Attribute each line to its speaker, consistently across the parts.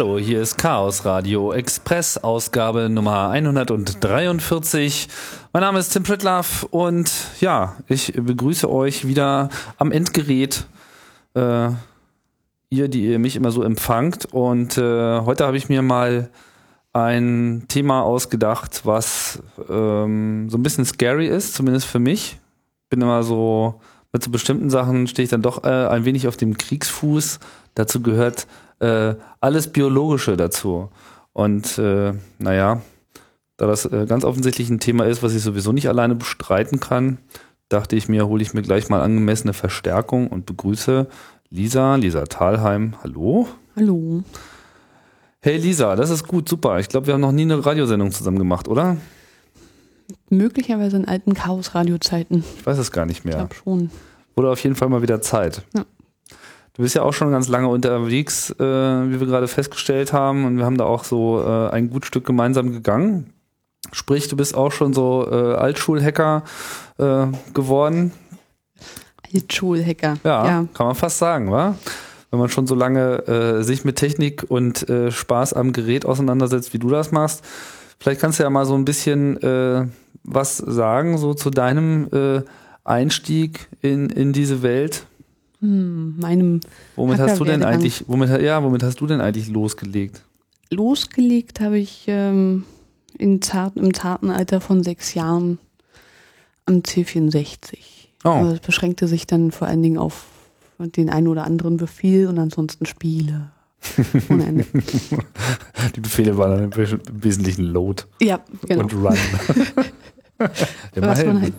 Speaker 1: Hallo, hier ist Chaos Radio Express, Ausgabe Nummer 143. Mein Name ist Tim Pritlaff und ja, ich begrüße euch wieder am Endgerät. Äh, ihr, die ihr mich immer so empfangt. Und äh, heute habe ich mir mal ein Thema ausgedacht, was ähm, so ein bisschen scary ist, zumindest für mich. Bin immer so, mit so bestimmten Sachen stehe ich dann doch äh, ein wenig auf dem Kriegsfuß. Dazu gehört äh, alles Biologische dazu. Und äh, naja, da das äh, ganz offensichtlich ein Thema ist, was ich sowieso nicht alleine bestreiten kann, dachte ich mir, hole ich mir gleich mal angemessene Verstärkung und begrüße Lisa, Lisa Thalheim. Hallo.
Speaker 2: Hallo.
Speaker 1: Hey Lisa, das ist gut, super. Ich glaube, wir haben noch nie eine Radiosendung zusammen gemacht, oder?
Speaker 2: Möglicherweise in alten Chaos-Radio-Zeiten.
Speaker 1: Ich weiß es gar nicht mehr.
Speaker 2: Ich glaube schon.
Speaker 1: Wurde auf jeden Fall mal wieder Zeit.
Speaker 2: Ja.
Speaker 1: Du bist ja auch schon ganz lange unterwegs, äh, wie wir gerade festgestellt haben. Und wir haben da auch so äh, ein gut Stück gemeinsam gegangen. Sprich, du bist auch schon so äh, Altschulhacker äh, geworden.
Speaker 2: Altschulhacker.
Speaker 1: Ja, ja, kann man fast sagen, wa? Wenn man schon so lange äh, sich mit Technik und äh, Spaß am Gerät auseinandersetzt, wie du das machst. Vielleicht kannst du ja mal so ein bisschen äh, was sagen, so zu deinem äh, Einstieg in, in diese Welt.
Speaker 2: Hm, meinem.
Speaker 1: Womit hast du denn eigentlich, womit, ja, womit hast du denn eigentlich losgelegt?
Speaker 2: Losgelegt habe ich ähm, in zart, im zarten Alter von sechs Jahren am C64. Oh. Also es beschränkte sich dann vor allen Dingen auf den einen oder anderen Befehl und ansonsten Spiele.
Speaker 1: Ohne Ende. Die Befehle waren dann im Wesentlichen Load
Speaker 2: ja, genau.
Speaker 1: und Run.
Speaker 2: Was man halt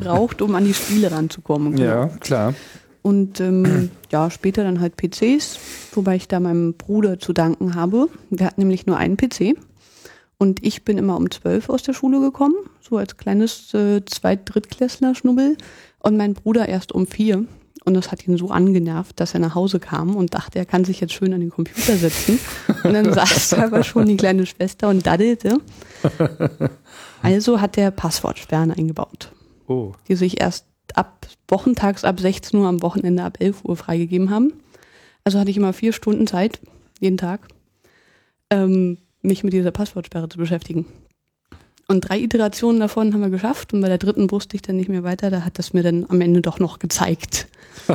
Speaker 2: braucht, um an die Spiele ranzukommen.
Speaker 1: Genau. Ja, klar.
Speaker 2: Und ähm, ja, später dann halt PCs, wobei ich da meinem Bruder zu danken habe. Der hat nämlich nur einen PC. Und ich bin immer um zwölf aus der Schule gekommen, so als kleines äh, Zweit-, Drittklässler-Schnubbel. Und mein Bruder erst um vier. Und das hat ihn so angenervt, dass er nach Hause kam und dachte, er kann sich jetzt schön an den Computer setzen. Und dann saß da aber schon die kleine Schwester und daddelte. Also hat er Passwortsperren eingebaut.
Speaker 1: Oh.
Speaker 2: Die sich erst ab wochentags ab 16 Uhr, am Wochenende ab 11 Uhr freigegeben haben. Also hatte ich immer vier Stunden Zeit, jeden Tag, ähm, mich mit dieser Passwortsperre zu beschäftigen. Und drei Iterationen davon haben wir geschafft und bei der dritten wusste ich dann nicht mehr weiter. Da hat das mir dann am Ende doch noch gezeigt,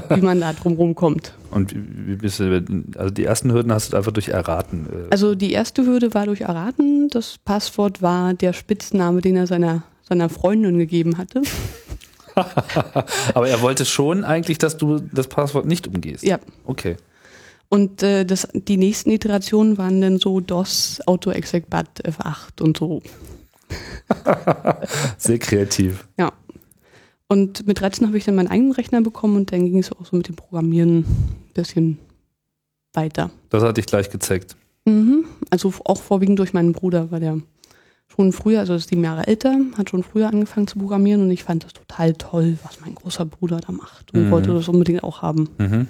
Speaker 2: wie man da drum kommt.
Speaker 1: Und wie bist du, also die ersten Hürden hast du einfach durch Erraten.
Speaker 2: Äh also die erste Hürde war durch Erraten. Das Passwort war der Spitzname, den er seiner, seiner Freundin gegeben hatte.
Speaker 1: Aber er wollte schon eigentlich, dass du das Passwort nicht umgehst.
Speaker 2: Ja.
Speaker 1: Okay.
Speaker 2: Und äh, das, die nächsten Iterationen waren dann so DOS, Auto-Exec-Bat, F8 und so.
Speaker 1: Sehr kreativ.
Speaker 2: Ja. Und mit 13 habe ich dann meinen eigenen Rechner bekommen und dann ging es auch so mit dem Programmieren ein bisschen weiter.
Speaker 1: Das hat dich gleich gezeigt.
Speaker 2: Mhm. Also auch vorwiegend durch meinen Bruder, weil der schon früher, also ist sieben Jahre älter, hat schon früher angefangen zu programmieren und ich fand das total toll, was mein großer Bruder da macht und mhm. wollte das unbedingt auch haben.
Speaker 1: Mhm.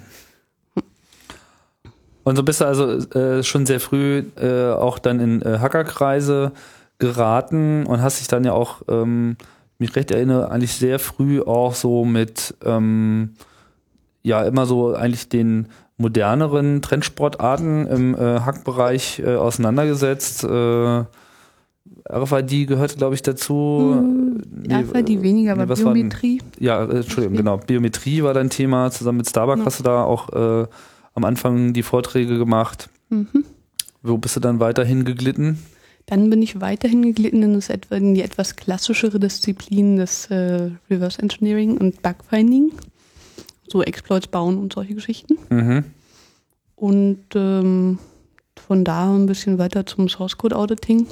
Speaker 1: Und so bist du also äh, schon sehr früh äh, auch dann in äh, Hackerkreise geraten und hast dich dann ja auch, ähm, mich recht erinnere, eigentlich sehr früh auch so mit, ähm, ja, immer so eigentlich den moderneren Trendsportarten im äh, Hackbereich äh, auseinandergesetzt. Äh, RFID gehört, glaube ich, dazu.
Speaker 2: Hm, nee, RFID weniger, aber nee, Biometrie.
Speaker 1: ja, äh, Entschuldigung, genau. Biometrie war dein Thema. Zusammen mit Starbucks ja. hast du da auch äh, am Anfang die Vorträge gemacht. Mhm. Wo bist du dann weiterhin geglitten?
Speaker 2: Dann bin ich weiterhin geglitten in, das in die etwas klassischere Disziplin des äh, Reverse Engineering und Bugfinding. So Exploits bauen und solche Geschichten.
Speaker 1: Mhm.
Speaker 2: Und ähm, von da ein bisschen weiter zum Source Code Auditing.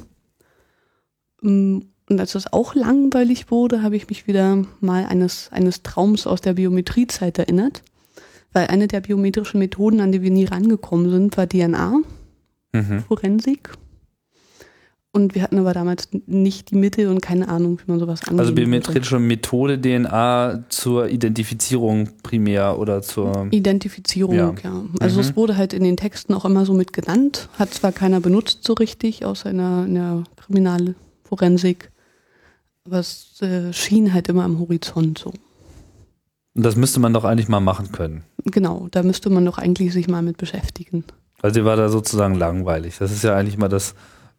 Speaker 2: Mm, und als das auch langweilig wurde, habe ich mich wieder mal eines, eines Traums aus der Biometriezeit erinnert. Weil eine der biometrischen Methoden, an die wir nie rangekommen sind, war DNA-Forensik. Mhm. Und wir hatten aber damals nicht die Mittel und keine Ahnung, wie man sowas angeht.
Speaker 1: Also biometrische Methode DNA zur Identifizierung primär oder zur
Speaker 2: Identifizierung, ja. ja. Also mhm. es wurde halt in den Texten auch immer so mit genannt, hat zwar keiner benutzt so richtig, außer in der, in der Kriminalforensik, aber es äh, schien halt immer am Horizont so.
Speaker 1: Und das müsste man doch eigentlich mal machen können.
Speaker 2: Genau, da müsste man doch eigentlich sich mal mit beschäftigen.
Speaker 1: Also dir war da sozusagen langweilig. Das ist ja eigentlich mal das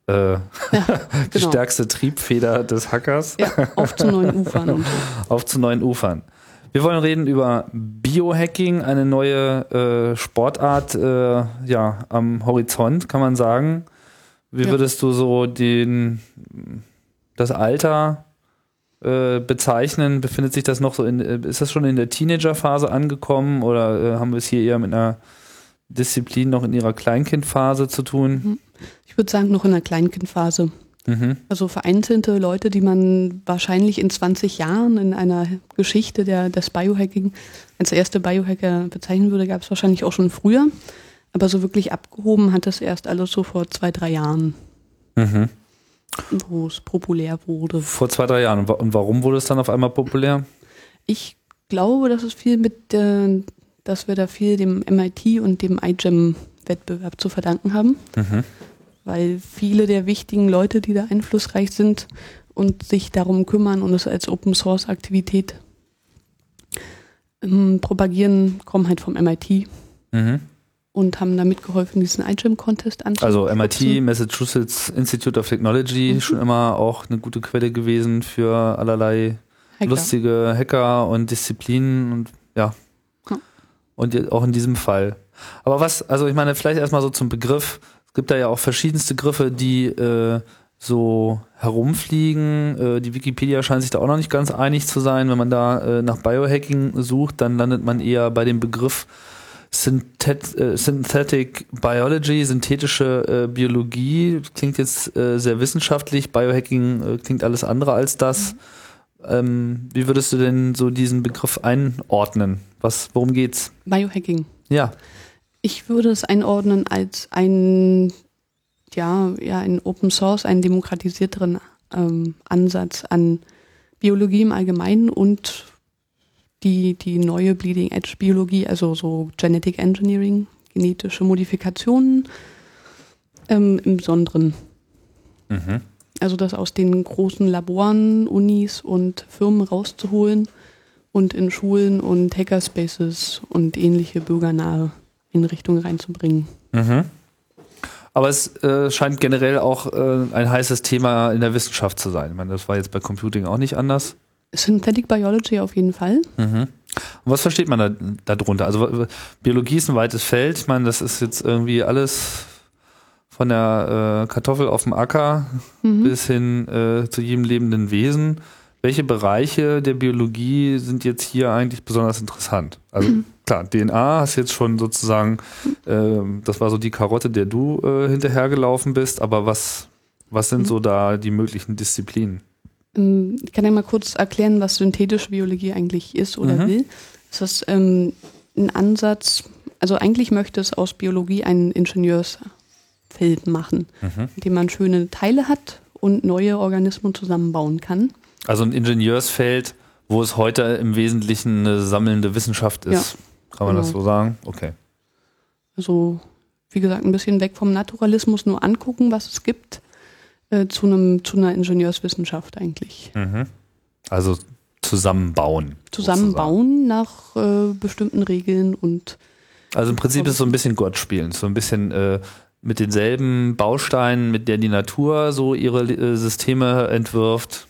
Speaker 1: äh,
Speaker 2: Ja,
Speaker 1: die
Speaker 2: genau.
Speaker 1: stärkste Triebfeder des Hackers.
Speaker 2: Ja, auf zu neuen Ufern und so.
Speaker 1: Auf zu neuen Ufern. Wir wollen reden über Biohacking, eine neue äh, Sportart äh, ja, am Horizont, kann man sagen. Wie würdest du so den das Alter äh, bezeichnen? Befindet sich das noch so in, äh, ist das schon in der Teenagerphase angekommen oder äh, haben wir es hier eher mit einer Disziplin noch in ihrer Kleinkindphase zu tun?
Speaker 2: Ich würde sagen, noch in der Kleinkindphase.
Speaker 1: Mhm.
Speaker 2: Also vereinzelte Leute, die man wahrscheinlich in 20 Jahren in einer Geschichte der, des Biohacking als erste Biohacker bezeichnen würde, gab es wahrscheinlich auch schon früher. Aber so wirklich abgehoben hat das erst alles so vor zwei, drei Jahren,
Speaker 1: Mhm.
Speaker 2: wo es populär wurde.
Speaker 1: Vor zwei, drei Jahren. Und wa- Und warum wurde es dann auf einmal populär?
Speaker 2: Ich glaube, dass es viel mit, äh, dass wir da viel dem MIT und dem iGEM-Wettbewerb zu verdanken haben.
Speaker 1: Mhm.
Speaker 2: weil viele der wichtigen Leute, die da einflussreich sind und sich darum kümmern und es als Open Source Aktivität ähm, propagieren, kommen halt vom MIT
Speaker 1: Mhm.
Speaker 2: Und haben da mitgeholfen, diesen iGEM Contest
Speaker 1: Also. MIT, Massachusetts Institute of Technology,
Speaker 2: Mhm.
Speaker 1: schon immer auch eine gute Quelle gewesen für allerlei
Speaker 2: Hacker.
Speaker 1: lustige Hacker und Disziplinen und ja.
Speaker 2: Ja.
Speaker 1: Und auch in diesem Fall. Aber was, also ich meine, vielleicht erstmal so zum Begriff. Es gibt da ja auch verschiedenste Griffe, die äh, so herumfliegen. Äh, die Wikipedia scheint sich da auch noch nicht ganz einig zu sein. Wenn man da äh, nach Biohacking sucht, dann landet man eher bei dem Begriff Synthet äh, Synthetic Biology, synthetische äh, Biologie. Klingt jetzt äh, sehr wissenschaftlich. Biohacking äh, klingt alles andere als das. Ähm, wie würdest du denn so diesen Begriff einordnen? Was, worum geht's?
Speaker 2: Biohacking.
Speaker 1: Ja.
Speaker 2: Ich würde es einordnen als ein, ja, ja, ein Open Source, einen demokratisierteren ähm, Ansatz an Biologie im Allgemeinen und die, die neue Bleeding Edge Biologie, also so Genetic Engineering, genetische Modifikationen ähm, im Besonderen.
Speaker 1: Mhm.
Speaker 2: Also das aus den großen Laboren, Unis und Firmen rauszuholen und in Schulen und Hackerspaces und ähnliche bürgernahe Einrichtungen reinzubringen.
Speaker 1: Mhm. Aber es äh, scheint generell auch äh, ein heißes Thema in der Wissenschaft zu sein. Ich meine, das war jetzt bei Computing auch nicht anders.
Speaker 2: Synthetic Biology auf jeden Fall.
Speaker 1: Mhm. Und was versteht man da darunter? Also Biologie ist ein weites Feld. Ich meine, das ist jetzt irgendwie alles von der äh, Kartoffel auf dem Acker
Speaker 2: Mhm.
Speaker 1: bis hin äh, zu jedem lebenden Wesen. Welche Bereiche der Biologie sind jetzt hier eigentlich besonders interessant? Also klar, DNA hast jetzt schon sozusagen, ähm, das war so die Karotte, der du äh, hinterhergelaufen bist, aber was, was sind
Speaker 2: Mhm.
Speaker 1: so da die möglichen Disziplinen?
Speaker 2: Ähm, Ich kann ja mal kurz erklären, was synthetische Biologie eigentlich ist oder
Speaker 1: Mhm.
Speaker 2: will. Es ist ähm, ein Ansatz, also eigentlich möchte es aus Biologie ein Ingenieursfeld machen,
Speaker 1: Mhm.
Speaker 2: in dem man schöne Teile hat und neue Organismen zusammenbauen kann.
Speaker 1: Also ein Ingenieursfeld, wo es heute im Wesentlichen eine sammelnde Wissenschaft ist. Kann man das
Speaker 2: genau.
Speaker 1: so sagen? Okay.
Speaker 2: Also, wie gesagt, ein bisschen weg vom Naturalismus, nur angucken, was es gibt, äh, zu, einem, zu einer Ingenieurswissenschaft eigentlich.
Speaker 1: Mhm. Also zusammenbauen.
Speaker 2: Zusammenbauen nach äh, bestimmten Regeln und
Speaker 1: sozusagen. Also im Prinzip ist es so ein bisschen Gott spielen. So ein bisschen äh, mit denselben Bausteinen, mit der die Natur so ihre äh, Systeme entwirft,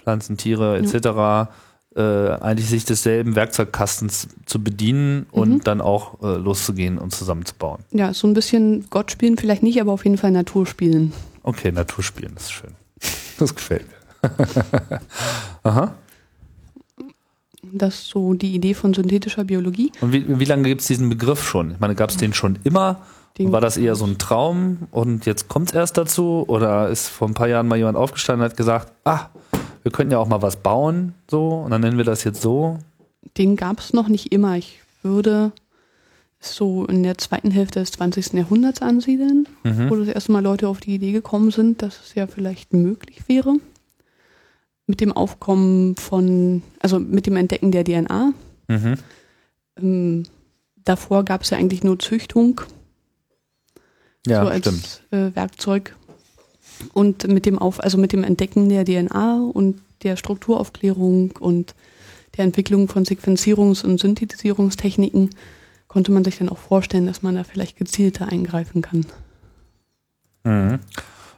Speaker 1: Pflanzen, Tiere etc., äh, eigentlich sich desselben Werkzeugkastens zu bedienen und
Speaker 2: Mhm.
Speaker 1: dann auch äh, loszugehen und zusammenzubauen.
Speaker 2: ja, so ein bisschen Gott spielen vielleicht nicht, aber auf jeden Fall Natur spielen.
Speaker 1: Okay, Naturspielen, das ist schön. Das gefällt mir. Aha.
Speaker 2: Das ist so die Idee von synthetischer Biologie.
Speaker 1: Und wie, wie lange gibt es diesen Begriff schon? Ich meine, gab es den schon immer?
Speaker 2: Den-
Speaker 1: War das eher so ein Traum und jetzt kommt es erst dazu? Oder ist vor ein paar Jahren mal jemand aufgestanden und hat gesagt, ah, wir könnten ja auch mal was bauen, so, und dann nennen wir das jetzt so?
Speaker 2: Den gab es noch nicht immer. Ich würde so in der zweiten Hälfte des 20. Jahrhunderts ansiedeln,
Speaker 1: Mhm.
Speaker 2: wo das erste Mal Leute auf die Idee gekommen sind, dass es ja vielleicht möglich wäre. Mit dem Aufkommen von, also mit dem Entdecken der DNA.
Speaker 1: Mhm.
Speaker 2: Ähm, davor gab es ja eigentlich nur Züchtung
Speaker 1: Ja,
Speaker 2: so als äh, Werkzeug. Und mit dem Auf, also mit dem Entdecken der DNA und der Strukturaufklärung und der Entwicklung von Sequenzierungs- und Synthetisierungstechniken konnte man sich dann auch vorstellen, dass man da vielleicht gezielter eingreifen kann.
Speaker 1: Mhm.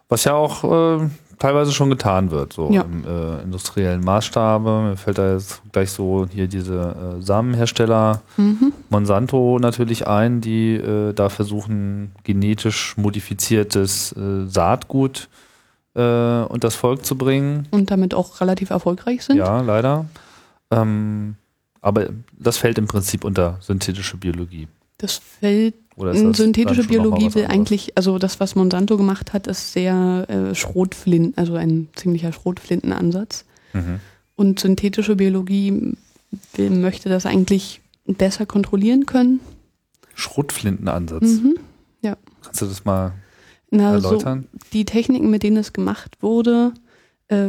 Speaker 1: Was ja auch äh, teilweise schon getan wird, so
Speaker 2: Ja.
Speaker 1: im äh, industriellen Maßstabe. Mir fällt da jetzt gleich so hier diese äh, Samenhersteller
Speaker 2: Mhm.
Speaker 1: Monsanto natürlich ein, die äh, da versuchen, genetisch modifiziertes äh, Saatgut äh, und das Volk zu bringen.
Speaker 2: Und damit auch relativ erfolgreich sind.
Speaker 1: Ja, leider. Ähm, aber das fällt im Prinzip unter synthetische Biologie.
Speaker 2: Das fällt
Speaker 1: Oder das
Speaker 2: synthetische Biologie will eigentlich, also das, was Monsanto gemacht hat, ist sehr äh, Schrotflinten, also ein ziemlicher Schrotflintenansatz.
Speaker 1: Mhm.
Speaker 2: Und synthetische Biologie will, möchte das eigentlich besser kontrollieren können.
Speaker 1: Schrotflintenansatz.
Speaker 2: Mhm.
Speaker 1: Kannst du das mal
Speaker 2: Na, so,
Speaker 1: erläutern?
Speaker 2: die Techniken, mit denen es gemacht wurde, äh,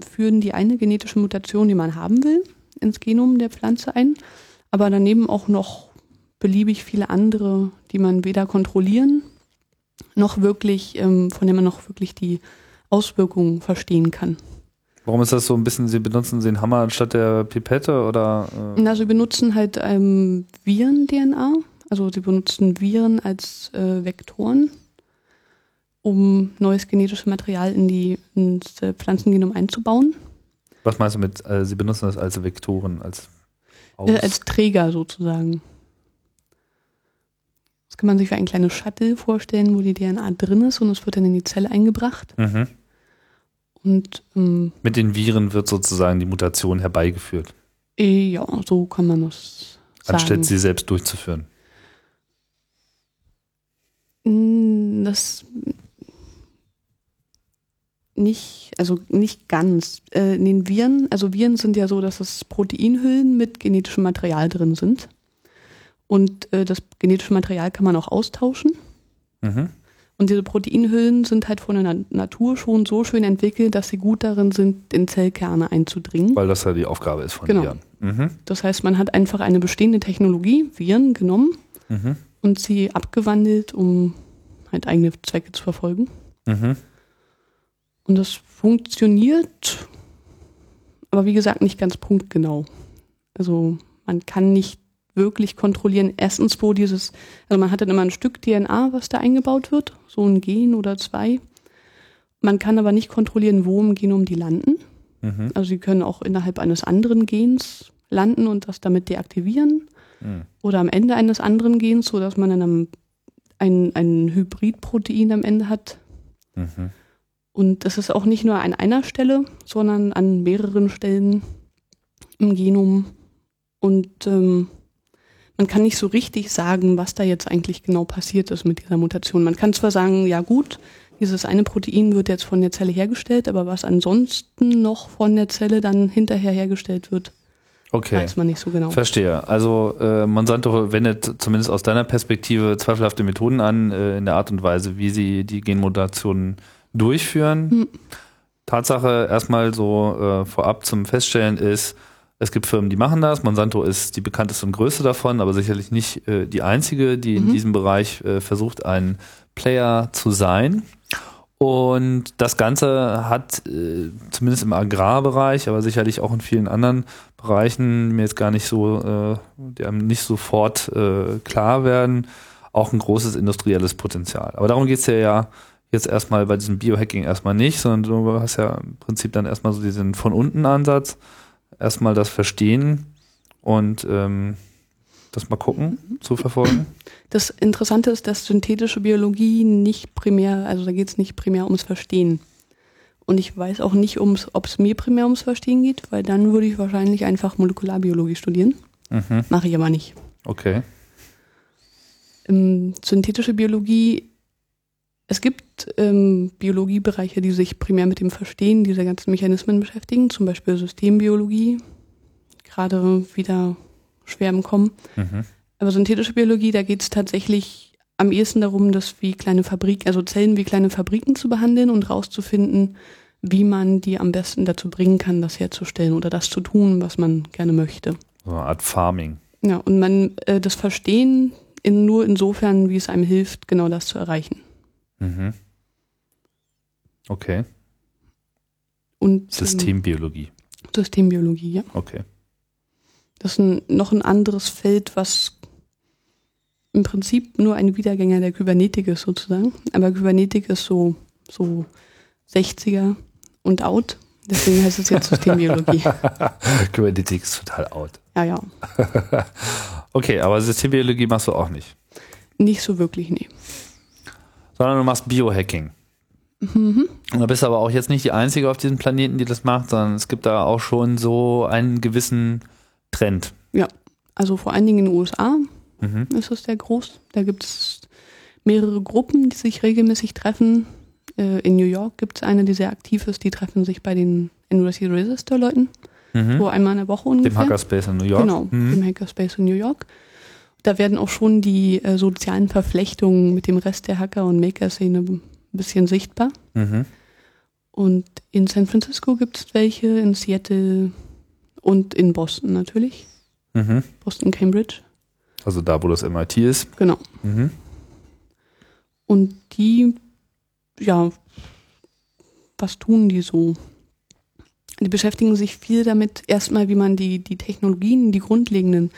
Speaker 2: führen die eine genetische Mutation, die man haben will, ins Genom der Pflanze ein, aber daneben auch noch beliebig viele andere, die man weder kontrollieren noch wirklich, ähm, von denen man noch wirklich die Auswirkungen verstehen kann.
Speaker 1: Warum ist das so ein bisschen, Sie benutzen den Hammer anstatt der Pipette oder? Äh,
Speaker 2: Na, sie benutzen halt ähm, Viren-DNA, also sie benutzen Viren als äh, Vektoren, um neues genetisches Material in die, ins äh, Pflanzengenom einzubauen,
Speaker 1: was meinst du mit, äh, Sie benutzen das als Vektoren, als
Speaker 2: äh, als Träger sozusagen. Das kann man sich wie ein kleines Shuttle vorstellen, wo die DNA drin ist und es wird dann in die Zelle eingebracht.
Speaker 1: mhm.
Speaker 2: Und ähm,
Speaker 1: Mit den Viren wird sozusagen die Mutation herbeigeführt,
Speaker 2: eh, ja, so kann man das sagen.
Speaker 1: anstatt sie selbst durchzuführen.
Speaker 2: Das nicht, also nicht ganz. Äh, in den Viren, also Viren sind ja so, dass es Proteinhüllen mit genetischem Material drin sind. Und äh, das genetische Material kann man auch austauschen.
Speaker 1: Mhm.
Speaker 2: Und diese Proteinhüllen sind halt von der Na Natur schon so schön entwickelt, dass sie gut darin sind, in Zellkerne einzudringen.
Speaker 1: Weil das ja die Aufgabe ist von
Speaker 2: Genau.
Speaker 1: Viren. Mhm.
Speaker 2: Das heißt, man hat einfach eine bestehende Technologie, Viren, genommen
Speaker 1: Mhm.
Speaker 2: und sie abgewandelt, um halt eigene Zwecke zu verfolgen.
Speaker 1: Mhm.
Speaker 2: Und das funktioniert, aber wie gesagt, nicht ganz punktgenau. Also man kann nicht wirklich kontrollieren, erstens, wo dieses, also man hat dann immer ein Stück DNA, was da eingebaut wird, so ein Gen oder zwei. Man kann aber nicht kontrollieren, wo im Genom die landen.
Speaker 1: Mhm.
Speaker 2: Also sie können auch innerhalb eines anderen Gens landen und das damit deaktivieren
Speaker 1: Mhm.
Speaker 2: oder am Ende eines anderen Gens, sodass man dann ein, ein Hybridprotein am Ende hat,
Speaker 1: Mhm.
Speaker 2: Und das ist auch nicht nur an einer Stelle, sondern an mehreren Stellen im Genom. Und ähm, man kann nicht so richtig sagen, was da jetzt eigentlich genau passiert ist mit dieser Mutation. Man kann zwar sagen, ja gut, dieses eine Protein wird jetzt von der Zelle hergestellt, aber was ansonsten noch von der Zelle dann hinterher hergestellt wird,
Speaker 1: Okay.
Speaker 2: weiß man nicht so genau.
Speaker 1: Verstehe. Also äh, Monsanto wendet zumindest aus deiner Perspektive zweifelhafte Methoden an, äh, in der Art und Weise, wie sie die Genmutationen durchführen.
Speaker 2: Hm.
Speaker 1: Tatsache erstmal so äh, vorab zum Feststellen ist, es gibt Firmen, die machen das. Monsanto ist die bekannteste und größte davon, aber sicherlich nicht äh, die einzige, die in
Speaker 2: Mhm.
Speaker 1: diesem Bereich äh, versucht, ein Player zu sein. Und das Ganze hat äh, zumindest im Agrarbereich, aber sicherlich auch in vielen anderen Bereichen, die mir jetzt gar nicht so, äh, die einem nicht sofort äh, klar werden, auch ein großes industrielles Potenzial. Aber darum geht's ja ja jetzt erstmal bei diesem Biohacking erstmal nicht, sondern du hast ja im Prinzip dann erstmal so diesen von unten Ansatz, erstmal das Verstehen und ähm, das mal gucken, zu verfolgen.
Speaker 2: Das Interessante ist, dass synthetische Biologie nicht primär, also da geht es nicht primär ums Verstehen. Und ich weiß auch nicht, ob es mir primär ums Verstehen geht, weil dann würde ich wahrscheinlich einfach Molekularbiologie studieren.
Speaker 1: Mhm.
Speaker 2: Mache ich aber nicht.
Speaker 1: Okay.
Speaker 2: Ähm, synthetische Biologie, es gibt ähm, Biologiebereiche, die sich primär mit dem Verstehen dieser ganzen Mechanismen beschäftigen, zum Beispiel Systembiologie, gerade wieder schwer im Kommen.
Speaker 1: Mhm.
Speaker 2: Aber synthetische Biologie, da geht es tatsächlich am ehesten darum, das wie kleine Fabriken, also Zellen wie kleine Fabriken zu behandeln und rauszufinden, wie man die am besten dazu bringen kann, das herzustellen oder das zu tun, was man gerne möchte.
Speaker 1: So eine Art Farming.
Speaker 2: Ja, und man äh, das Verstehen in, nur insofern, wie es einem hilft, genau das zu erreichen.
Speaker 1: Mhm. Okay.
Speaker 2: Und
Speaker 1: Systembiologie.
Speaker 2: Systembiologie, ja.
Speaker 1: Okay.
Speaker 2: Das ist ein, noch ein anderes Feld, was im Prinzip nur ein Wiedergänger der Kybernetik ist sozusagen. Aber Kybernetik ist so, so 60er und out. Deswegen heißt es jetzt Systembiologie.
Speaker 1: Kybernetik ist total out.
Speaker 2: Ja, ja.
Speaker 1: okay, aber Systembiologie machst du auch nicht.
Speaker 2: Nicht so wirklich, nee.
Speaker 1: Sondern du machst Biohacking.
Speaker 2: Mhm.
Speaker 1: Und da bist aber auch jetzt nicht die Einzige auf diesem Planeten, die das macht, sondern es gibt da auch schon so einen gewissen Trend.
Speaker 2: Ja, also vor allen Dingen in den USA
Speaker 1: Mhm.
Speaker 2: ist es sehr groß. Da gibt es mehrere Gruppen, die sich regelmäßig treffen. Äh, In New York gibt es eine, die sehr aktiv ist. Die treffen sich bei den University Resistor-Leuten,
Speaker 1: Mhm.
Speaker 2: so einmal in der Woche
Speaker 1: Dem
Speaker 2: ungefähr.
Speaker 1: Hackerspace in New York.
Speaker 2: Genau,
Speaker 1: Mhm.
Speaker 2: im Hackerspace in New York. Da werden auch schon die äh, sozialen Verflechtungen mit dem Rest der Hacker- und Maker-Szene ein bisschen sichtbar.
Speaker 1: Mhm.
Speaker 2: Und in San Francisco gibt es welche, in Seattle und in Boston natürlich.
Speaker 1: Mhm.
Speaker 2: Boston, Cambridge.
Speaker 1: Also da, wo das MIT ist.
Speaker 2: Genau.
Speaker 1: Mhm.
Speaker 2: Und die, ja, was tun die so? Die beschäftigen sich viel damit, erstmal, wie man die, die Technologien, die grundlegenden,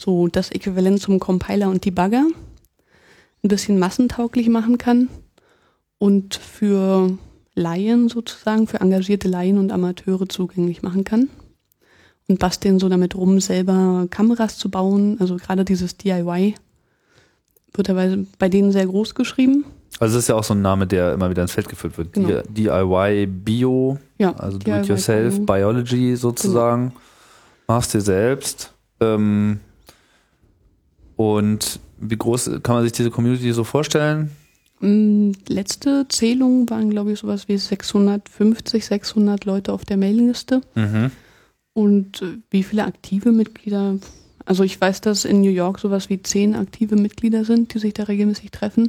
Speaker 2: so das Äquivalent zum Compiler und Debugger, ein bisschen massentauglich machen kann und für Laien sozusagen, für engagierte Laien und Amateure zugänglich machen kann. Und basteln so damit rum, selber Kameras zu bauen. Also gerade dieses DIY wird dabei bei denen sehr groß geschrieben.
Speaker 1: Also das ist ja auch so ein Name, der immer wieder ins Feld geführt wird.
Speaker 2: Genau.
Speaker 1: DIY Bio,
Speaker 2: Ja,
Speaker 1: also
Speaker 2: DIY
Speaker 1: Do-it-yourself,
Speaker 2: Bio.
Speaker 1: Biology sozusagen. Machst dir selbst. Ähm, und wie groß kann man sich diese Community so vorstellen?
Speaker 2: Mm, Letzte Zählung waren, glaube ich, sowas wie 650, 600 Leute auf der Mailingliste.
Speaker 1: Mhm.
Speaker 2: Und äh, wie viele aktive Mitglieder? Also ich weiß, dass in New York sowas wie zehn aktive Mitglieder sind, die sich da regelmäßig treffen.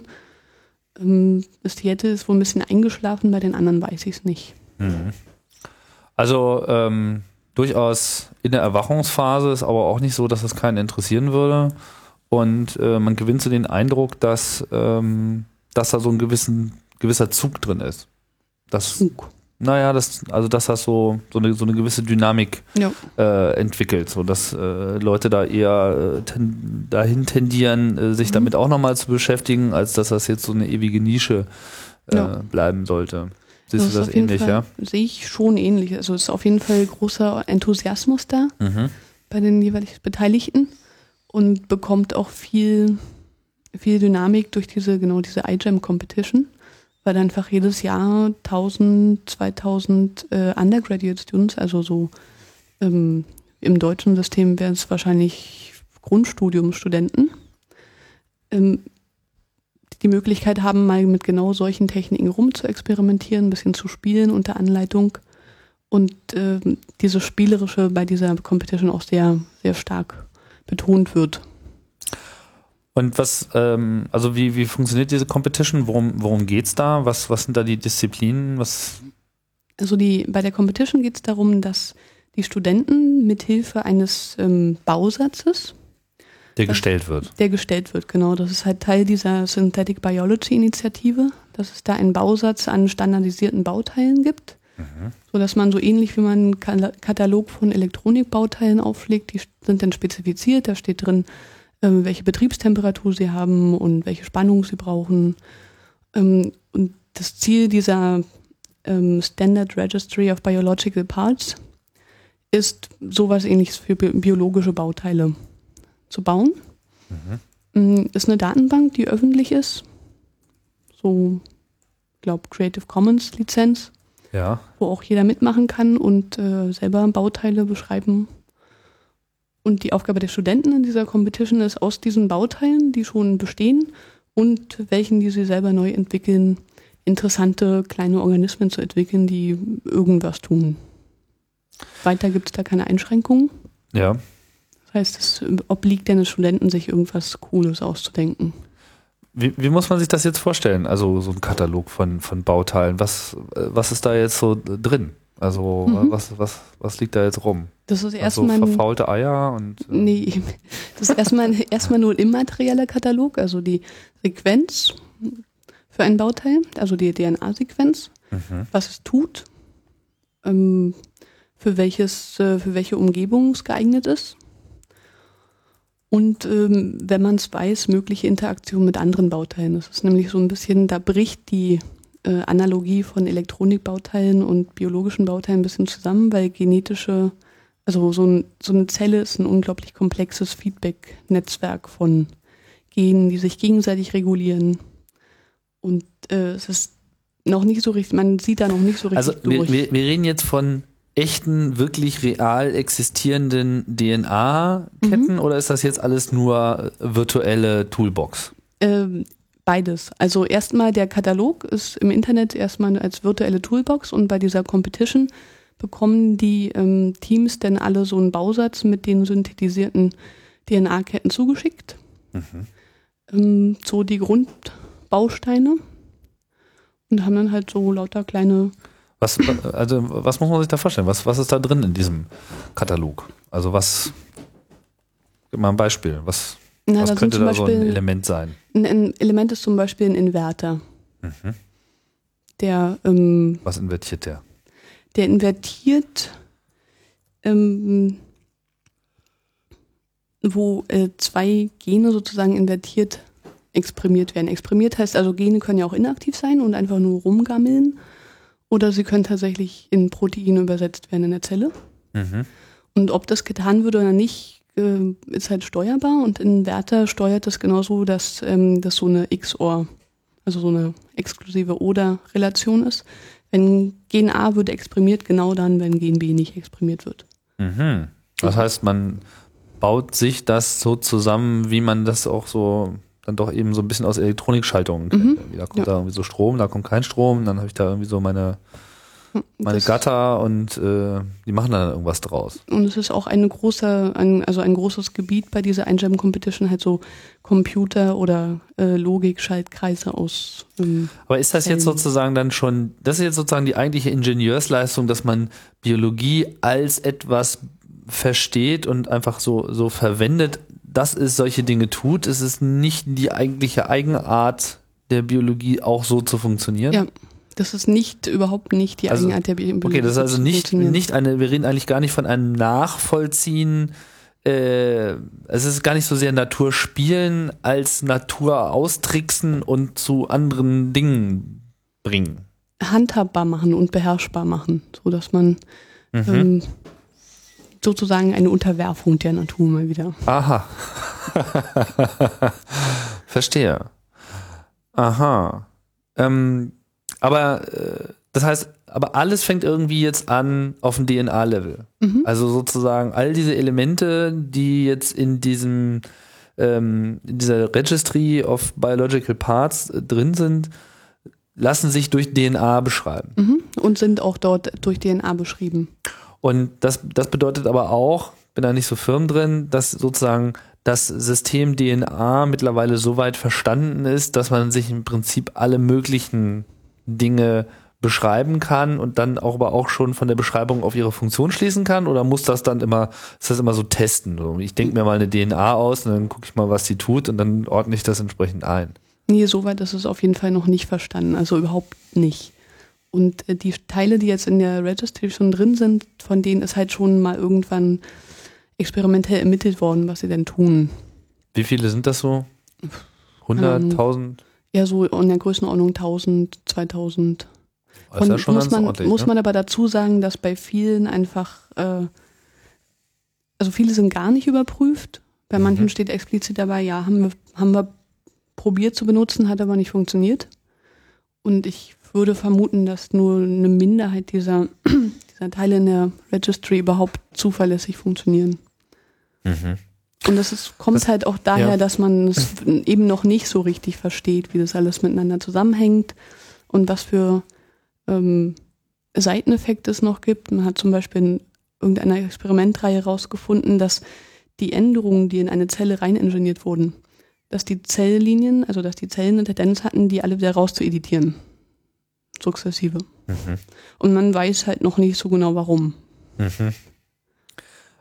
Speaker 2: Ähm, Das Seattle ist wohl ein bisschen eingeschlafen, bei den anderen weiß ich es nicht.
Speaker 1: Mhm. Also ähm, durchaus in der Erwachungsphase ist aber auch nicht so, dass es keinen interessieren würde. Und äh, man gewinnt so den Eindruck, dass, ähm, dass da so ein gewissen, gewisser Zug drin ist. Das,
Speaker 2: Zug.
Speaker 1: naja, das, also dass das so, so, eine, so eine gewisse Dynamik
Speaker 2: Ja.
Speaker 1: äh, entwickelt, so dass äh, Leute da eher äh, ten, dahin tendieren, äh, sich
Speaker 2: Mhm.
Speaker 1: damit auch nochmal zu beschäftigen, als dass das jetzt so eine ewige Nische äh,
Speaker 2: Ja.
Speaker 1: bleiben sollte. Siehst
Speaker 2: ist
Speaker 1: du das ähnlich,
Speaker 2: Fall,
Speaker 1: ja?
Speaker 2: Sehe ich schon ähnlich. Also es ist auf jeden Fall großer Enthusiasmus da.
Speaker 1: Mhm.
Speaker 2: bei den jeweils Beteiligten und bekommt auch viel, viel Dynamik durch diese, genau diese iGEM Competition, weil einfach jedes Jahr 1000, 2000 äh, Undergraduate Students, also so ähm, im deutschen System wären es wahrscheinlich Grundstudiumstudenten, ähm, die Möglichkeit haben, mal mit genau solchen Techniken rumzuexperimentieren, ein bisschen zu spielen unter Anleitung und ähm, dieses Spielerische bei dieser Competition auch sehr, sehr stark betont wird.
Speaker 1: Und was, ähm, also wie, wie funktioniert diese Competition? Worum, worum geht's da? Was, was sind da die Disziplinen? Was,
Speaker 2: Also die, bei der Competition geht es darum, dass die Studenten mithilfe eines ähm, Bausatzes,
Speaker 1: der gestellt wird?
Speaker 2: der gestellt wird, genau, das ist halt Teil dieser Synthetic Biology Initiative, dass es da einen Bausatz an standardisierten Bauteilen gibt, so dass man so ähnlich wie man einen Katalog von Elektronikbauteilen auflegt, die sind dann spezifiziert, da steht drin, ähm, welche Betriebstemperatur sie haben und welche Spannung sie brauchen. Ähm, und das Ziel dieser ähm, Standard Registry of Biological Parts ist sowas ähnliches für bi biologische Bauteile zu bauen. Mm, Ist eine Datenbank, die öffentlich ist. So, ich glaube, Creative Commons Lizenz,
Speaker 1: Ja.
Speaker 2: wo auch jeder mitmachen kann und äh, selber Bauteile beschreiben. Und die Aufgabe der Studenten in dieser Competition ist, aus diesen Bauteilen, die schon bestehen und welchen, die sie selber neu entwickeln, interessante kleine Organismen zu entwickeln, die irgendwas tun. Weiter gibt es da keine Einschränkungen.
Speaker 1: Ja.
Speaker 2: Das heißt, es obliegt den Studenten, sich irgendwas Cooles auszudenken.
Speaker 1: Wie, wie muss man sich das jetzt vorstellen? Also so ein Katalog von, von Bauteilen. Was, äh, was ist da jetzt so drin? Also
Speaker 2: Mhm.
Speaker 1: was, was, was liegt da jetzt rum?
Speaker 2: Das ist
Speaker 1: Also
Speaker 2: erstmal ein-
Speaker 1: verfaulte Eier und äh,
Speaker 2: Nee, das ist erstmal, erstmal nur ein immaterieller Katalog, also die Sequenz für ein Bauteil, also die DNA-Sequenz,
Speaker 1: mhm.
Speaker 2: was es tut, ähm, für welches, äh, für welche Umgebung es geeignet ist. Und ähm, wenn man es weiß, mögliche Interaktion mit anderen Bauteilen. Das ist nämlich so ein bisschen, da bricht die äh, Analogie von Elektronikbauteilen und biologischen Bauteilen ein bisschen zusammen, weil genetische, also so, ein, so eine Zelle ist ein unglaublich komplexes Feedback-Netzwerk von Genen, die sich gegenseitig regulieren. Und äh, es ist noch nicht so richtig, man sieht da noch nicht so richtig
Speaker 1: Also wir, wir, wir reden jetzt von echten, wirklich real existierenden DNA-Ketten oder ist das jetzt alles nur virtuelle Toolbox?
Speaker 2: Ähm, beides. Also erstmal der Katalog ist im Internet erstmal als virtuelle Toolbox und bei dieser Competition bekommen die ähm, Teams dann alle so einen Bausatz mit den synthetisierten DNA-Ketten zugeschickt. Ähm, so die Grundbausteine und haben dann halt so lauter kleine
Speaker 1: Was, also, was muss man sich da vorstellen? Was, was ist da drin in diesem Katalog? Also was, gib mal ein Beispiel. Was,
Speaker 2: Na,
Speaker 1: was könnte da so ein
Speaker 2: Beispiel-
Speaker 1: Element sein?
Speaker 2: Ein, ein Element ist zum Beispiel ein Inverter.
Speaker 1: Mhm.
Speaker 2: Der, ähm,
Speaker 1: Was invertiert der?
Speaker 2: der invertiert, ähm, wo äh, zwei Gene sozusagen invertiert exprimiert werden. Exprimiert heißt also, Gene können ja auch inaktiv sein und einfach nur rumgammeln. Oder sie können tatsächlich in Proteine übersetzt werden in der Zelle.
Speaker 1: Mhm.
Speaker 2: Und ob das getan wird oder nicht, äh, ist halt steuerbar. Und Inverter steuert das genauso, dass ähm, das so eine XOR, also so eine exklusive Oder-Relation ist. Wenn Gen A wird exprimiert, genau dann, wenn Gen B nicht exprimiert wird.
Speaker 1: Mhm. Das heißt, man baut sich das so zusammen, wie man das auch so dann doch eben so ein bisschen aus Elektronikschaltungen.
Speaker 2: Mhm.
Speaker 1: Da kommt
Speaker 2: Ja.
Speaker 1: da irgendwie so Strom, da kommt kein Strom, dann habe ich da irgendwie so meine, meine
Speaker 2: Das-
Speaker 1: Gatter und äh, die machen dann irgendwas draus.
Speaker 2: Und es ist auch eine große, ein, also ein großes Gebiet bei dieser Einjam Competition, halt so Computer- oder äh, Logik-Schaltkreise aus. Ähm,
Speaker 1: Aber ist das jetzt sozusagen dann schon, das ist jetzt sozusagen die eigentliche Ingenieursleistung, dass man Biologie als etwas versteht und einfach so, so verwendet, dass es solche Dinge tut? Ist es nicht die eigentliche Eigenart der Biologie, auch so zu funktionieren?
Speaker 2: ja, das ist nicht, überhaupt nicht die
Speaker 1: Also,
Speaker 2: Eigenart der Biologie.
Speaker 1: Okay, das ist also nicht, nicht eine, wir reden eigentlich gar nicht von einem Nachvollziehen, äh, es ist gar nicht so sehr Natur spielen als Natur austricksen und zu anderen Dingen bringen.
Speaker 2: handhabbar machen und beherrschbar machen, so dass man
Speaker 1: Mhm.
Speaker 2: ähm, sozusagen eine Unterwerfung der Natur mal wieder.
Speaker 1: Aha. Verstehe. Aha. Ähm, aber äh, das heißt, aber alles fängt irgendwie jetzt an auf dem DNA-Level.
Speaker 2: Mhm.
Speaker 1: Also sozusagen all diese Elemente, die jetzt in diesem ähm, in dieser Registry of Biological Parts äh, drin sind, lassen sich durch DNA beschreiben.
Speaker 2: Mhm. Und sind auch dort durch DNA beschrieben.
Speaker 1: Und das, das bedeutet aber auch, bin da nicht so firm drin, dass sozusagen das System DNA mittlerweile so weit verstanden ist, dass man sich im Prinzip alle möglichen Dinge beschreiben kann und dann auch aber auch schon von der Beschreibung auf ihre Funktion schließen kann oder muss das dann immer, ist das immer so testen? Ich denke mir mal eine DNA aus und dann gucke ich mal, was sie tut und dann ordne ich das entsprechend ein.
Speaker 2: Nee, soweit ist es auf jeden Fall noch nicht verstanden, also überhaupt nicht. Und äh, die Teile, die jetzt in der Registry schon drin sind, von denen ist halt schon mal irgendwann experimentell ermittelt worden, was sie denn tun.
Speaker 1: Wie viele sind das so? 100, 1000?
Speaker 2: Ja, so in der Größenordnung 1000, 2000.
Speaker 1: Das ist ja
Speaker 2: muss man, muss
Speaker 1: ne?
Speaker 2: man aber dazu sagen, dass bei vielen einfach, äh, also viele sind gar nicht überprüft. Bei
Speaker 1: Mhm.
Speaker 2: manchen steht explizit dabei, ja, haben wir, haben wir probiert zu benutzen, hat aber nicht funktioniert. Und ich würde vermuten, dass nur eine Minderheit dieser, dieser Teile in der Registry überhaupt zuverlässig funktionieren.
Speaker 1: Mhm.
Speaker 2: Und das ist, kommt
Speaker 1: Das-
Speaker 2: halt auch daher,
Speaker 1: ja.
Speaker 2: dass man es eben noch nicht so richtig versteht, wie das alles miteinander zusammenhängt und was für ähm, Seiteneffekte es noch gibt. Man hat zum Beispiel in irgendeiner Experimentreihe herausgefunden, dass die Änderungen, die in eine Zelle reiningeniert wurden, dass die Zelllinien, also dass die Zellen eine Tendenz hatten, die alle wieder rauszueditieren. Sukzessive.
Speaker 1: Mhm.
Speaker 2: Und man weiß halt noch nicht so genau warum.
Speaker 1: Mhm.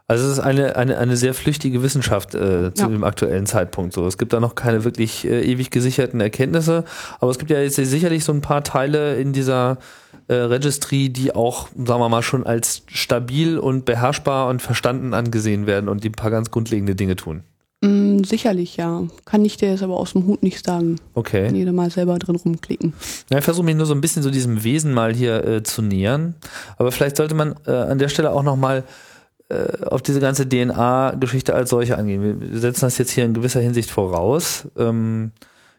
Speaker 1: Also es ist eine, eine, eine sehr flüchtige Wissenschaft äh, zu
Speaker 2: Ja.
Speaker 1: dem aktuellen Zeitpunkt. So, es gibt da noch keine wirklich äh, ewig gesicherten Erkenntnisse, aber es gibt ja jetzt sicherlich so ein paar Teile in dieser äh, Registry, die auch, sagen wir mal, schon als stabil und beherrschbar und verstanden angesehen werden und die ein paar ganz grundlegende Dinge tun.
Speaker 2: Mm, sicherlich, ja. Kann ich dir jetzt aber aus dem Hut nicht sagen.
Speaker 1: Okay.
Speaker 2: Kann jeder mal selber drin rumklicken.
Speaker 1: Ja, ich versuche mich nur so ein bisschen so diesem Wesen mal hier äh, zu nähern. Aber vielleicht sollte man äh, an der Stelle auch nochmal äh, auf diese ganze DNA-Geschichte als solche angehen. Wir setzen das jetzt hier in gewisser Hinsicht voraus. Ähm,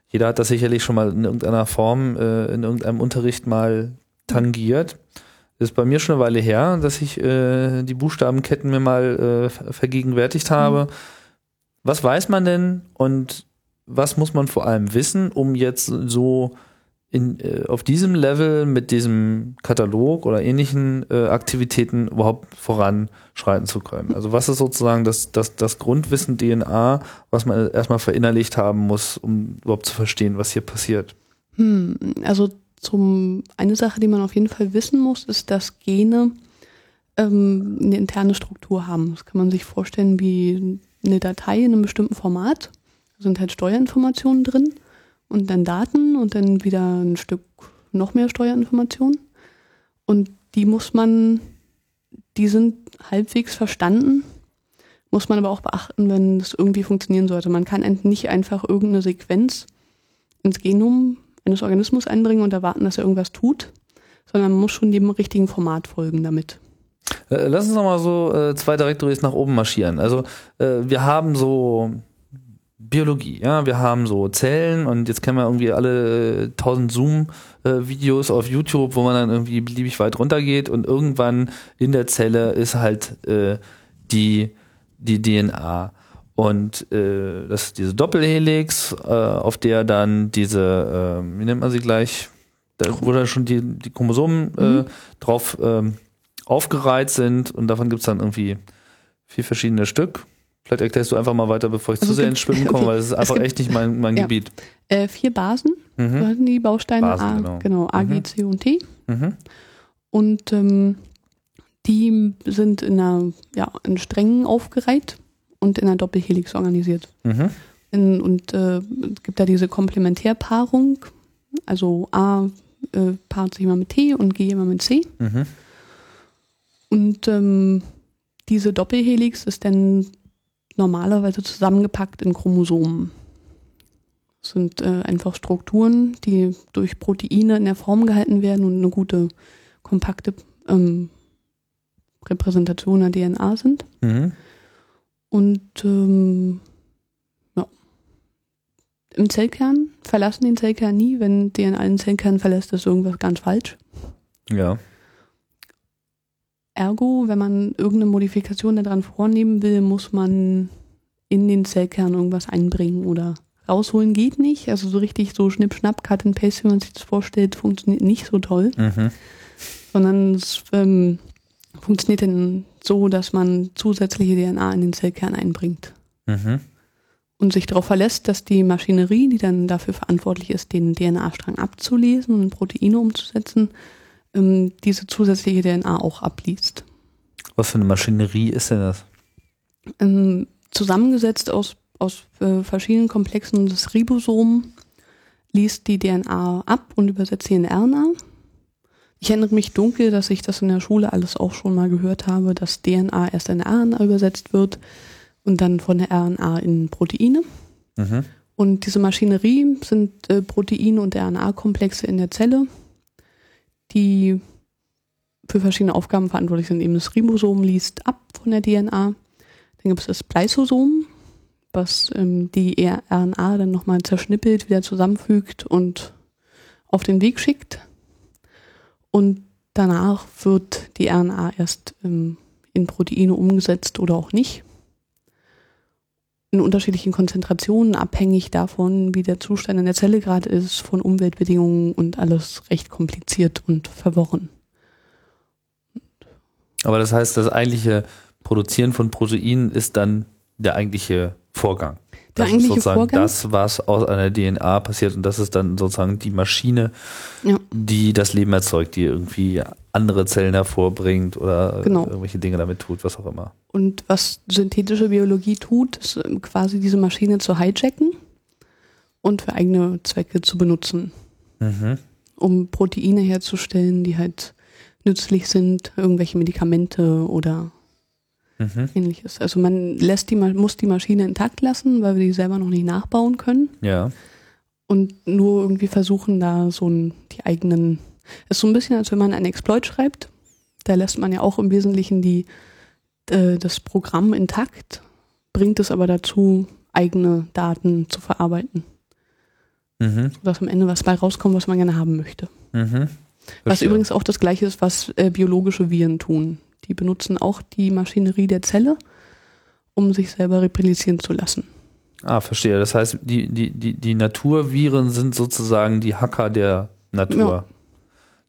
Speaker 1: jeder hat das sicherlich schon mal in irgendeiner Form, äh, in irgendeinem Unterricht mal tangiert. Ist bei mir schon eine Weile her, dass ich äh, die Buchstabenketten mir mal äh, vergegenwärtigt habe. Mhm. Was weiß man denn und was muss man vor allem wissen, um jetzt so in, äh, auf diesem Level mit diesem Katalog oder ähnlichen äh, Aktivitäten überhaupt voranschreiten zu können. Also was ist sozusagen das, das, das Grundwissen DNA, was man erstmal verinnerlicht haben muss, um überhaupt zu verstehen, was hier passiert?
Speaker 2: Hm, also zum eine Sache, die man auf jeden Fall wissen muss, ist, dass Gene ähm, eine interne Struktur haben. Das kann man sich vorstellen wie eine Datei in einem bestimmten Format. Da sind halt Steuerinformationen drin und dann Daten und dann wieder ein Stück noch mehr Steuerinformationen. Und die muss man, die sind halbwegs verstanden, muss man aber auch beachten, wenn es irgendwie funktionieren sollte. Man kann nicht einfach irgendeine Sequenz ins Genom eines Organismus einbringen und erwarten, dass er irgendwas tut, sondern man muss schon dem richtigen Format folgen damit.
Speaker 1: Äh, lass uns nochmal so äh, zwei Directories nach oben marschieren. Also äh, wir haben so Biologie, ja, wir haben so Zellen und jetzt kennen wir irgendwie alle äh, tausend Zoom-Videos äh, auf YouTube, wo man dann irgendwie beliebig weit runtergeht und irgendwann in der Zelle ist halt äh, die, die DNA. Und äh, das ist diese Doppelhelix, äh, auf der dann diese, äh, wie nennt man sie gleich, da, wo dann schon die, die Chromosomen mhm. drauf äh, aufgereiht sind und davon gibt's dann irgendwie vier verschiedene Stück. Vielleicht erklärst du einfach mal weiter, bevor ich also zu sehr ins Schwimmen komme, okay. weil es ist einfach gibt, echt nicht mein, mein ja. Gebiet.
Speaker 2: Äh, vier Basen, mhm. die Bausteine Basen, A, genau. genau A, G, mhm. C und T. Mhm. Und ähm, die sind in einer, ja, in Strängen aufgereiht und in einer Doppelhelix organisiert. Mhm. In, und äh, es gibt da diese Komplementärpaarung, also A äh, paart sich immer mit T und G immer mit C. Mhm. Und ähm, diese Doppelhelix ist dann normalerweise zusammengepackt in Chromosomen. Das sind äh, einfach Strukturen, die durch Proteine in der Form gehalten werden und eine gute, kompakte ähm, Repräsentation der DNA sind. Mhm. Und ähm, ja. im Zellkern verlassen den Zellkern nie. Wenn DNA den Zellkern verlässt, ist irgendwas ganz falsch.
Speaker 1: Ja.
Speaker 2: Ergo, wenn man irgendeine Modifikation daran vornehmen will, muss man in den Zellkern irgendwas einbringen oder rausholen geht nicht. Also so richtig so Schnipp-Schnapp, Cut and Paste, wie man sich das vorstellt, funktioniert nicht so toll. Mhm. Sondern es ähm, funktioniert dann so, dass man zusätzliche DNA in den Zellkern einbringt. Mhm. Und sich darauf verlässt, dass die Maschinerie, die dann dafür verantwortlich ist, den DNA-Strang abzulesen und in Proteine umzusetzen, ähm, diese zusätzliche DNA auch abliest.
Speaker 1: Was für eine Maschinerie ist denn das?
Speaker 2: Ähm, zusammengesetzt aus, aus äh, verschiedenen Komplexen des Ribosom liest die DNA ab und übersetzt sie in RNA. Ich erinnere mich dunkel, dass ich das in der Schule alles auch schon mal gehört habe, dass DNA erst in RNA übersetzt wird und dann von der RNA in Proteine. Mhm. Und diese Maschinerie sind äh, Proteine und RNA-Komplexe in der Zelle, die für verschiedene Aufgaben verantwortlich sind. Eben das Ribosom liest ab von der DNA. Dann gibt es das Spliceosom, was ähm, die RNA dann nochmal zerschnippelt, wieder zusammenfügt und auf den Weg schickt. Und danach wird die RNA erst ähm, in Proteine umgesetzt oder auch nicht. In unterschiedlichen Konzentrationen, abhängig davon, wie der Zustand in der Zelle gerade ist, von Umweltbedingungen und alles recht kompliziert und verworren.
Speaker 1: Aber das heißt, das eigentliche Produzieren von Proteinen ist dann der eigentliche Vorgang.
Speaker 2: Der das ist
Speaker 1: sozusagen
Speaker 2: Vorgang?
Speaker 1: das, was aus einer DNA passiert und das ist dann sozusagen die Maschine, ja. die das Leben erzeugt, die irgendwie andere Zellen hervorbringt oder genau. irgendwelche Dinge damit tut, was auch immer.
Speaker 2: Und was synthetische Biologie tut, ist ähm, quasi diese Maschine zu hijacken und für eigene Zwecke zu benutzen. Mhm. Um Proteine herzustellen, die halt nützlich sind, irgendwelche Medikamente oder
Speaker 1: Mhm.
Speaker 2: ähnliches. Also man lässt die, muss die Maschine intakt lassen, weil wir die selber noch nicht nachbauen können
Speaker 1: Ja.
Speaker 2: und nur irgendwie versuchen, da so die eigenen. Es ist so ein bisschen, als wenn man einen Exploit schreibt. Da lässt man ja auch im Wesentlichen die, äh, das Programm intakt, bringt es aber dazu, eigene Daten zu verarbeiten,
Speaker 1: Mhm.
Speaker 2: sodass am Ende was bei rauskommt, was man gerne haben möchte.
Speaker 1: Mhm.
Speaker 2: Was übrigens auch das gleiche ist, was äh, biologische Viren tun. Die benutzen auch die Maschinerie der Zelle, um sich selber replizieren zu lassen.
Speaker 1: Ah, verstehe. Das heißt, die, die, die, die Naturviren sind sozusagen die Hacker der Natur.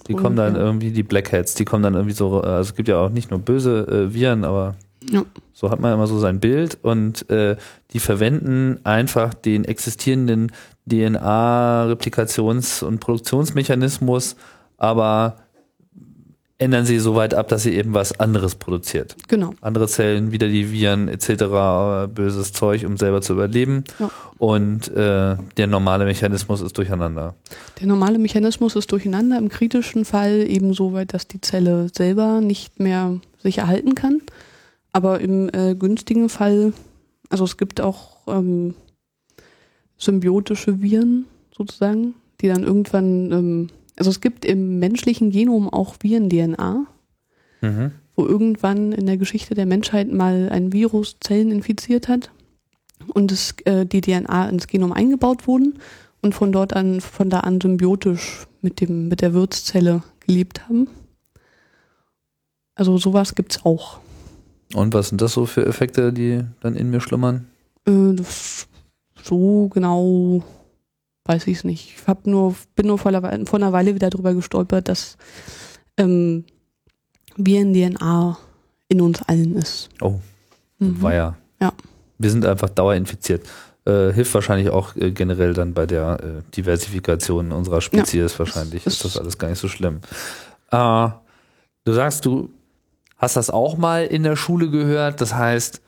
Speaker 1: Die kommen dann irgendwie, die Black Hats, die kommen dann irgendwie so, äh, also es gibt ja auch nicht nur böse äh, Viren, aber
Speaker 2: Ja.
Speaker 1: so hat man immer so sein Bild und äh, die verwenden einfach den existierenden DNA-Replikations- und Produktionsmechanismus, aber ändern sie so weit ab, dass sie eben was anderes produziert.
Speaker 2: Genau.
Speaker 1: andere Zellen, wieder die Viren etc., äh, böses Zeug, um selber zu überleben.
Speaker 2: Ja.
Speaker 1: Und äh, der normale Mechanismus ist durcheinander.
Speaker 2: Der normale Mechanismus ist durcheinander, im kritischen Fall eben so weit, dass die Zelle selber nicht mehr sich erhalten kann. Aber im äh, günstigen Fall, also es gibt auch ähm, symbiotische Viren sozusagen, die dann irgendwann, ähm, also es gibt im menschlichen Genom auch Viren-DNA,
Speaker 1: Mhm.
Speaker 2: wo irgendwann in der Geschichte der Menschheit mal ein Virus Zellen infiziert hat und es, äh, die DNA ins Genom eingebaut wurden und von dort an, von da an symbiotisch mit dem, mit der Wirtszelle gelebt haben. Also sowas gibt's auch.
Speaker 1: Und was sind das so für Effekte, die dann in mir schlummern?
Speaker 2: Äh, so genau weiß ich es nicht. Ich hab nur, bin nur vor, einer- vor einer Weile wieder drüber gestolpert, dass ähm, Viren-DNA in uns allen ist.
Speaker 1: Oh,
Speaker 2: Mhm.
Speaker 1: war ja.
Speaker 2: Ja.
Speaker 1: Wir sind einfach dauerinfiziert. Äh, hilft wahrscheinlich auch äh, generell dann bei der äh, Diversifikation unserer Spezies wahrscheinlich.
Speaker 2: das
Speaker 1: Ist das alles gar nicht so schlimm. Äh, du sagst, du hast das auch mal in der Schule gehört. Das heißt,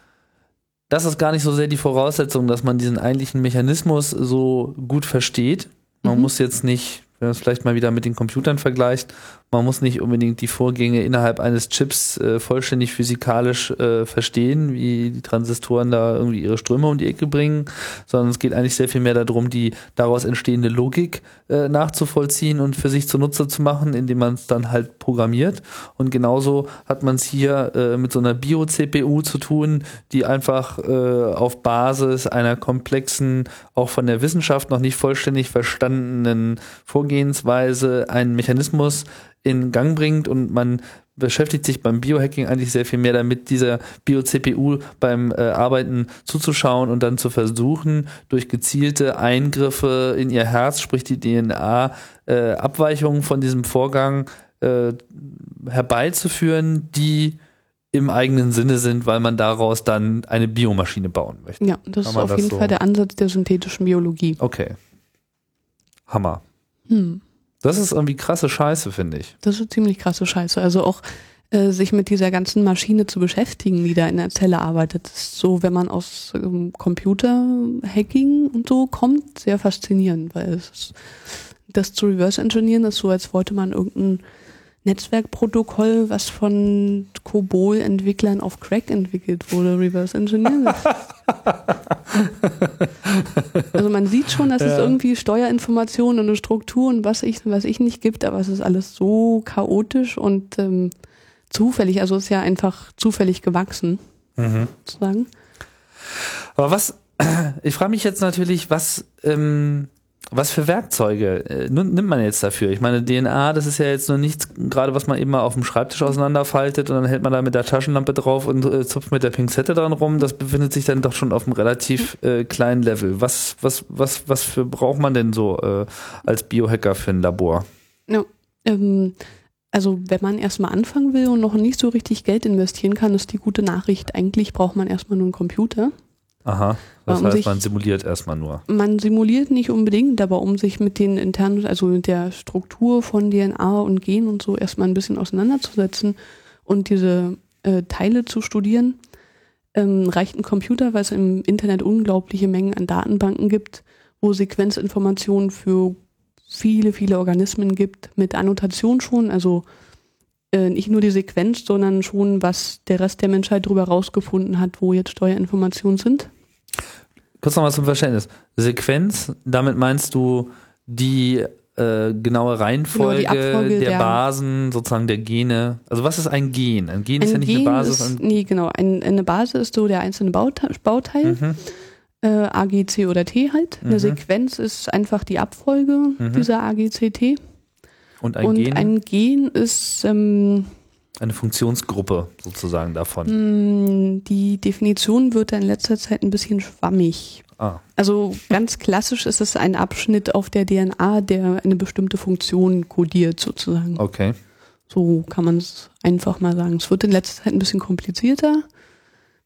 Speaker 1: das ist gar nicht so sehr die Voraussetzung, dass man diesen eigentlichen Mechanismus so gut versteht. Man
Speaker 2: Mhm.
Speaker 1: muss jetzt nicht, wenn man es vielleicht mal wieder mit den Computern vergleicht, man muss nicht unbedingt die Vorgänge innerhalb eines Chips äh, vollständig physikalisch äh, verstehen, wie die Transistoren da irgendwie ihre Ströme um die Ecke bringen, sondern es geht eigentlich sehr viel mehr darum, die daraus entstehende Logik äh, nachzuvollziehen und für sich zunutze zu machen, indem man es dann halt programmiert. Und genauso hat man es hier äh, mit so einer Bio-CPU zu tun, die einfach äh, auf Basis einer komplexen, auch von der Wissenschaft noch nicht vollständig verstandenen Vorgehensweise einen Mechanismus in Gang bringt und man beschäftigt sich beim Biohacking eigentlich sehr viel mehr damit, dieser Bio-CPU beim äh, Arbeiten zuzuschauen und dann zu versuchen, durch gezielte Eingriffe in ihr Herz, sprich die DNA-Abweichungen von diesem Vorgang äh, herbeizuführen, die im eigenen Sinne sind, weil man daraus dann eine Biomaschine bauen möchte.
Speaker 2: Ja, das
Speaker 1: Kann
Speaker 2: ist auf
Speaker 1: das
Speaker 2: jeden
Speaker 1: so-
Speaker 2: Fall der Ansatz der synthetischen Biologie.
Speaker 1: Okay. Hammer.
Speaker 2: Hm.
Speaker 1: Das ist irgendwie krasse Scheiße, finde ich.
Speaker 2: Das ist ziemlich krasse Scheiße. Also auch äh, sich mit dieser ganzen Maschine zu beschäftigen, die da in der Zelle arbeitet, ist so, wenn man aus ähm, Computer-Hacking und so kommt, sehr faszinierend, weil es ist, das zu reverse engineeren ist so, als wollte man irgendein Netzwerkprotokoll, was von COBOL-Entwicklern auf Crack entwickelt wurde, reverse engineeren. also man sieht schon, dass es
Speaker 1: Ja.
Speaker 2: irgendwie Steuerinformationen und eine Struktur und was ich, was ich nicht gibt, aber es ist alles so chaotisch und ähm, zufällig, also es ist ja einfach zufällig gewachsen, sozusagen.
Speaker 1: Aber was, ich frage mich jetzt natürlich, was, ähm, was für Werkzeuge äh, nimmt man jetzt dafür? Ich meine, DNA, das ist ja jetzt nur nichts, gerade was man eben mal auf dem Schreibtisch auseinanderfaltet und dann hält man da mit der Taschenlampe drauf und äh, zupft mit der Pinzette dran rum. Das befindet sich dann doch schon auf einem relativ äh, kleinen Level. Was, was, was, was für braucht man denn so äh, als Biohacker für ein Labor?
Speaker 2: Ja, ähm, also wenn man erstmal anfangen will und noch nicht so richtig Geld investieren kann, ist die gute Nachricht, eigentlich braucht man erstmal nur einen Computer.
Speaker 1: Aha, das
Speaker 2: Um
Speaker 1: heißt,
Speaker 2: sich-
Speaker 1: man simuliert erstmal nur.
Speaker 2: Man simuliert nicht unbedingt, aber um sich mit den internen, also mit der Struktur von DNA und Gen und so erstmal ein bisschen auseinanderzusetzen und diese äh, Teile zu studieren, ähm, reicht ein Computer, weil es im Internet unglaubliche Mengen an Datenbanken gibt, wo Sequenzinformationen für viele, viele Organismen gibt, mit Annotation schon, also äh, nicht nur die Sequenz, sondern schon, was der Rest der Menschheit darüber rausgefunden hat, wo jetzt Steuerinformationen sind.
Speaker 1: Kurz nochmal zum Verständnis. Sequenz, damit meinst du die äh, genaue Reihenfolge
Speaker 2: Genau, die Abfolge
Speaker 1: der,
Speaker 2: der-
Speaker 1: Basen, sozusagen der Gene. Also was ist ein Gen? Ein Gen ist ja
Speaker 2: Ein
Speaker 1: nicht
Speaker 2: Gen
Speaker 1: eine Basis.
Speaker 2: ist,
Speaker 1: Ein,
Speaker 2: nee, genau. Ein, eine Basis ist so der einzelne Bauteil, Bauteil
Speaker 1: mhm.
Speaker 2: äh, A, G, C oder T halt. Eine
Speaker 1: Mhm.
Speaker 2: Sequenz ist einfach die Abfolge
Speaker 1: Mhm.
Speaker 2: dieser A, G, C, T.
Speaker 1: Und ein
Speaker 2: Und
Speaker 1: Gen,
Speaker 2: ein Gen ist ähm,
Speaker 1: eine Funktionsgruppe sozusagen davon.
Speaker 2: mh, die Definition wird da in letzter Zeit ein bisschen schwammig.
Speaker 1: Ah,
Speaker 2: Also ganz klassisch ist es ein Abschnitt auf der DNA, der eine bestimmte Funktion kodiert sozusagen.
Speaker 1: okay.
Speaker 2: So kann man es einfach mal sagen. Es wird in letzter Zeit ein bisschen komplizierter,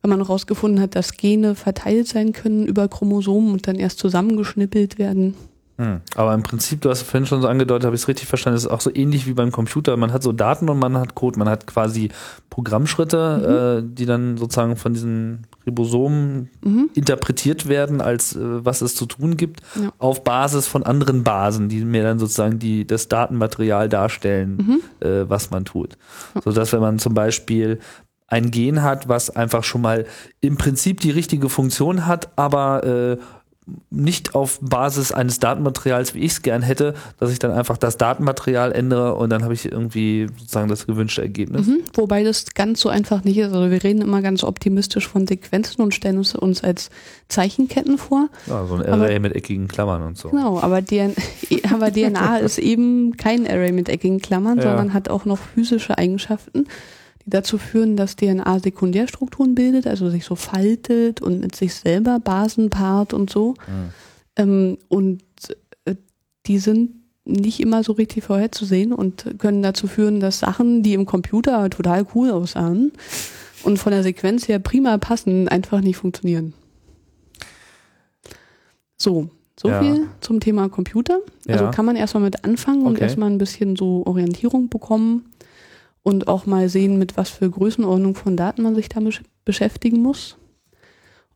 Speaker 2: weil man herausgefunden hat, dass Gene verteilt sein können über Chromosomen und dann erst zusammengeschnippelt werden.
Speaker 1: Hm. Aber im Prinzip, du hast vorhin schon so angedeutet, habe ich es richtig verstanden, es ist auch so ähnlich wie beim Computer. Man hat so Daten und man hat Code, man hat quasi Programmschritte, äh, die dann sozusagen von diesen Ribosomen
Speaker 2: Mhm.
Speaker 1: interpretiert werden, als äh, was es zu tun gibt,
Speaker 2: Ja.
Speaker 1: auf Basis von anderen Basen, die mir dann sozusagen die, das Datenmaterial darstellen,
Speaker 2: Mhm.
Speaker 1: äh, was man tut. So dass wenn man zum Beispiel ein Gen hat, was einfach schon mal im Prinzip die richtige Funktion hat, aber äh, nicht auf Basis eines Datenmaterials, wie ich es gern hätte, dass ich dann einfach das Datenmaterial ändere und dann habe ich irgendwie sozusagen das gewünschte Ergebnis.
Speaker 2: Mhm. Wobei das ganz so einfach nicht ist. Also wir reden immer ganz optimistisch von Sequenzen und stellen uns, uns als Zeichenketten vor.
Speaker 1: Ja, so ein
Speaker 2: Aber-
Speaker 1: Array mit eckigen Klammern und so.
Speaker 2: Genau, aber, DN aber DNA ist eben kein Array mit eckigen Klammern,
Speaker 1: Ja.
Speaker 2: sondern hat auch noch physische Eigenschaften, die dazu führen, dass DNA Sekundärstrukturen bildet, also sich so faltet und mit sich selber Basen paart und so.
Speaker 1: Mhm.
Speaker 2: Ähm, und äh, die sind nicht immer so richtig vorherzusehen und können dazu führen, dass Sachen, die im Computer total cool aussahen und von der Sequenz her prima passen, einfach nicht funktionieren. So, so
Speaker 1: Ja.
Speaker 2: viel zum Thema Computer. Also
Speaker 1: Ja.
Speaker 2: kann man erstmal mit anfangen und
Speaker 1: Okay.
Speaker 2: erstmal ein bisschen so Orientierung bekommen und auch mal sehen, mit was für Größenordnung von Daten man sich da besch- beschäftigen muss.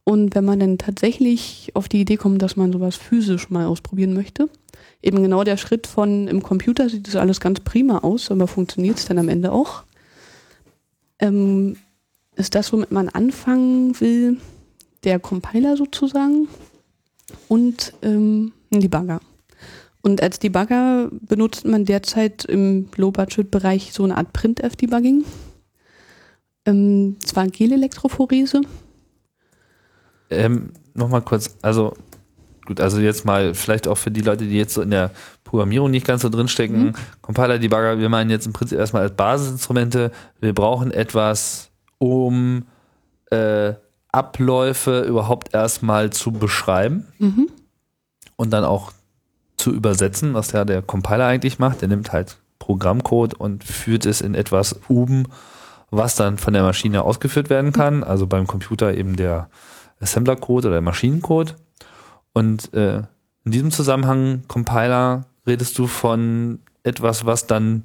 Speaker 2: Und wenn man dann tatsächlich auf die Idee kommt, dass man sowas physisch mal ausprobieren möchte, eben genau der Schritt von im Computer sieht das alles ganz prima aus, aber funktioniert es dann am Ende auch, ähm, ist das, womit man anfangen will, der Compiler sozusagen und ähm, ein Debugger. Und als Debugger benutzt man derzeit im Low-Budget-Bereich so eine Art Printf-Debugging. Ähm, zwar Gelelektrophorese.
Speaker 1: Ähm, Nochmal kurz, also gut, also jetzt mal vielleicht auch für die Leute, die jetzt so in der Programmierung nicht ganz so drinstecken,
Speaker 2: Mhm.
Speaker 1: Compiler, Debugger, wir meinen jetzt im Prinzip erstmal als Basisinstrumente, wir brauchen etwas, um äh, Abläufe überhaupt erstmal zu beschreiben
Speaker 2: Mhm.
Speaker 1: und dann auch zu übersetzen, was ja der Compiler eigentlich macht. Der nimmt halt Programmcode und führt es in etwas um, was dann von der Maschine ausgeführt werden kann. Also beim Computer eben der Assembler-Code oder der Maschinencode. Und äh, in diesem Zusammenhang, Compiler, redest du von etwas, was dann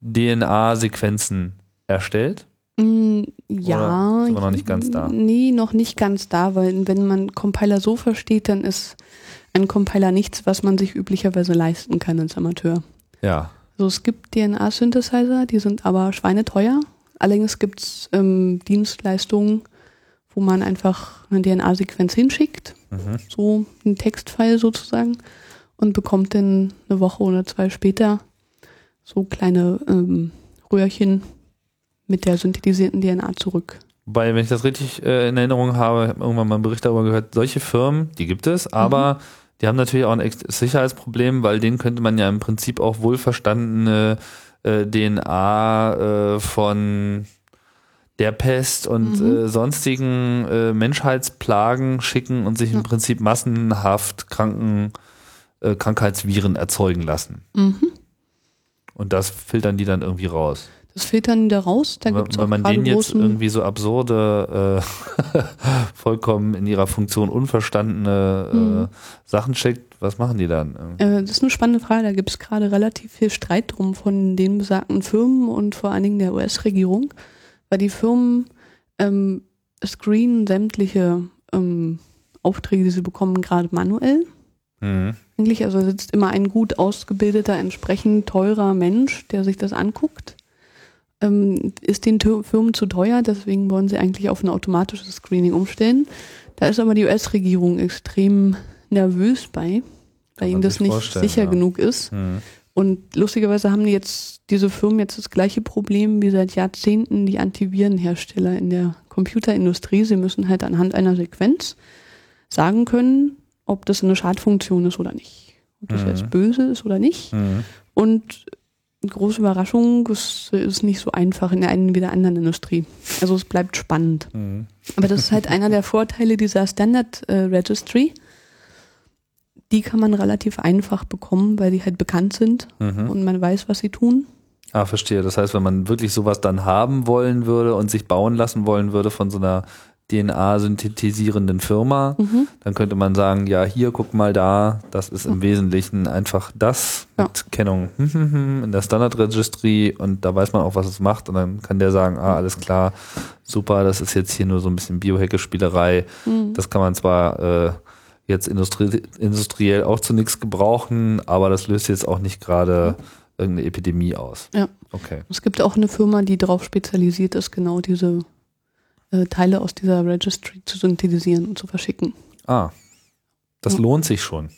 Speaker 1: DNA-Sequenzen erstellt?
Speaker 2: Mm, Ja.
Speaker 1: Oder sind wir noch nicht ganz da?
Speaker 2: Nee, noch nicht ganz da, weil wenn man Compiler so versteht, dann ist ein Compiler nichts, was man sich üblicherweise leisten kann als Amateur.
Speaker 1: Ja.
Speaker 2: Also es gibt DNA-Synthesizer, die sind aber schweineteuer. Allerdings gibt es ähm, Dienstleistungen, wo man einfach eine DNA-Sequenz hinschickt,
Speaker 1: Mhm.
Speaker 2: so ein Textfile sozusagen, und bekommt dann eine Woche oder zwei später so kleine ähm, Röhrchen mit der synthetisierten DNA zurück.
Speaker 1: Wobei, wenn ich das richtig äh, in Erinnerung habe, ich habe irgendwann mal einen Bericht darüber gehört, solche Firmen, die gibt es, aber die haben natürlich auch ein Sicherheitsproblem, weil denen könnte man ja im Prinzip auch wohlverstandene äh, DNA äh, von der Pest und
Speaker 2: Mhm.
Speaker 1: äh, sonstigen äh, Menschheitsplagen schicken und sich im. Prinzip massenhaft Kranken, äh, Krankheitsviren erzeugen lassen.
Speaker 2: Mhm.
Speaker 1: Und das filtern die dann irgendwie raus.
Speaker 2: Das filtern die da raus. Da gibt's
Speaker 1: weil man denen jetzt irgendwie so absurde, äh, vollkommen in ihrer Funktion unverstandene äh,
Speaker 2: Mhm.
Speaker 1: Sachen schickt, was machen die dann?
Speaker 2: Äh, das ist eine spannende Frage. Da gibt es gerade relativ viel Streit drum von den besagten Firmen und vor allen Dingen der US-Regierung, weil die Firmen ähm, screenen sämtliche ähm, Aufträge, die sie bekommen, gerade manuell.
Speaker 1: Mhm.
Speaker 2: Eigentlich, also sitzt immer ein gut ausgebildeter, entsprechend teurer Mensch, der sich das anguckt. Ähm, ist den Firmen zu teuer, deswegen wollen sie eigentlich auf ein automatisches Screening umstellen. Da ist aber die US-Regierung extrem nervös bei, weil ihnen das nicht sicher
Speaker 1: ja.
Speaker 2: genug ist.
Speaker 1: Hm.
Speaker 2: Und lustigerweise haben die jetzt diese Firmen jetzt das gleiche Problem wie seit Jahrzehnten die Antivirenhersteller in der Computerindustrie. Sie müssen halt anhand einer Sequenz sagen können, ob das eine Schadfunktion ist oder nicht. Ob das
Speaker 1: Mhm.
Speaker 2: jetzt böse ist oder nicht.
Speaker 1: Hm.
Speaker 2: Und große Überraschung, es ist nicht so einfach in der einen wie der anderen Industrie. Also es bleibt spannend.
Speaker 1: Hm.
Speaker 2: Aber das ist halt einer der Vorteile dieser Standard äh, Registry. Die kann man relativ einfach bekommen, weil die halt bekannt sind
Speaker 1: Mhm.
Speaker 2: und man weiß, was sie tun.
Speaker 1: Ah, verstehe. Das heißt, wenn man wirklich sowas dann haben wollen würde und sich bauen lassen wollen würde von so einer DNA-synthetisierenden Firma,
Speaker 2: Mhm.
Speaker 1: dann könnte man sagen, ja, hier, guck mal da, das ist im Wesentlichen einfach das
Speaker 2: Ja.
Speaker 1: mit Kennung in der Standard Registry und da weiß man auch, was es macht und dann kann der sagen, ah, alles klar, super, das ist jetzt hier nur so ein bisschen Biohacke-Spielerei.
Speaker 2: Mhm.
Speaker 1: Das kann man zwar äh, jetzt industrie industriell auch zu nichts gebrauchen, aber das löst jetzt auch nicht gerade irgendeine Epidemie aus.
Speaker 2: Ja.
Speaker 1: Okay.
Speaker 2: Es gibt auch eine Firma, die darauf spezialisiert ist, genau diese äh, Teile aus dieser Registry zu synthetisieren und zu verschicken.
Speaker 1: Ah, das
Speaker 2: Ja.
Speaker 1: lohnt sich schon.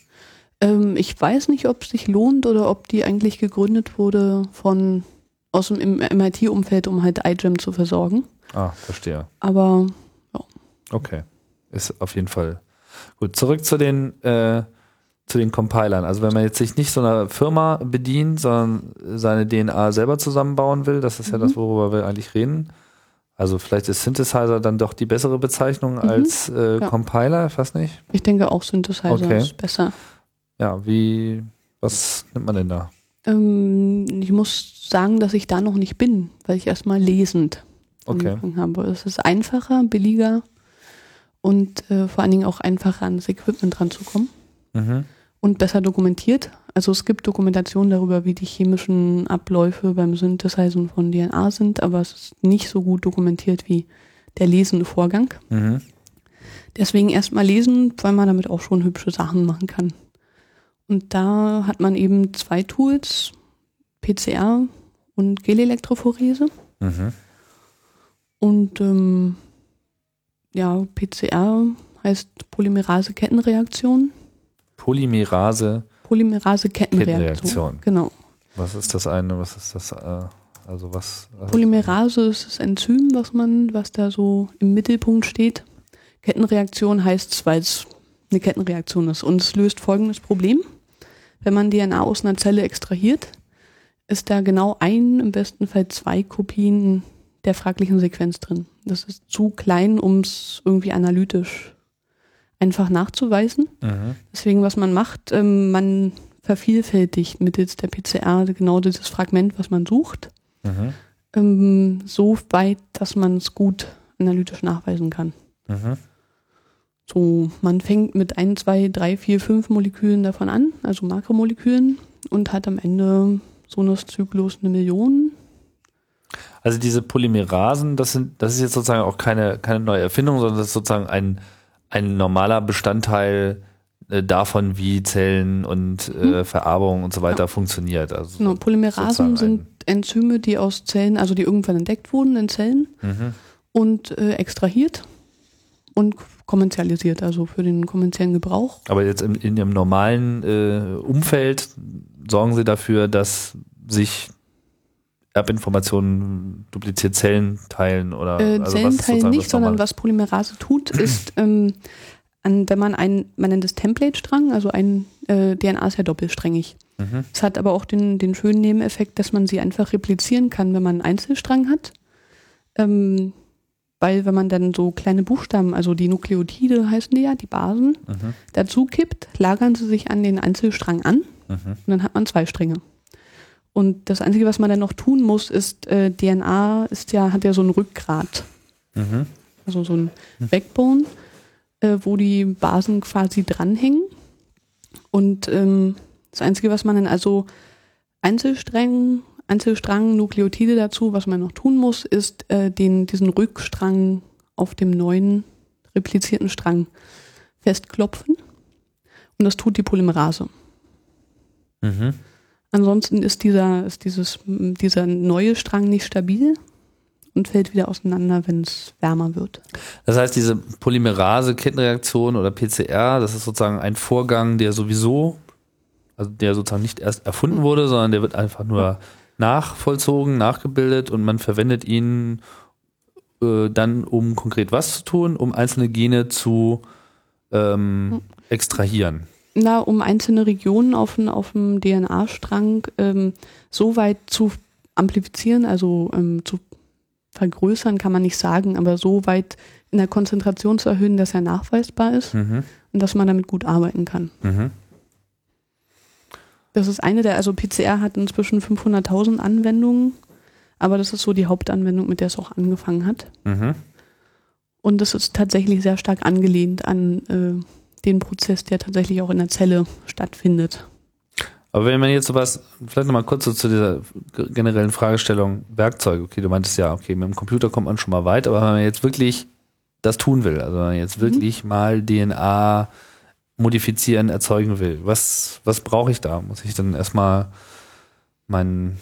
Speaker 2: Ähm, ich weiß nicht, ob es sich lohnt oder ob die eigentlich gegründet wurde von aus dem MIT-Umfeld, um halt iGEM zu versorgen.
Speaker 1: Ah, verstehe.
Speaker 2: Aber
Speaker 1: Okay. Ist auf jeden Fall gut. Zurück zu den, äh, zu den Compilern. Also wenn man jetzt sich nicht so einer Firma bedient, sondern seine DNA selber zusammenbauen will, das ist ja
Speaker 2: Mhm.
Speaker 1: das, worüber wir eigentlich reden. Also vielleicht ist Synthesizer dann doch die bessere Bezeichnung als äh,
Speaker 2: Mhm. Ja.
Speaker 1: Compiler, ich weiß nicht.
Speaker 2: ich denke auch Synthesizer
Speaker 1: Okay.
Speaker 2: ist besser.
Speaker 1: Ja, wie, was nimmt man denn da?
Speaker 2: Ähm, ich muss sagen, dass ich da noch nicht bin, weil ich erstmal lesend
Speaker 1: Okay.
Speaker 2: angefangen habe. Es ist einfacher, billiger und äh, vor allen Dingen auch einfacher an das Equipment ranzukommen
Speaker 1: Mhm.
Speaker 2: Und besser dokumentiert. Also es gibt Dokumentationen darüber, wie die chemischen Abläufe beim Synthesizen von DNA sind, aber es ist nicht so gut dokumentiert wie der lesende Vorgang.
Speaker 1: Mhm.
Speaker 2: Deswegen erstmal lesen, weil man damit auch schon hübsche Sachen machen kann. Und da hat man eben zwei Tools, PCR und Gelelektrophorese.
Speaker 1: Mhm.
Speaker 2: Und ähm, ja, PCR heißt Polymerase-Kettenreaktion.
Speaker 1: Polymerase,
Speaker 2: Polymerase-Kettenreaktion.
Speaker 1: Kettenreaktion.
Speaker 2: Genau.
Speaker 1: was ist das eine, was ist das, äh, also was? was
Speaker 2: Polymerase ist das Enzym, was man, was da so im Mittelpunkt steht. Kettenreaktion heißt es, weil es eine Kettenreaktion ist. Und es löst folgendes Problem. Wenn man DNA aus einer Zelle extrahiert, ist da genau ein, im besten Fall zwei Kopien der fraglichen Sequenz drin. Das ist zu klein, um es irgendwie analytisch einfach nachzuweisen.
Speaker 1: Mhm.
Speaker 2: Deswegen, was man macht, ähm, man vervielfältigt mittels der PCR genau dieses Fragment, was man sucht
Speaker 1: Mhm.
Speaker 2: ähm, so weit, dass man es gut analytisch nachweisen kann.
Speaker 1: Mhm.
Speaker 2: So, man fängt mit ein, zwei, drei, vier, fünf Molekülen davon an, also Makromolekülen, und hat am Ende so eines Zyklus eine Million.
Speaker 1: Also diese Polymerasen, das sind, das ist jetzt sozusagen auch keine, keine neue Erfindung, sondern das ist sozusagen ein, ein normaler Bestandteil äh, davon, wie Zellen und äh, Verarbeitung und so weiter funktioniert. Also
Speaker 2: Genau, Polymerasen sind Enzyme, die aus Zellen, also die irgendwann entdeckt wurden in Zellen
Speaker 1: Mhm.
Speaker 2: und äh, extrahiert und kommerzialisiert, also für den kommerziellen Gebrauch.
Speaker 1: Aber jetzt in, in ihrem normalen äh, Umfeld sorgen sie dafür, dass sich Erbinformationen dupliziert Zellen teilen oder
Speaker 2: Äh,
Speaker 1: also
Speaker 2: Zellenteilen
Speaker 1: sozusagen
Speaker 2: nicht, sondern was Polymerase tut, ist, ähm, an, wenn man ein, man nennt es Template-Strang, also ein äh, DNA ist ja doppelsträngig.
Speaker 1: Mhm.
Speaker 2: Es hat aber auch den, den schönen Nebeneffekt, dass man sie einfach replizieren kann, wenn man einen Einzelstrang hat. Ähm, weil wenn man dann so kleine Buchstaben, also die Nukleotide heißen die ja, die Basen,
Speaker 1: Mhm.
Speaker 2: dazu kippt, lagern sie sich an den Einzelstrang an
Speaker 1: Mhm.
Speaker 2: und dann hat man zwei Stränge. Und das Einzige, was man dann noch tun muss, ist, äh, DNA ist ja, hat ja so ein Rückgrat
Speaker 1: Mhm.
Speaker 2: also so ein Backbone, äh, wo die Basen quasi dranhängen. Und ähm, das Einzige, was man dann also Einzelsträngen, Einzelstrang, Nukleotide dazu, was man noch tun muss, ist äh, den, diesen Rückstrang auf dem neuen replizierten Strang festklopfen. Und das tut die Polymerase.
Speaker 1: Mhm.
Speaker 2: Ansonsten ist dieser, ist dieses, dieser neue Strang nicht stabil und fällt wieder auseinander, wenn es wärmer wird.
Speaker 1: Das heißt, diese Polymerase-Kettenreaktion oder PCR, das ist sozusagen ein Vorgang, der sowieso, also der sozusagen nicht erst erfunden wurde, sondern der wird einfach nur nachvollzogen, nachgebildet und man verwendet ihn äh, dann, um konkret was zu tun, um einzelne Gene zu ähm, extrahieren.
Speaker 2: Na, um einzelne Regionen auf, dem- auf dem DNA-Strang ähm, so weit zu amplifizieren, also ähm, zu vergrößern, kann man nicht sagen, aber so weit in der Konzentration zu erhöhen, dass er nachweisbar ist
Speaker 1: Mhm.
Speaker 2: und dass man damit gut arbeiten kann.
Speaker 1: Mhm.
Speaker 2: Das ist eine der, also PCR hat inzwischen 500.000 Anwendungen, aber das ist so die Hauptanwendung, mit der es auch angefangen hat.
Speaker 1: Mhm.
Speaker 2: Und das ist tatsächlich sehr stark angelehnt an äh, den Prozess, der tatsächlich auch in der Zelle stattfindet.
Speaker 1: Aber wenn man jetzt sowas, vielleicht nochmal kurz so zu dieser generellen Fragestellung Werkzeug, okay, du meintest ja, okay, mit dem Computer kommt man schon mal weit, aber wenn man jetzt wirklich das tun will, also wenn man jetzt wirklich mal DNA modifizieren, erzeugen will, was, was brauche ich da? Muss ich dann erstmal mein,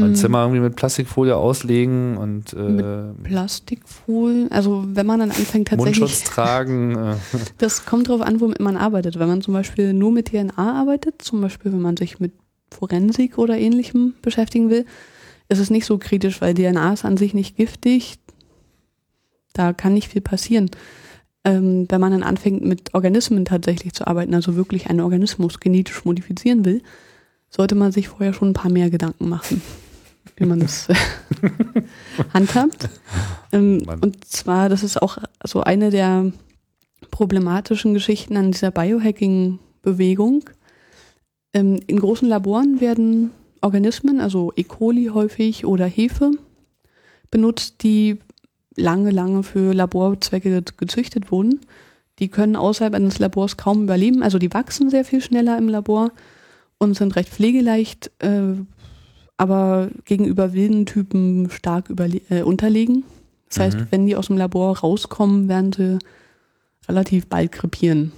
Speaker 1: mein
Speaker 2: Mm.
Speaker 1: Zimmer irgendwie mit Plastikfolie auslegen und äh,
Speaker 2: Mit Plastikfolien, also wenn man dann anfängt tatsächlich,
Speaker 1: Mundschutz tragen? Äh,
Speaker 2: das kommt darauf an, womit man arbeitet. Wenn man zum Beispiel nur mit DNA arbeitet, zum Beispiel wenn man sich mit Forensik oder ähnlichem beschäftigen will, ist es nicht so kritisch, weil DNA ist an sich nicht giftig. Da kann nicht viel passieren. Ähm, wenn man dann anfängt, mit Organismen tatsächlich zu arbeiten, also wirklich einen Organismus genetisch modifizieren will, sollte man sich vorher schon ein paar mehr Gedanken machen, wie man das äh, handhabt. Ähm, und zwar, das ist auch so eine der problematischen Geschichten an dieser Biohacking-Bewegung. Ähm, in großen Laboren werden Organismen, also E. coli häufig oder Hefe, benutzt, die lange, lange für Laborzwecke gezüchtet wurden. Die können außerhalb eines Labors kaum überleben. Also die wachsen sehr viel schneller im Labor und sind recht pflegeleicht, äh, aber gegenüber wilden Typen stark überle äh, unterlegen. Das heißt,
Speaker 1: Mhm.
Speaker 2: wenn die aus dem Labor rauskommen, werden sie relativ bald krepieren.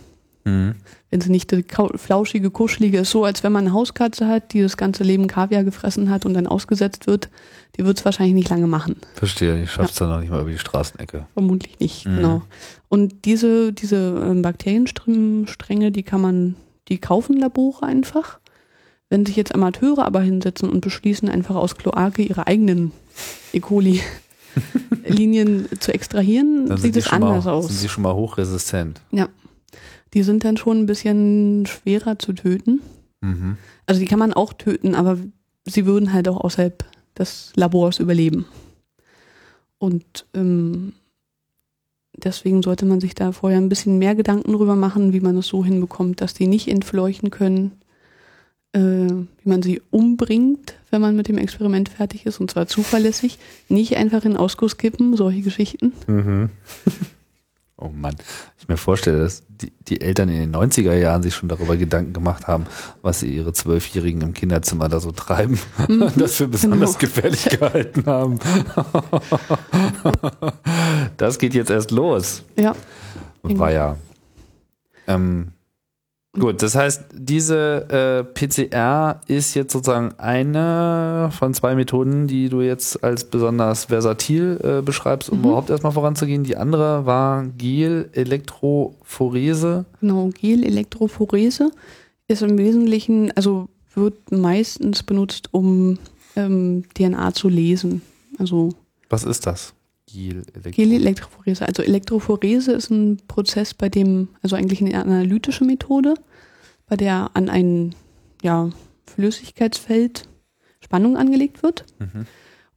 Speaker 1: mhm.
Speaker 2: Wenn sie nicht die flauschige, kuschelige ist, so als wenn man eine Hauskatze hat, die das ganze Leben Kaviar gefressen hat und dann ausgesetzt wird, die wird es wahrscheinlich nicht lange machen.
Speaker 1: Verstehe, ich schaff's dann noch nicht mal über die Straßenecke.
Speaker 2: Vermutlich nicht,
Speaker 1: Mhm.
Speaker 2: genau. Und diese, diese ähm, Bakterienstränge, die kann man, die kaufen Labore einfach. Wenn sich jetzt Amateure aber hinsetzen und beschließen, einfach aus Kloake ihre eigenen E. coli-Linien zu extrahieren,
Speaker 1: Dann
Speaker 2: sieht es anders
Speaker 1: mal,
Speaker 2: aus.
Speaker 1: sind sie schon mal hochresistent.
Speaker 2: Ja. Die sind dann schon ein bisschen schwerer zu töten.
Speaker 1: Mhm.
Speaker 2: Also die kann man auch töten, aber sie würden halt auch außerhalb des Labors überleben. Und ähm, deswegen sollte man sich da vorher ein bisschen mehr Gedanken drüber machen, wie man es so hinbekommt, dass die nicht entfleuchen können, äh, wie man sie umbringt, wenn man mit dem Experiment fertig ist, und zwar zuverlässig. Nicht einfach in Ausguss kippen, solche Geschichten.
Speaker 1: Mhm. Oh Mann, ich mir vorstelle, dass die, die Eltern in den 90er Jahren sich schon darüber Gedanken gemacht haben, was sie ihre Zwölfjährigen im Kinderzimmer da so treiben und das für besonders
Speaker 2: Genau.
Speaker 1: gefährlich gehalten haben. das geht jetzt erst los.
Speaker 2: Ja.
Speaker 1: War ja. Ähm, gut, das heißt, diese äh, PCR ist jetzt sozusagen eine von zwei Methoden, die du jetzt als besonders versatil äh, beschreibst, um
Speaker 2: Mhm.
Speaker 1: überhaupt erstmal voranzugehen. Die andere war Gel-Elektrophorese.
Speaker 2: Genau, Gel-Elektrophorese ist im Wesentlichen, also wird meistens benutzt, um ähm, DNA zu lesen. Also
Speaker 1: Was ist das? Gel-Elektro.
Speaker 2: Gel-Elektrophorese. Also Elektrophorese ist ein Prozess, bei dem, also eigentlich eine analytische Methode, bei der an ein ja, Flüssigkeitsfeld Spannung angelegt wird.
Speaker 1: Mhm.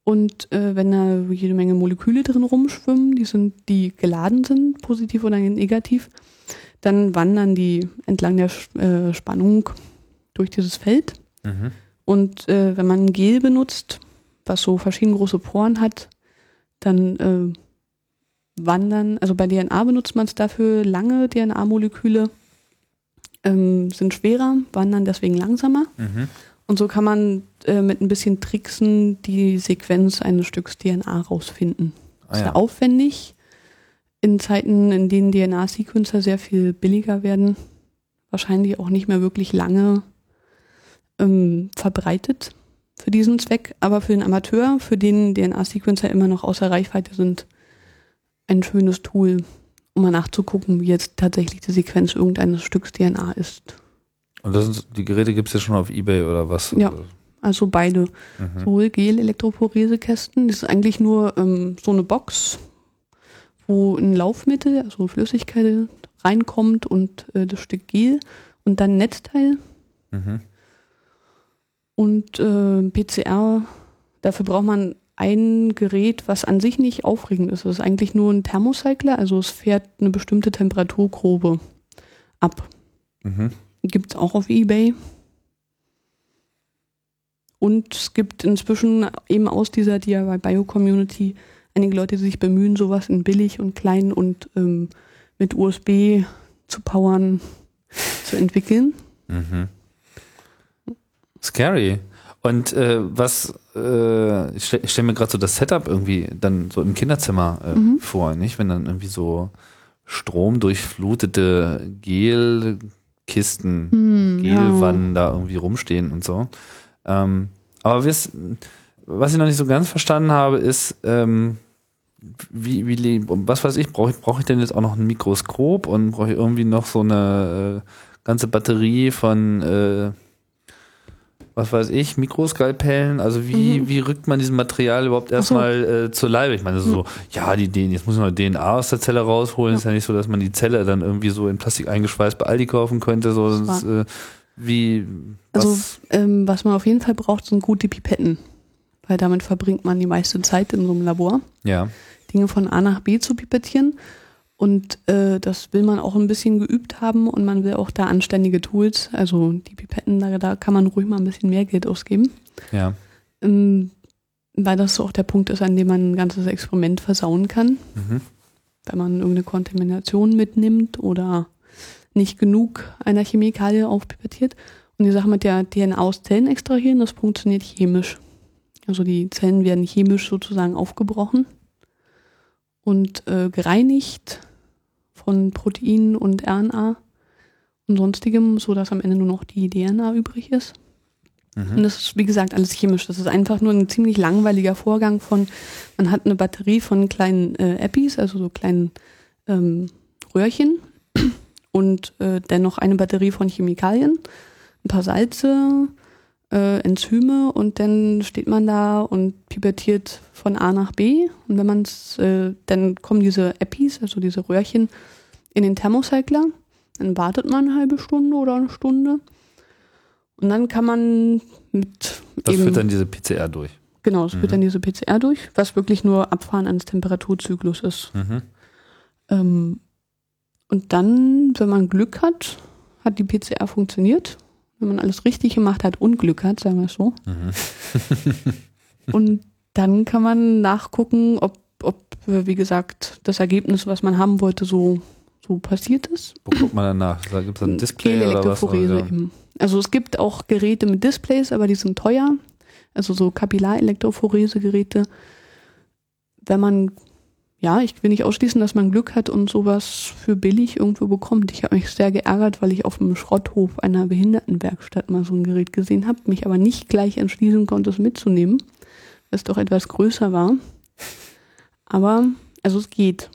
Speaker 2: Und äh, wenn da jede Menge Moleküle drin rumschwimmen, die sind, die geladen sind, positiv oder negativ, dann wandern die entlang der äh, Spannung durch dieses Feld.
Speaker 1: Mhm.
Speaker 2: Und äh, wenn man Gel benutzt, was so verschiedene große Poren hat, dann äh, wandern, also bei DNA benutzt man es dafür lange DNA-Moleküle, ähm, sind schwerer, wandern deswegen langsamer.
Speaker 1: Mhm.
Speaker 2: Und so kann man äh, mit ein bisschen Tricksen die Sequenz eines Stücks DNA rausfinden.
Speaker 1: Ah,
Speaker 2: Sehr
Speaker 1: ja.
Speaker 2: aufwendig. In Zeiten, in denen DNA-Sequencer sehr viel billiger werden, wahrscheinlich auch nicht mehr wirklich lange ähm, verbreitet für diesen Zweck, aber für den Amateur, für den DNA-Sequencer immer noch außer Reichweite sind, ein schönes Tool, um mal nachzugucken, wie jetzt tatsächlich die Sequenz irgendeines Stücks DNA ist.
Speaker 1: Und das sind, die Geräte gibt es ja schon auf Ebay oder was?
Speaker 2: Ja. Also beide.
Speaker 1: Mhm.
Speaker 2: Sowohl Gel-Elektroporesekästen, das ist eigentlich nur ähm, so eine Box, wo ein Laufmittel, also Flüssigkeit reinkommt und äh, das Stück Gel und dann ein Netzteil
Speaker 1: Mhm.
Speaker 2: Und äh, PCR. Dafür braucht man ein Gerät, was an sich nicht aufregend ist. Das ist eigentlich nur ein Thermocycler, also es fährt eine bestimmte Temperaturprobe ab.
Speaker 1: Mhm.
Speaker 2: Gibt es auch auf Ebay. Und es gibt inzwischen eben aus dieser DIY Bio Community einige Leute, die sich bemühen, sowas in billig und klein und ähm, mit USB zu powern zu entwickeln.
Speaker 1: Mhm. Scary. Und äh, was, äh, ich stelle stell mir gerade so das Setup irgendwie dann so im Kinderzimmer äh,
Speaker 2: Mhm.
Speaker 1: vor, nicht? Wenn dann irgendwie so stromdurchflutete Gelkisten,
Speaker 2: Hm,
Speaker 1: Gelwannen da irgendwie rumstehen und so. Ähm, aber was ich noch nicht so ganz verstanden habe, ist, ähm, wie, wie, was weiß ich, brauche ich, brauche ich denn jetzt auch noch ein Mikroskop und brauche ich irgendwie noch so eine äh, ganze Batterie von, äh, was weiß ich, Mikroskalpellen? Also wie,
Speaker 2: Mhm.
Speaker 1: wie rückt man diesem Material überhaupt
Speaker 2: Ach so.
Speaker 1: erstmal äh, zur Leibe? Ich meine, ist so, ja, die, die, jetzt muss man DNA aus der Zelle rausholen.
Speaker 2: Ja.
Speaker 1: Ist ja nicht so, dass man die Zelle dann irgendwie so in Plastik eingeschweißt bei Aldi kaufen könnte. So,
Speaker 2: das,
Speaker 1: äh, wie,
Speaker 2: Also
Speaker 1: was,
Speaker 2: ähm, was man auf jeden Fall braucht, sind gute Pipetten. Weil damit verbringt man die meiste Zeit in so einem Labor,
Speaker 1: ja.
Speaker 2: Dinge von A nach B zu pipettieren. Und äh, das will man auch ein bisschen geübt haben und man will auch da anständige Tools. Also die Pipetten, da, da kann man ruhig mal ein bisschen mehr Geld ausgeben.
Speaker 1: Ja.
Speaker 2: Ähm, weil das so auch der Punkt ist, an dem man ein ganzes Experiment versauen kann.
Speaker 1: Mhm.
Speaker 2: wenn man irgendeine Kontamination mitnimmt oder nicht genug einer Chemikalie aufpipettiert. Und die Sache mit der DNA aus Zellen extrahieren, das funktioniert chemisch. Also die Zellen werden chemisch sozusagen aufgebrochen und äh, gereinigt von Proteinen und RNA und sonstigem, sodass am Ende nur noch die DNA übrig ist. Und
Speaker 1: Mhm.
Speaker 2: das ist, wie gesagt, alles chemisch. Das ist einfach nur ein ziemlich langweiliger Vorgang von, man hat eine Batterie von kleinen äh, Epis, also so kleinen ähm, Röhrchen und äh, dann noch eine Batterie von Chemikalien, ein paar Salze, äh, Enzyme und dann steht man da und pipettiert von A nach B und wenn man es, äh, dann kommen diese Epis, also diese Röhrchen, in den Thermocycler, dann wartet man eine halbe Stunde oder eine Stunde und dann kann man mit
Speaker 1: Das
Speaker 2: eben,
Speaker 1: führt dann diese PCR durch.
Speaker 2: genau, führt
Speaker 1: Mhm.
Speaker 2: dann diese PCR durch, was wirklich nur Abfahren eines Temperaturzyklus ist.
Speaker 1: Mhm.
Speaker 2: Ähm, und dann, wenn man Glück hat, hat die PCR funktioniert. Wenn man alles richtig gemacht hat und Glück hat, sagen wir es so.
Speaker 1: Mhm.
Speaker 2: Und dann kann man nachgucken, ob, ob, wie gesagt, das Ergebnis, was man haben wollte, so, so passiert ist.
Speaker 1: Wo guckt man dann nach? Da gibt es ein Display oder was? Oder?
Speaker 2: eben. Also es gibt auch Geräte mit Displays, aber die sind teuer. Also so Kapillarelektrophorese-Geräte. Wenn man, ja, ich will nicht ausschließen, dass man Glück hat und sowas für billig irgendwo bekommt. Ich habe mich sehr geärgert, weil ich auf dem Schrotthof einer Behindertenwerkstatt mal so ein Gerät gesehen habe, mich aber nicht gleich entschließen konnte, es mitzunehmen, weil es doch etwas größer war. Aber, also es geht.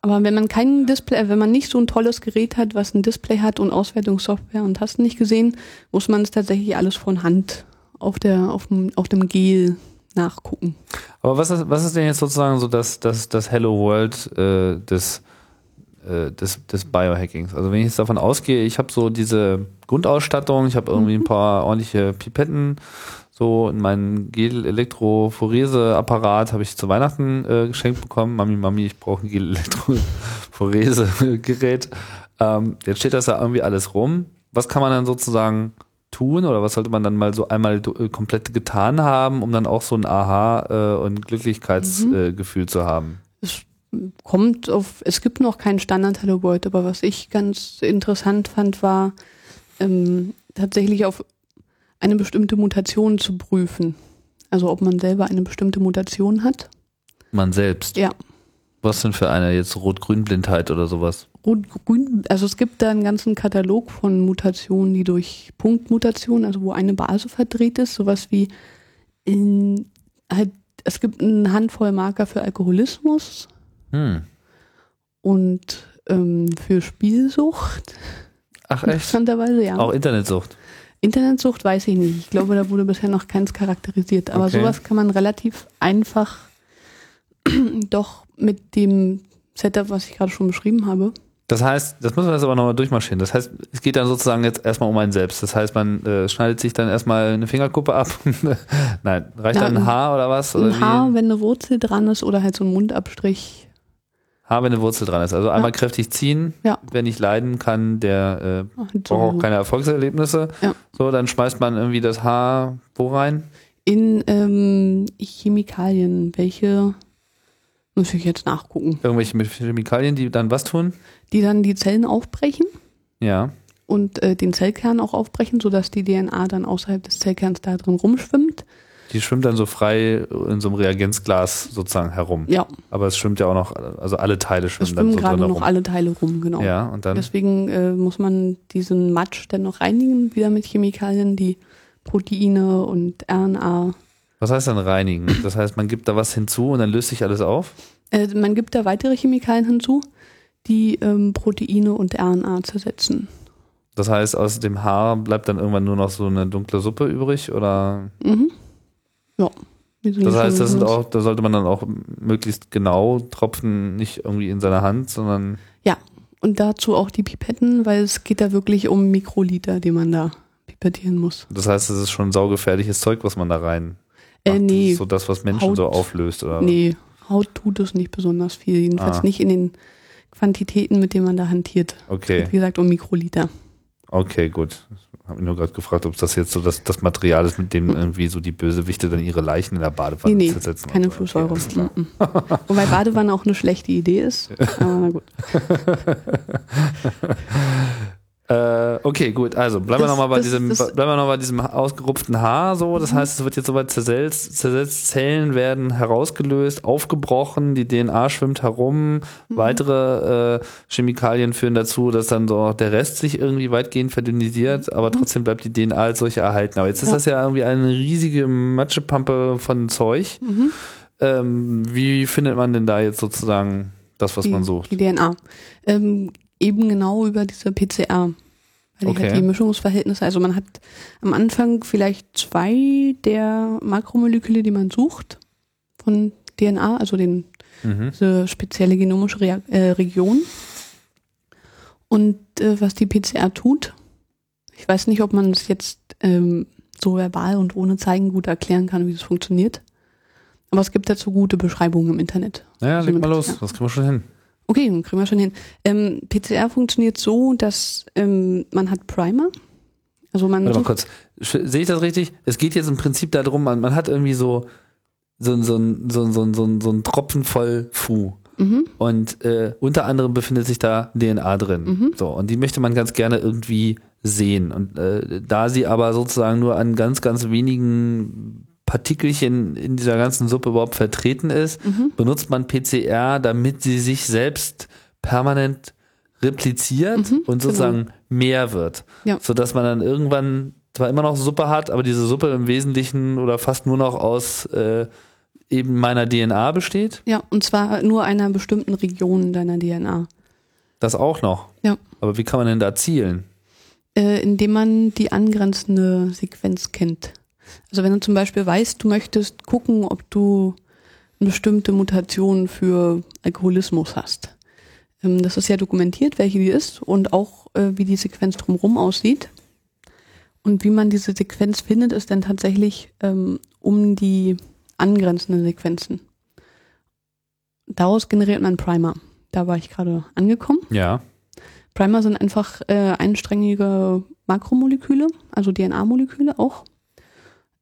Speaker 2: Aber wenn man kein Display, wenn man nicht so ein tolles Gerät hat, was ein Display hat und Auswertungssoftware und hast nicht gesehen, muss man es tatsächlich alles von Hand auf der, auf dem, auf dem Gel nachgucken.
Speaker 1: Aber was ist, was ist denn jetzt sozusagen so das, das, das Hello World äh, des, äh, des, des Biohackings? Also wenn ich jetzt davon ausgehe, ich habe so diese Grundausstattung, ich habe irgendwie ein paar ordentliche Pipetten, so in meinen Gel-Elektrophoreseapparat habe ich zu Weihnachten äh, geschenkt bekommen. Mami, Mami, ich brauche ein Gel-Elektrophoresegerät. Ähm, jetzt steht das da irgendwie alles rum. Was kann man dann sozusagen tun oder was sollte man dann mal so einmal äh, komplett getan haben, um dann auch so ein Aha- äh, und Glücklichkeitsgefühl Gefühl zu haben?
Speaker 2: Es kommt auf, es gibt noch keinen Standard Hello World, aber was ich ganz interessant fand, war ähm, tatsächlich auf eine bestimmte Mutation zu prüfen. Also ob man selber eine bestimmte Mutation hat.
Speaker 1: Man selbst.
Speaker 2: Ja.
Speaker 1: Was denn für eine jetzt Rot-Grün-Blindheit oder sowas?
Speaker 2: Grün, also es gibt da einen ganzen Katalog von Mutationen, die durch Punktmutationen, also wo eine Base verdreht ist, sowas wie in, halt, es gibt eine Handvoll Marker für Alkoholismus
Speaker 1: Hm.
Speaker 2: und ähm, für Spielsucht.
Speaker 1: Ach echt?
Speaker 2: Interessanterweise, ja.
Speaker 1: Auch Internetsucht.
Speaker 2: Internetsucht weiß ich nicht. Ich glaube, da wurde bisher noch keins charakterisiert. Aber
Speaker 1: Okay.
Speaker 2: sowas kann man relativ einfach doch mit dem Setup, was ich gerade schon beschrieben habe.
Speaker 1: Das heißt, das müssen wir jetzt aber nochmal durchmarschieren. Das heißt, es geht dann sozusagen jetzt erstmal um einen selbst. Das heißt, man äh, schneidet sich dann erstmal eine Fingerkuppe ab. Nein, reicht
Speaker 2: Ja,
Speaker 1: dann ein Haar oder was? Oder
Speaker 2: Ein Haar,
Speaker 1: wie?
Speaker 2: wenn eine Wurzel dran ist oder halt so ein Mundabstrich.
Speaker 1: Haar, wenn eine Wurzel dran ist. Also einmal kräftig ziehen.
Speaker 2: Ja.
Speaker 1: Wer nicht leiden kann, der äh, braucht auch keine Erfolgserlebnisse.
Speaker 2: Ja.
Speaker 1: So, dann schmeißt man irgendwie das Haar wo rein?
Speaker 2: in ähm, Chemikalien. Welche muss ich jetzt nachgucken?
Speaker 1: Irgendwelche Chemikalien, die dann was tun?
Speaker 2: Die dann die Zellen aufbrechen
Speaker 1: Ja.
Speaker 2: und äh, den Zellkern auch aufbrechen, sodass die DNA dann außerhalb des Zellkerns da drin rumschwimmt.
Speaker 1: Die schwimmt dann so frei in so einem Reagenzglas sozusagen herum.
Speaker 2: Ja,
Speaker 1: Aber es schwimmt ja auch noch, also alle Teile
Speaker 2: es
Speaker 1: schwimmen,
Speaker 2: schwimmen
Speaker 1: dann so
Speaker 2: gerade
Speaker 1: drin
Speaker 2: noch
Speaker 1: rum.
Speaker 2: alle Teile rum, genau.
Speaker 1: Ja, und dann.
Speaker 2: Deswegen äh, muss man diesen Matsch dann noch reinigen, wieder mit Chemikalien, die Proteine und RNA.
Speaker 1: Was heißt dann reinigen? Das heißt, man gibt da was hinzu und dann löst sich alles auf?
Speaker 2: Äh, man gibt da weitere Chemikalien hinzu, die ähm, Proteine und RNA zersetzen.
Speaker 1: Das heißt, aus dem Haar bleibt dann irgendwann nur noch so eine dunkle Suppe übrig? Oder
Speaker 2: Mhm. Ja.
Speaker 1: Das heißt, das sind auch, da sollte man dann auch möglichst genau tropfen, nicht irgendwie in seiner Hand, sondern
Speaker 2: Und dazu auch die Pipetten, weil es geht da wirklich um Mikroliter, die man da pipettieren muss.
Speaker 1: das heißt, es ist schon saugefährliches Zeug, was man da rein.
Speaker 2: Äh.
Speaker 1: Das
Speaker 2: nee,
Speaker 1: ist so das, was Menschen
Speaker 2: Haut-
Speaker 1: so auflöst, oder?
Speaker 2: nee, Haut tut es nicht besonders viel. Jedenfalls
Speaker 1: Ah.
Speaker 2: nicht in den Quantitäten, mit denen man da hantiert.
Speaker 1: Okay,
Speaker 2: Wie gesagt, um Mikroliter.
Speaker 1: okay, gut. Habe mich nur gerade gefragt, ob das jetzt so das, das Material ist, mit dem irgendwie so die Bösewichte dann ihre Leichen in der Badewanne
Speaker 2: Nee, nee,
Speaker 1: zersetzen.
Speaker 2: keine
Speaker 1: so. Okay,
Speaker 2: Flusssäure. Mhm. Wobei Badewanne auch eine schlechte Idee ist. Aber na gut.
Speaker 1: Okay, gut. Also bleiben wir nochmal bei
Speaker 2: das-
Speaker 1: diesem,
Speaker 2: das-
Speaker 1: bleiben wir noch bei diesem ausgerupften Haar. So, das heißt, es wird jetzt soweit zersetzt, zersetzt, Zellen werden herausgelöst, aufgebrochen, die DNA schwimmt herum, weitere äh, Chemikalien führen dazu, dass dann so der Rest sich irgendwie weitgehend verdünnisiert, aber trotzdem bleibt die DNA als solche erhalten. Aber jetzt ist
Speaker 2: Ja.
Speaker 1: das ja irgendwie eine riesige Matschepampe von Zeug.
Speaker 2: Mhm.
Speaker 1: Ähm, wie findet man denn da jetzt sozusagen das, was
Speaker 2: die,
Speaker 1: man sucht?
Speaker 2: Die DNA. Ähm, eben genau über diese PCR. Weil die
Speaker 1: Okay.
Speaker 2: halt die Mischungsverhältnisse, also man hat am Anfang vielleicht zwei der Makromoleküle, die man sucht, von DNA, also den,
Speaker 1: Mhm.
Speaker 2: diese spezielle genomische Rea äh, Region. Und äh, was die PCR tut, ich weiß nicht, ob man es jetzt ähm, so verbal und ohne Zeigen gut erklären kann, wie es funktioniert. Aber es gibt dazu gute Beschreibungen im Internet.
Speaker 1: Naja,
Speaker 2: So
Speaker 1: leg mal los, das kriegen wir schon hin.
Speaker 2: Okay, dann kriegen wir schon hin. Ähm, PCR funktioniert so, dass ähm, man hat Primer. Also man
Speaker 1: Warte mal kurz. Sehe ich das richtig? Es geht jetzt im Prinzip darum, man, man hat irgendwie so so, ein- so, so, so, so, so ein Tropfen voll Fu.
Speaker 2: Mhm,
Speaker 1: Und äh, unter anderem befindet sich da DNA drin.
Speaker 2: Mhm.
Speaker 1: So, und die möchte man ganz gerne irgendwie sehen. Und äh, da sie aber sozusagen nur an ganz, ganz wenigen Partikelchen in dieser ganzen Suppe überhaupt vertreten ist,
Speaker 2: mhm,
Speaker 1: benutzt man PCR, damit sie sich selbst permanent repliziert
Speaker 2: Mhm,
Speaker 1: und sozusagen mehr wird.
Speaker 2: Ja.
Speaker 1: Sodass man dann irgendwann zwar immer noch Suppe hat, aber diese Suppe im Wesentlichen oder fast nur noch aus äh, eben meiner DNA besteht.
Speaker 2: ja, und zwar nur einer bestimmten Region deiner DNA.
Speaker 1: Das auch noch.
Speaker 2: Ja.
Speaker 1: Aber wie kann man denn da zielen?
Speaker 2: Äh, indem man die angrenzende Sequenz kennt. Also wenn du zum Beispiel weißt, du möchtest gucken, ob du eine bestimmte Mutation für Alkoholismus hast. Ähm, das ist ja dokumentiert, welche die ist und auch äh, wie die Sequenz drumherum aussieht. Und wie man diese Sequenz findet, ist dann tatsächlich ähm, um die angrenzenden Sequenzen. Daraus generiert man Primer. Da war ich gerade angekommen.
Speaker 1: Ja.
Speaker 2: Primer sind einfach äh, einsträngige Makromoleküle, also DNA-Moleküle auch,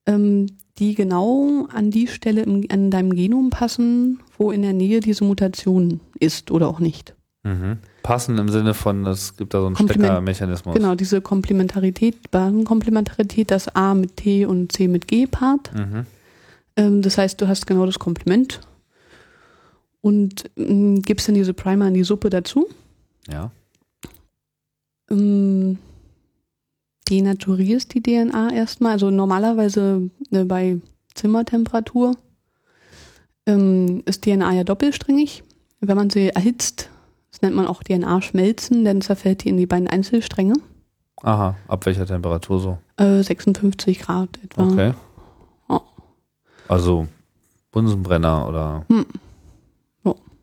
Speaker 2: ähm, die genau an die Stelle im, an deinem Genom passen, wo in der Nähe diese Mutation ist oder auch nicht.
Speaker 1: Mhm. Passen im Sinne von, es gibt da so einen
Speaker 2: Kompliment-
Speaker 1: Steckermechanismus.
Speaker 2: Genau, diese Komplementarität, Basenkomplementarität, das A mit T und C mit G Part.
Speaker 1: Mhm.
Speaker 2: Ähm, das heißt, du hast genau das Komplement und ähm, gibst dann diese Primer in die Suppe dazu.
Speaker 1: Ja.
Speaker 2: Ähm, denaturierst die DNA erstmal. Also normalerweise äh, bei Zimmertemperatur ähm, ist DNA ja doppelsträngig. Wenn man sie erhitzt, das nennt man auch DNA-Schmelzen, dann zerfällt die in die beiden Einzelstränge.
Speaker 1: Aha, ab welcher Temperatur so?
Speaker 2: Äh, 56 Grad etwa.
Speaker 1: Okay.
Speaker 2: Ja.
Speaker 1: Also Bunsenbrenner oder?
Speaker 2: Hm.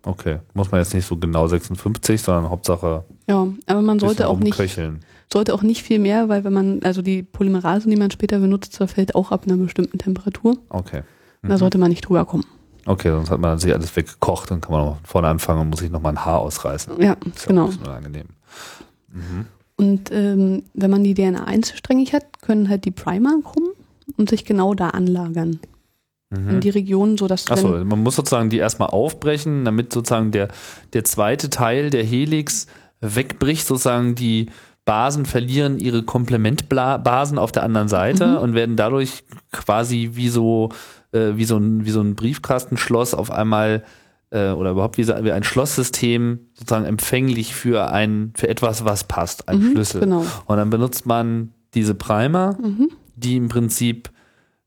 Speaker 1: Okay, muss man jetzt nicht so genau 56, sondern Hauptsache
Speaker 2: Ja, aber man sollte auch nicht,
Speaker 1: rumköcheln.
Speaker 2: Sollte auch nicht viel mehr, weil wenn man, also die Polymerase, die man später benutzt, zerfällt auch ab einer bestimmten Temperatur.
Speaker 1: Okay.
Speaker 2: Da sollte man nicht drüber kommen.
Speaker 1: Okay, sonst hat man sich alles weggekocht, dann kann man vorne anfangen und muss sich nochmal ein Haar ausreißen.
Speaker 2: Ja,
Speaker 1: Ist ja
Speaker 2: genau.
Speaker 1: auch ein bisschen unangenehm. Mhm.
Speaker 2: Und ähm, wenn man die DNA einzelsträngig hat, können halt die Primer kommen und sich genau da anlagern. In
Speaker 1: Mhm.
Speaker 2: die Region, sodass
Speaker 1: Achso,
Speaker 2: wenn,
Speaker 1: man muss sozusagen die erstmal aufbrechen, damit sozusagen der, der zweite Teil der Helix wegbricht, sozusagen die Basen verlieren ihre Komplementbasen auf der anderen Seite
Speaker 2: Mhm.
Speaker 1: und werden dadurch quasi wie so, äh, wie so ein, wie so ein Briefkastenschloss auf einmal äh, oder überhaupt wie, so, wie ein Schlosssystem sozusagen empfänglich für ein, für etwas, was passt, ein
Speaker 2: Mhm,
Speaker 1: Schlüssel.
Speaker 2: Genau.
Speaker 1: Und dann benutzt man diese Primer,
Speaker 2: Mhm.
Speaker 1: die im Prinzip,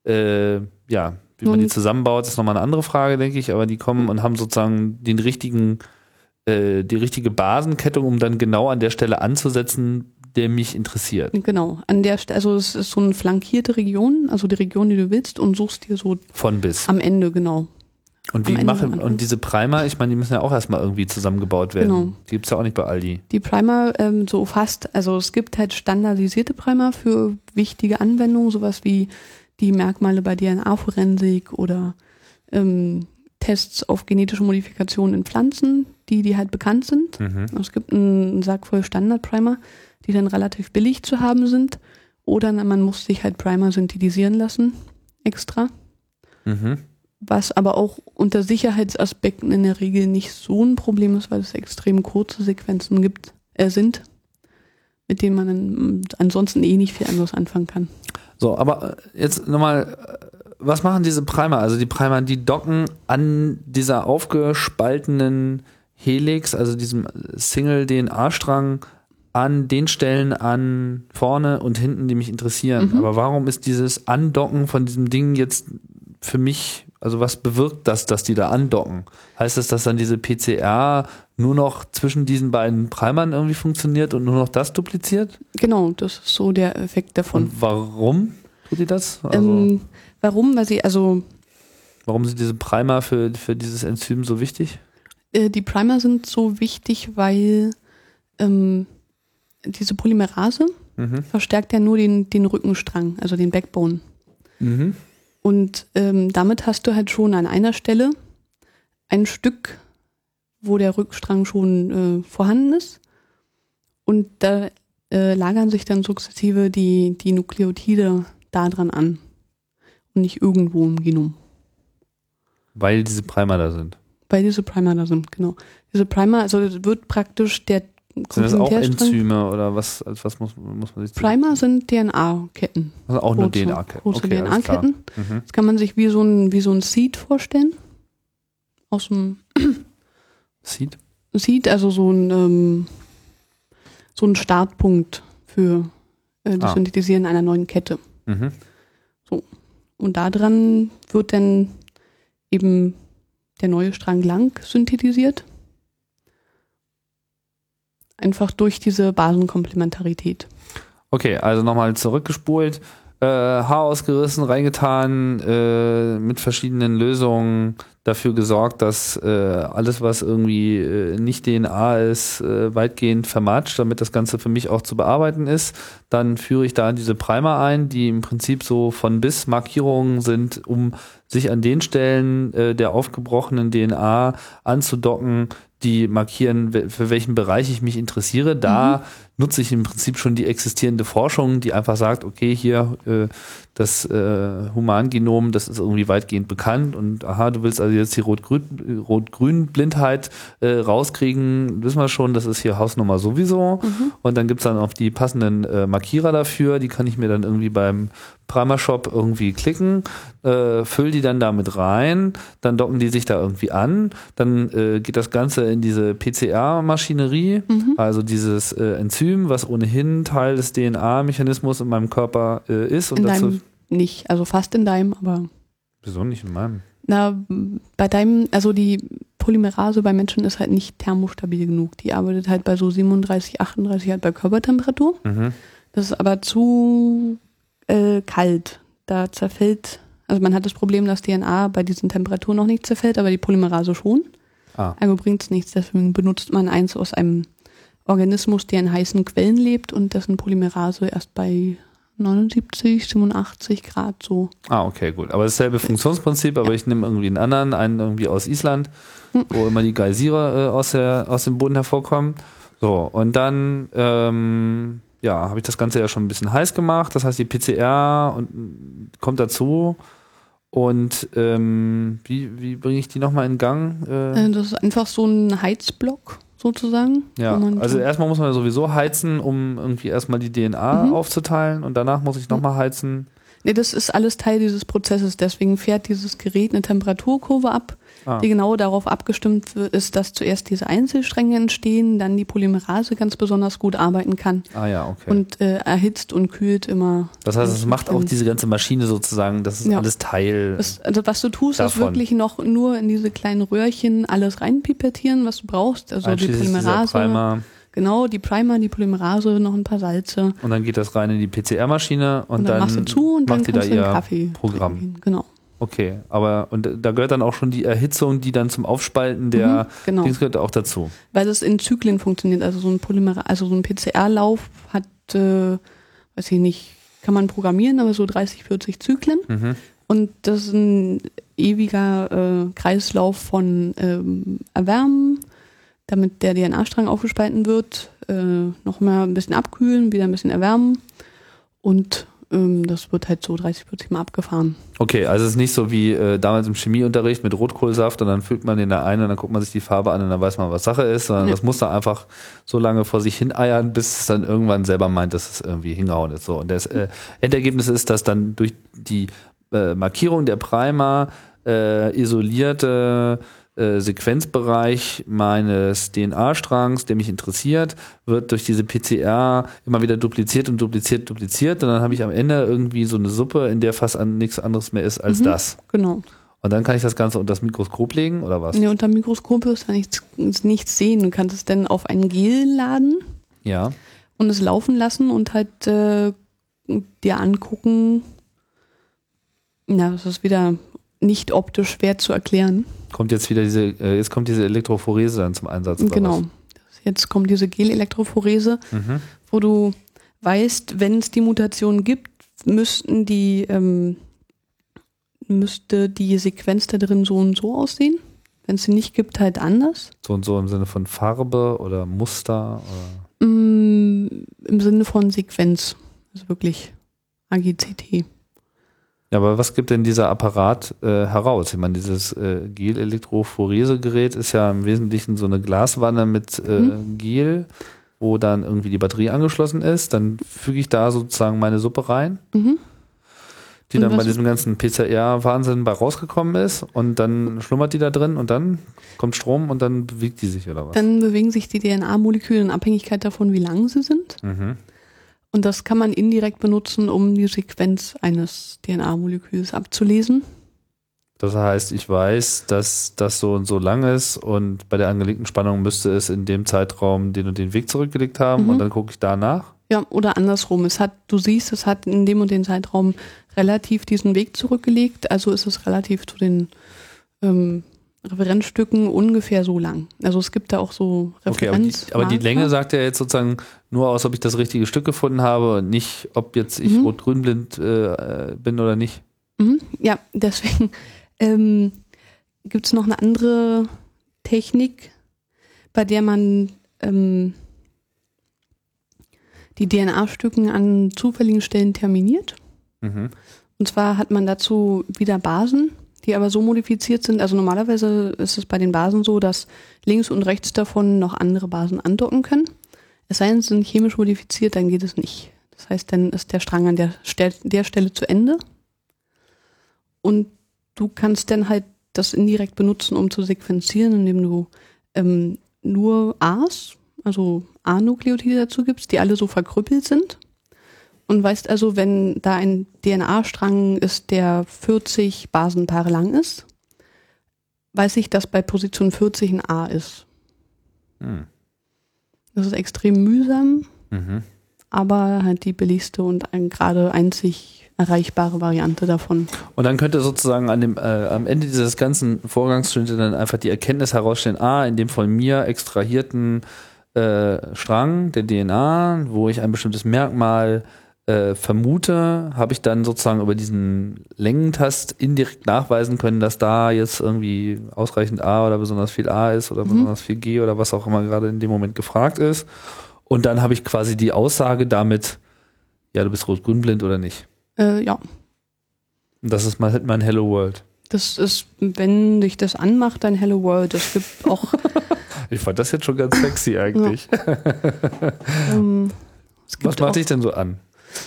Speaker 1: äh, ja, wie man die zusammenbaut, ist nochmal eine andere Frage, denke ich, aber die kommen und haben sozusagen den richtigen, äh, die richtige Basenkettung, um dann genau an der Stelle anzusetzen, der mich interessiert.
Speaker 2: Genau. An der Stelle, also es ist so eine flankierte Region, also die Region, die du willst, und suchst dir so
Speaker 1: Von bis.
Speaker 2: am Ende, genau.
Speaker 1: Und wie machen, und diese Primer, ich meine, die müssen ja auch erstmal irgendwie zusammengebaut werden.
Speaker 2: Genau.
Speaker 1: Die gibt's ja auch nicht bei Aldi.
Speaker 2: Die Primer ähm, so fast, also es gibt halt standardisierte Primer für wichtige Anwendungen, sowas wie die Merkmale bei DNA-Forensik oder ähm, Tests auf genetische Modifikationen in Pflanzen, die, die halt bekannt sind.
Speaker 1: Mhm.
Speaker 2: Es gibt einen Sack voll Standard-Primer, die dann relativ billig zu haben sind. Oder man muss sich halt Primer synthetisieren lassen, extra.
Speaker 1: Mhm.
Speaker 2: Was aber auch unter Sicherheitsaspekten in der Regel nicht so ein Problem ist, weil es extrem kurze Sequenzen gibt, äh, sind, mit denen man mm, ansonsten eh nicht viel anderes anfangen kann.
Speaker 1: So, aber äh, jetzt nochmal, äh, was machen diese Primer? Also die Primer, die docken an dieser aufgespaltenen Helix, also diesem Single-DNA-Strang, an den Stellen an vorne und hinten, die mich interessieren.
Speaker 2: Mhm.
Speaker 1: Aber warum ist dieses Andocken von diesem Ding jetzt für mich, also was bewirkt das, dass die da andocken? Heißt das, dass dann diese PCR nur noch zwischen diesen beiden Primern irgendwie funktioniert und nur noch das dupliziert?
Speaker 2: Genau, das ist so der Effekt davon.
Speaker 1: Und warum tut die das? Also
Speaker 2: ähm, warum? Weil sie, also
Speaker 1: warum sind diese Primer für, für dieses Enzym so wichtig?
Speaker 2: Äh, die Primer sind so wichtig, weil ähm, diese Polymerase
Speaker 1: Mhm.
Speaker 2: verstärkt ja nur den, den Rückenstrang, also den Backbone.
Speaker 1: Mhm.
Speaker 2: Und ähm, damit hast du halt schon an einer Stelle ein Stück, wo der Rückstrang schon äh, vorhanden ist. Und da äh, lagern sich dann sukzessive die, die Nukleotide da dran an. Und nicht irgendwo im Genom.
Speaker 1: Weil diese Primer da sind.
Speaker 2: Weil diese Primer da sind, genau. Diese Primer, also wird praktisch der
Speaker 1: Sind das auch Enzyme oder was, als was muss, muss man sich
Speaker 2: Primer sind DNA-Ketten.
Speaker 1: Also auch nur DNA-Ketten.
Speaker 2: Kurze
Speaker 1: Okay.
Speaker 2: DNA-Ketten.
Speaker 1: Mhm.
Speaker 2: Das kann man sich wie so ein, wie so ein Seed vorstellen. Aus dem
Speaker 1: Seed?
Speaker 2: Seed, also so ein, ähm, so ein Startpunkt für äh, das
Speaker 1: Ah.
Speaker 2: Synthetisieren einer neuen Kette.
Speaker 1: Mhm.
Speaker 2: Und daran wird dann eben der neue Strang lang synthetisiert. Einfach durch diese Basenkomplementarität.
Speaker 1: Okay, also nochmal zurückgespult, äh, Haar ausgerissen, reingetan, äh, mit verschiedenen Lösungen dafür gesorgt, dass äh, alles, was irgendwie äh, nicht DNA ist, äh, weitgehend vermatscht, damit das Ganze für mich auch zu bearbeiten ist. Dann führe ich da diese Primer ein, die im Prinzip so von bis Markierungen sind, um sich an den Stellen äh, der aufgebrochenen DNA anzudocken, die markieren, für welchen Bereich ich mich interessiere. Da nutze ich im Prinzip schon die existierende Forschung, die einfach sagt, okay, hier äh, das äh, Humangenom, das ist irgendwie weitgehend bekannt und aha, du willst also jetzt die Rot-Grün-Blindheit äh, rauskriegen, wissen wir schon, das ist hier Hausnummer sowieso. Mhm. Und dann gibt's dann auch die passenden äh, Markierer dafür, die kann ich mir dann irgendwie beim Primer Shop irgendwie klicken, äh, füll die dann damit rein, dann docken die sich da irgendwie an, dann äh, geht das Ganze in diese PCR-Maschinerie, mhm. also dieses äh, Enzym, was ohnehin Teil des DNA-Mechanismus in meinem Körper äh, ist.
Speaker 2: Und in dazu nicht, also fast in deinem, aber.
Speaker 1: Wieso nicht in meinem?
Speaker 2: Na, bei deinem, also die Polymerase bei Menschen ist halt nicht thermostabil genug. Die arbeitet halt bei so 37, 38 halt bei Körpertemperatur. Mhm. Das ist aber zu äh, kalt. Da zerfällt, also man hat das Problem, dass DNA bei diesen Temperaturen noch nicht zerfällt, aber die Polymerase schon. Ah. Also bringt es nichts. Deswegen benutzt man eins aus einem Organismus, der in heißen Quellen lebt und dessen Polymerase erst bei 79, 87 Grad so.
Speaker 1: Ah, okay, gut. Aber dasselbe Funktionsprinzip, aber ja. ich nehme irgendwie einen anderen, einen irgendwie aus Island, hm. wo immer die Geysire äh, aus, der, aus dem Boden hervorkommen. So, und dann ähm, ja, habe ich das Ganze ja schon ein bisschen heiß gemacht. Das heißt, die PCR und, kommt dazu. Und ähm, wie, wie bringe ich die nochmal in Gang?
Speaker 2: Äh, das ist einfach so ein Heizblock sozusagen.
Speaker 1: Ja, also erstmal muss man sowieso heizen, um irgendwie erstmal die DNA mhm. aufzuteilen und danach muss ich nochmal heizen.
Speaker 2: Nee, das ist alles Teil dieses Prozesses. Deswegen fährt dieses Gerät eine Temperaturkurve ab ah. die genau darauf abgestimmt ist, dass zuerst diese Einzelstränge entstehen, dann die Polymerase ganz besonders gut arbeiten kann.
Speaker 1: Ah ja, okay.
Speaker 2: Und äh, erhitzt und kühlt immer.
Speaker 1: Das heißt, es macht auch diese ganze Maschine sozusagen, das ist ja. alles Teil.
Speaker 2: Das, also was du tust, davon. ist wirklich noch nur in diese kleinen Röhrchen alles reinpipettieren, was du brauchst. Also die Polymerase. Genau, die Primer, die Polymerase, noch ein paar Salze.
Speaker 1: Und dann geht das rein in die PCR-Maschine und, und, dann,
Speaker 2: dann machst du zu und
Speaker 1: macht
Speaker 2: dann
Speaker 1: die da ihr Programm.
Speaker 2: Genau.
Speaker 1: Okay, aber und da gehört dann auch schon die Erhitzung, die dann zum Aufspalten der mhm, genau. Dings gehört auch dazu.
Speaker 2: Weil es in Zyklen funktioniert. Also so ein Polymer, also so ein PCR-Lauf hat, äh, weiß ich nicht, kann man programmieren, aber so 30, 40 Zyklen. Mhm. Und das ist ein ewiger äh, Kreislauf von ähm, Erwärmen, damit der DNA-Strang aufgespalten wird, äh, noch mal ein bisschen abkühlen, wieder ein bisschen erwärmen und ähm, das wird halt so 30, 40 Mal abgefahren.
Speaker 1: Okay, also es ist nicht so wie äh, damals im Chemieunterricht mit Rotkohlsaft und dann füllt man den da ein und dann guckt man sich die Farbe an und dann weiß man, was Sache ist, sondern ja. das muss da einfach so lange vor sich hin eiern, bis es dann irgendwann selber meint, dass es irgendwie hingehauen ist. So. Und das äh, Endergebnis ist, dass dann durch die äh, Markierung der Primer äh, isolierte äh, Sequenzbereich meines DNA-Strangs, der mich interessiert, wird durch diese PCR immer wieder dupliziert und dupliziert, dupliziert und dann habe ich am Ende irgendwie so eine Suppe, in der fast an nichts anderes mehr ist als mhm, das.
Speaker 2: Genau.
Speaker 1: Und dann kann ich das Ganze unter das Mikroskop legen oder was?
Speaker 2: Nee, unter dem Mikroskop wirst du nichts, nichts sehen. Du kannst es dann auf ein Gel laden.
Speaker 1: Ja.
Speaker 2: Und es laufen lassen und halt äh, dir angucken. Ja, das ist wieder nicht optisch schwer zu erklären
Speaker 1: kommt jetzt wieder diese, äh, jetzt kommt diese Elektrophorese dann zum Einsatz.
Speaker 2: Genau. Jetzt kommt diese Gel-Elektrophorese, mhm. wo du weißt, wenn es die Mutation gibt, müssten die, ähm, müsste die Sequenz da drin so und so aussehen. Wenn es sie nicht gibt, halt anders.
Speaker 1: So und so im Sinne von Farbe oder Muster? Oder?
Speaker 2: Mm, Im Sinne von Sequenz. Also wirklich AGCT.
Speaker 1: Ja, aber was gibt denn dieser Apparat äh, heraus? Ich meine, dieses äh, Gel-Elektrophorese-Gerät ist ja im Wesentlichen so eine Glaswanne mit äh, mhm. Gel, wo dann irgendwie die Batterie angeschlossen ist. Dann füge ich da sozusagen meine Suppe rein, mhm. die dann bei diesem ganzen PCR-Wahnsinn bei rausgekommen ist. Und dann schlummert die da drin und dann kommt Strom und dann bewegt die sich oder was?
Speaker 2: Dann bewegen sich die DNA-Moleküle in Abhängigkeit davon, wie lang sie sind. Mhm. Und das kann man indirekt benutzen, um die Sequenz eines DNA-Moleküls abzulesen.
Speaker 1: Das heißt, ich weiß, dass das so und so lang ist und bei der angelegten Spannung müsste es in dem Zeitraum den und den Weg zurückgelegt haben mhm. und dann gucke ich danach.
Speaker 2: Ja, oder andersrum. Es hat, du siehst, es hat in dem und dem Zeitraum relativ diesen Weg zurückgelegt, also ist es relativ zu den ähm, Referenzstücken ungefähr so lang. Also es gibt da auch so
Speaker 1: Referenz. Okay, aber, die, aber die Länge sagt ja jetzt sozusagen nur aus, ob ich das richtige Stück gefunden habe und nicht, ob jetzt ich mhm. rot-grün-blind äh, bin oder nicht.
Speaker 2: Mhm. Ja, deswegen ähm, gibt es noch eine andere Technik, bei der man ähm, die DNA-Stücken an zufälligen Stellen terminiert.
Speaker 1: Mhm.
Speaker 2: Und zwar hat man dazu wieder Basen, die aber so modifiziert sind. Also normalerweise ist es bei den Basen so, dass links und rechts davon noch andere Basen andocken können. Es sei denn, sie sind chemisch modifiziert, dann geht es nicht. Das heißt, dann ist der Strang an der, Stel der Stelle zu Ende. Und du kannst dann halt das indirekt benutzen, um zu sequenzieren, indem du ähm, nur A's, also A-Nukleotide dazu gibst, die alle so verkrüppelt sind. Und weißt also, wenn da ein DNA-Strang ist, der 40 Basenpaare lang ist, weiß ich, dass bei Position 40 ein A ist.
Speaker 1: Hm.
Speaker 2: Das ist extrem mühsam,
Speaker 1: Mhm.
Speaker 2: aber halt die billigste und ein, gerade einzig erreichbare Variante davon.
Speaker 1: Und dann könnte sozusagen an dem, äh, am Ende dieses ganzen Vorgangs dann einfach die Erkenntnis herausstellen, ah, in dem von mir extrahierten äh, Strang der DNA, wo ich ein bestimmtes Merkmal äh, vermute, habe ich dann sozusagen über diesen Längentast indirekt nachweisen können, dass da jetzt irgendwie ausreichend A oder besonders viel A ist oder
Speaker 2: Mhm.
Speaker 1: besonders viel G oder was auch immer gerade in dem Moment gefragt ist. Und dann habe ich quasi die Aussage damit, ja, du bist rot-grün-blind oder nicht.
Speaker 2: Äh, ja,
Speaker 1: das ist mein, mein Hello World.
Speaker 2: das ist, wenn dich das anmacht, dein Hello World. Es gibt auch
Speaker 1: Ich fand das jetzt schon ganz sexy eigentlich.
Speaker 2: ähm, es gibt
Speaker 1: Was macht dich denn so an?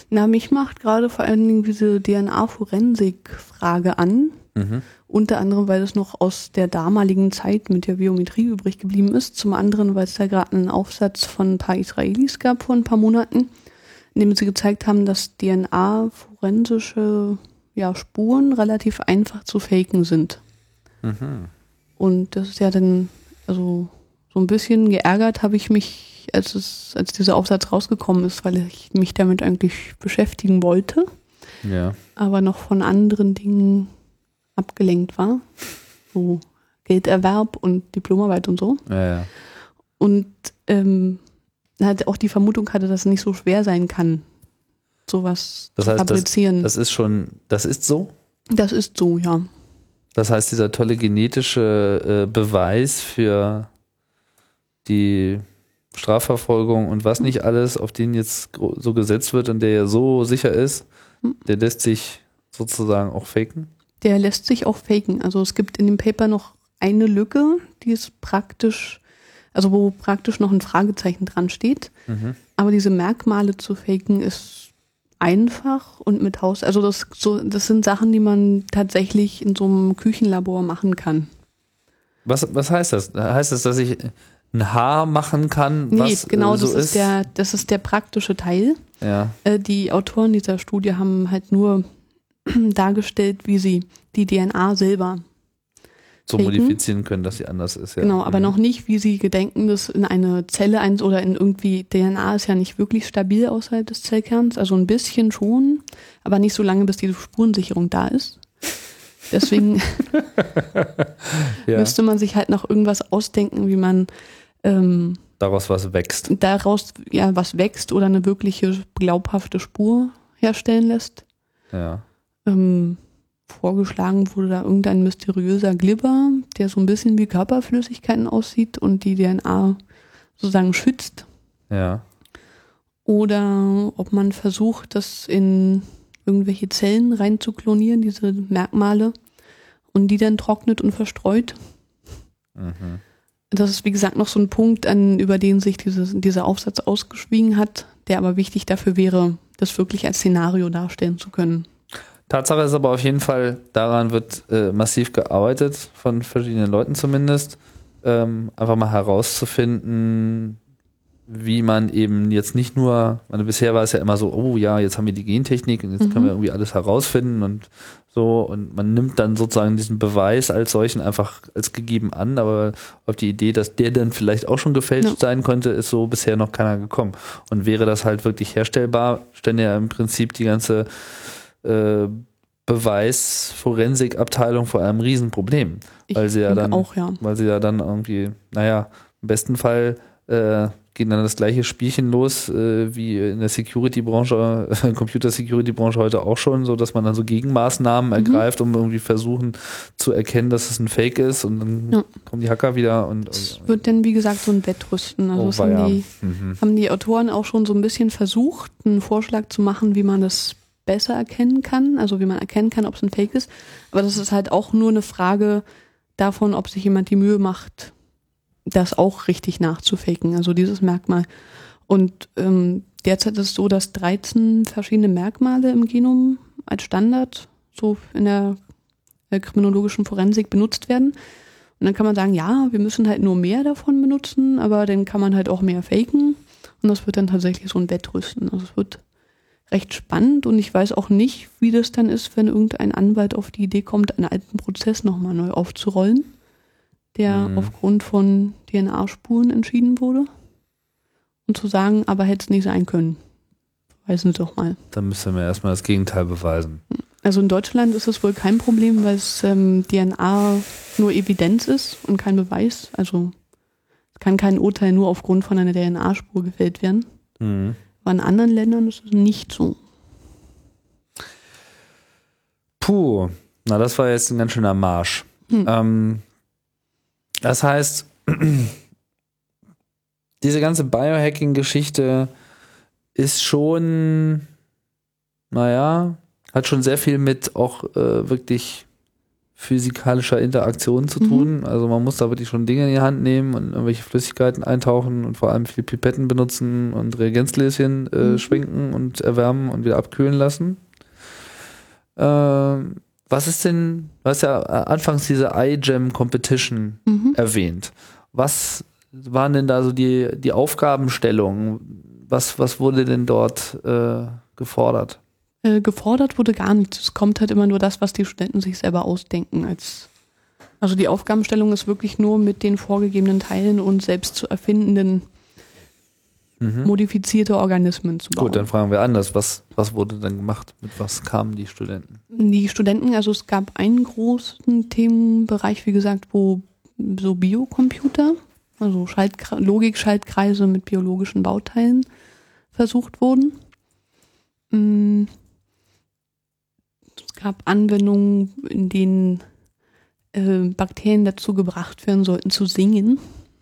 Speaker 2: Na, mich macht gerade vor allen Dingen diese DNA-Forensik-Frage an.
Speaker 1: Mhm.
Speaker 2: Unter anderem, weil es noch aus der damaligen Zeit mit der Biometrie übrig geblieben ist. Zum anderen, weil es da gerade einen Aufsatz von ein paar Israelis gab vor ein paar Monaten, in dem sie gezeigt haben, dass DNA-forensische ja, Spuren relativ einfach zu faken sind.
Speaker 1: Mhm.
Speaker 2: Und das ist ja dann, also so ein bisschen geärgert habe ich mich, als es, als dieser Aufsatz rausgekommen ist, weil ich mich damit eigentlich beschäftigen wollte,
Speaker 1: Ja.
Speaker 2: aber noch von anderen Dingen abgelenkt war. So Gelderwerb und Diplomarbeit und so.
Speaker 1: Ja, ja.
Speaker 2: Und ähm, halt auch die Vermutung hatte, dass es nicht so schwer sein kann, sowas
Speaker 1: Das
Speaker 2: zu
Speaker 1: heißt, das,
Speaker 2: fabrizieren.
Speaker 1: das ist schon, das ist so.
Speaker 2: das ist so, ja.
Speaker 1: Das heißt, dieser tolle genetische äh, Beweis für die Strafverfolgung und was nicht alles, auf den jetzt so gesetzt wird und der ja so sicher ist,
Speaker 2: Hm.
Speaker 1: der lässt sich sozusagen auch faken.
Speaker 2: Der lässt sich auch faken. Also es gibt in dem Paper noch eine Lücke, die ist praktisch, also wo praktisch noch ein Fragezeichen dran steht.
Speaker 1: Mhm.
Speaker 2: Aber diese Merkmale zu faken ist einfach und mit Haus, also das, so, das sind Sachen, die man tatsächlich in so einem Küchenlabor machen kann.
Speaker 1: Was, was heißt das? Heißt das, dass ich ein Haar machen kann,
Speaker 2: Nee,
Speaker 1: was
Speaker 2: genau,
Speaker 1: äh, so
Speaker 2: das ist, der, das ist der praktische Teil.
Speaker 1: Ja.
Speaker 2: Äh, die Autoren dieser Studie haben halt nur dargestellt, wie sie die DNA selber
Speaker 1: so
Speaker 2: Faken.
Speaker 1: modifizieren können, dass sie anders ist. Ja.
Speaker 2: Genau, aber
Speaker 1: Mhm.
Speaker 2: noch nicht, wie sie gedenken, das in eine Zelle ein oder in irgendwie DNA ist ja nicht wirklich stabil außerhalb des Zellkerns, also ein bisschen schon, aber nicht so lange, bis diese Spurensicherung da ist. Deswegen
Speaker 1: ja.
Speaker 2: müsste man sich halt noch irgendwas ausdenken, wie man ähm,
Speaker 1: daraus was wächst.
Speaker 2: daraus ja was wächst oder eine wirkliche glaubhafte Spur herstellen lässt.
Speaker 1: Ja.
Speaker 2: Ähm, vorgeschlagen wurde da irgendein mysteriöser Glibber, der so ein bisschen wie Körperflüssigkeiten aussieht und die DNA sozusagen schützt.
Speaker 1: Ja.
Speaker 2: Oder ob man versucht, das in irgendwelche Zellen rein zu klonieren, diese Merkmale, und die dann trocknet und verstreut.
Speaker 1: Mhm.
Speaker 2: Das ist, wie gesagt, noch so ein Punkt, an, über den sich dieses, dieser Aufsatz ausgeschwiegen hat, der aber wichtig dafür wäre, das wirklich als Szenario darstellen zu können.
Speaker 1: Tatsache ist aber auf jeden Fall, daran wird äh, massiv gearbeitet, von verschiedenen Leuten zumindest, ähm, einfach mal herauszufinden, wie man eben jetzt nicht nur, meine, bisher war es ja immer so, oh ja, jetzt haben wir die Gentechnik und jetzt
Speaker 2: Mhm.
Speaker 1: können wir irgendwie alles herausfinden und so und man nimmt dann sozusagen diesen Beweis als solchen einfach als gegeben an, aber auf die Idee, dass der dann vielleicht auch schon gefälscht
Speaker 2: Ja.
Speaker 1: sein könnte, ist so bisher noch keiner gekommen. Und wäre das halt wirklich herstellbar, stände ja im Prinzip die ganze äh, Beweis-Forensik-Abteilung vor einem Riesenproblem.
Speaker 2: Ich
Speaker 1: Weil sie ja dann-
Speaker 2: auch, ja.
Speaker 1: Weil sie ja dann irgendwie, naja, im besten Fall äh, geht dann das gleiche Spielchen los äh, wie in der Security-Branche, äh, Computer-Security-Branche heute auch schon, so dass man dann so Gegenmaßnahmen
Speaker 2: Mhm.
Speaker 1: ergreift, um irgendwie versuchen zu erkennen, dass es ein Fake ist und dann
Speaker 2: Ja.
Speaker 1: kommen die Hacker wieder und,
Speaker 2: Es wird dann, wie gesagt, so ein Wettrüsten. Also
Speaker 1: oh,
Speaker 2: das haben die,
Speaker 1: Mhm.
Speaker 2: haben die Autoren auch schon so ein bisschen versucht, einen Vorschlag zu machen, wie man das besser erkennen kann, also wie man erkennen kann, ob es ein Fake ist. Aber das ist halt auch nur eine Frage davon, ob sich jemand die Mühe macht, das auch richtig nachzufaken, also dieses Merkmal. Und ähm, derzeit ist es so, dass 13 verschiedene Merkmale im Genom als Standard so in der äh, kriminologischen Forensik benutzt werden. Und dann kann man sagen, ja, wir müssen halt nur mehr davon benutzen, aber dann kann man halt auch mehr faken. Und das wird dann tatsächlich so ein Wettrüsten. Also es wird recht spannend und ich weiß auch nicht, wie das dann ist, wenn irgendein Anwalt auf die Idee kommt, einen alten Prozess nochmal neu aufzurollen, der
Speaker 1: Mhm.
Speaker 2: aufgrund von DNA-Spuren entschieden wurde. Und zu sagen, aber hätte es nicht sein können. Weisen Sie doch mal.
Speaker 1: Dann müssen wir erstmal das Gegenteil beweisen.
Speaker 2: Also in Deutschland ist es wohl kein Problem, weil es ähm, DNA nur Evidenz ist und kein Beweis. Also es kann kein Urteil nur aufgrund von einer DNA-Spur gefällt werden.
Speaker 1: Mhm.
Speaker 2: Aber in anderen Ländern ist es nicht so.
Speaker 1: Puh, na das war jetzt ein ganz schöner Marsch.
Speaker 2: Hm.
Speaker 1: Ähm, das heißt, diese ganze Biohacking-Geschichte ist schon, naja, hat schon sehr viel mit auch äh, wirklich physikalischer Interaktion zu
Speaker 2: Mhm.
Speaker 1: tun. Also man muss da wirklich schon Dinge in die Hand nehmen und irgendwelche Flüssigkeiten eintauchen und vor allem viel Pipetten benutzen und Reagenzgläschen äh,
Speaker 2: Mhm.
Speaker 1: schwenken und erwärmen und wieder abkühlen lassen. Ähm, was ist denn, du hast ja äh, anfangs diese iGEM Competition
Speaker 2: Mhm.
Speaker 1: erwähnt. Was waren denn da so die, die Aufgabenstellungen? Was, was wurde denn dort äh, gefordert?
Speaker 2: Äh, gefordert wurde gar nichts. Es kommt halt immer nur das, was die Studenten sich selber ausdenken. Als also die Aufgabenstellung ist wirklich nur mit den vorgegebenen Teilen und selbst zu erfindenden
Speaker 1: Mhm.
Speaker 2: modifizierte Organismen zu bauen.
Speaker 1: Gut, dann fragen wir anders. Was, was wurde denn gemacht? Mit was kamen die Studenten?
Speaker 2: Die Studenten, also es gab einen großen Themenbereich, wie gesagt, wo so Biocomputer, also Schaltkre Logik-Schaltkreise mit biologischen Bauteilen versucht wurden. Mm. Es gab Anwendungen, in denen äh, Bakterien dazu gebracht werden sollten zu singen.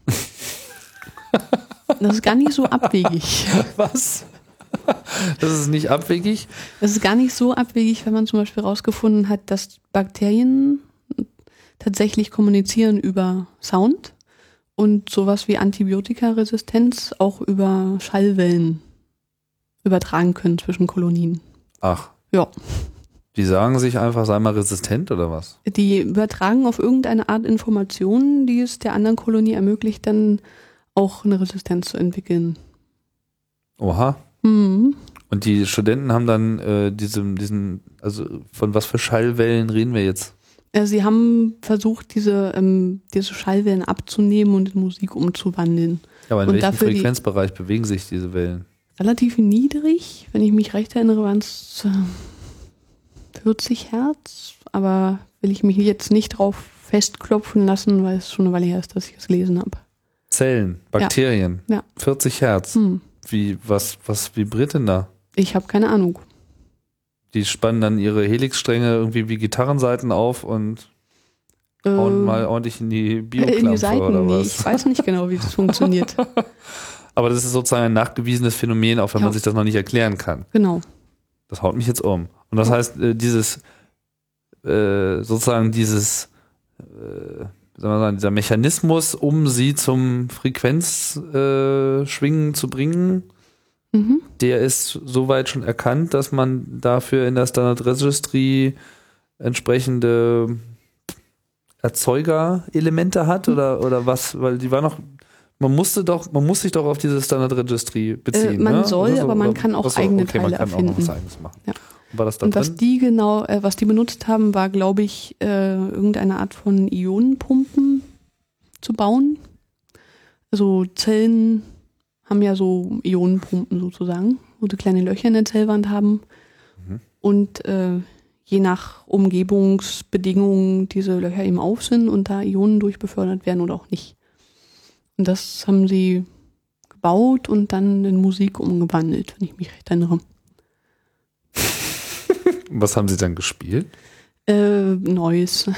Speaker 2: Das ist gar nicht so abwegig.
Speaker 1: Was? Das ist nicht abwegig.
Speaker 2: Es ist gar nicht so abwegig, wenn man zum Beispiel herausgefunden hat, dass Bakterien tatsächlich kommunizieren über Sound und sowas wie Antibiotikaresistenz auch über Schallwellen übertragen können zwischen Kolonien.
Speaker 1: Ach.
Speaker 2: Ja.
Speaker 1: Die sagen sich einfach, sei mal resistent oder was?
Speaker 2: Die übertragen auf irgendeine Art Informationen, die es der anderen Kolonie ermöglicht, dann auch eine Resistenz zu entwickeln.
Speaker 1: Oha.
Speaker 2: Mhm.
Speaker 1: Und die Studenten haben dann äh, diesem, diesen, also von was für Schallwellen reden wir jetzt?
Speaker 2: Äh, Sie haben versucht, diese, ähm, diese Schallwellen abzunehmen und in Musik umzuwandeln.
Speaker 1: Aber in
Speaker 2: Und
Speaker 1: welchem
Speaker 2: dafür die-
Speaker 1: Frequenzbereich bewegen sich diese Wellen?
Speaker 2: relativ niedrig. Wenn ich mich recht erinnere, waren es äh, 40 Hertz. Aber will ich mich jetzt nicht drauf festklopfen lassen, weil es schon eine Weile her ist, dass ich es gelesen habe.
Speaker 1: Zellen, Bakterien,
Speaker 2: Ja.
Speaker 1: 40 Hertz.
Speaker 2: Hm.
Speaker 1: Wie, was, was vibriert denn da?
Speaker 2: Ich habe keine Ahnung.
Speaker 1: Die spannen dann ihre Helixstränge irgendwie wie Gitarrenseiten auf und hauen
Speaker 2: Äh,
Speaker 1: mal ordentlich in die
Speaker 2: in die
Speaker 1: Bioklampe oder
Speaker 2: Seiten, nee,
Speaker 1: was?
Speaker 2: ich weiß nicht genau, wie das funktioniert.
Speaker 1: Aber das ist sozusagen ein nachgewiesenes Phänomen, auch wenn
Speaker 2: Ja.
Speaker 1: man sich das noch nicht erklären kann.
Speaker 2: Genau.
Speaker 1: Das haut mich jetzt um. Und das heißt, äh, dieses, äh, sozusagen dieses, man sagen, dieser Mechanismus, um sie zum Frequenzschwingen äh, zu bringen,
Speaker 2: Mhm.
Speaker 1: der ist soweit schon erkannt, dass man dafür in der Standard Registry entsprechende Erzeugerelemente hat oder, oder was, weil die war noch, man musste doch, man muss sich doch auf diese Standard Registry beziehen.
Speaker 2: Äh, man
Speaker 1: ne?
Speaker 2: soll, aber man kann auch eigene
Speaker 1: okay, man
Speaker 2: Teile
Speaker 1: kann auch noch was
Speaker 2: erfinden.
Speaker 1: eigenes machen.
Speaker 2: Ja.
Speaker 1: Und war das da
Speaker 2: Und was
Speaker 1: drin?
Speaker 2: die genau, äh, was die benutzt haben, war, glaube ich, äh, irgendeine Art von Ionenpumpen zu bauen. Also Zellen haben ja so Ionenpumpen sozusagen, wo sie kleine Löcher in der Zellwand haben.
Speaker 1: Mhm.
Speaker 2: Und äh, je nach Umgebungsbedingungen diese Löcher eben auf sind und da Ionen durchbefördert werden oder auch nicht. Und das haben sie gebaut und dann in Musik umgewandelt, wenn ich mich recht erinnere.
Speaker 1: Was haben Sie dann gespielt?
Speaker 2: Äh, Neues.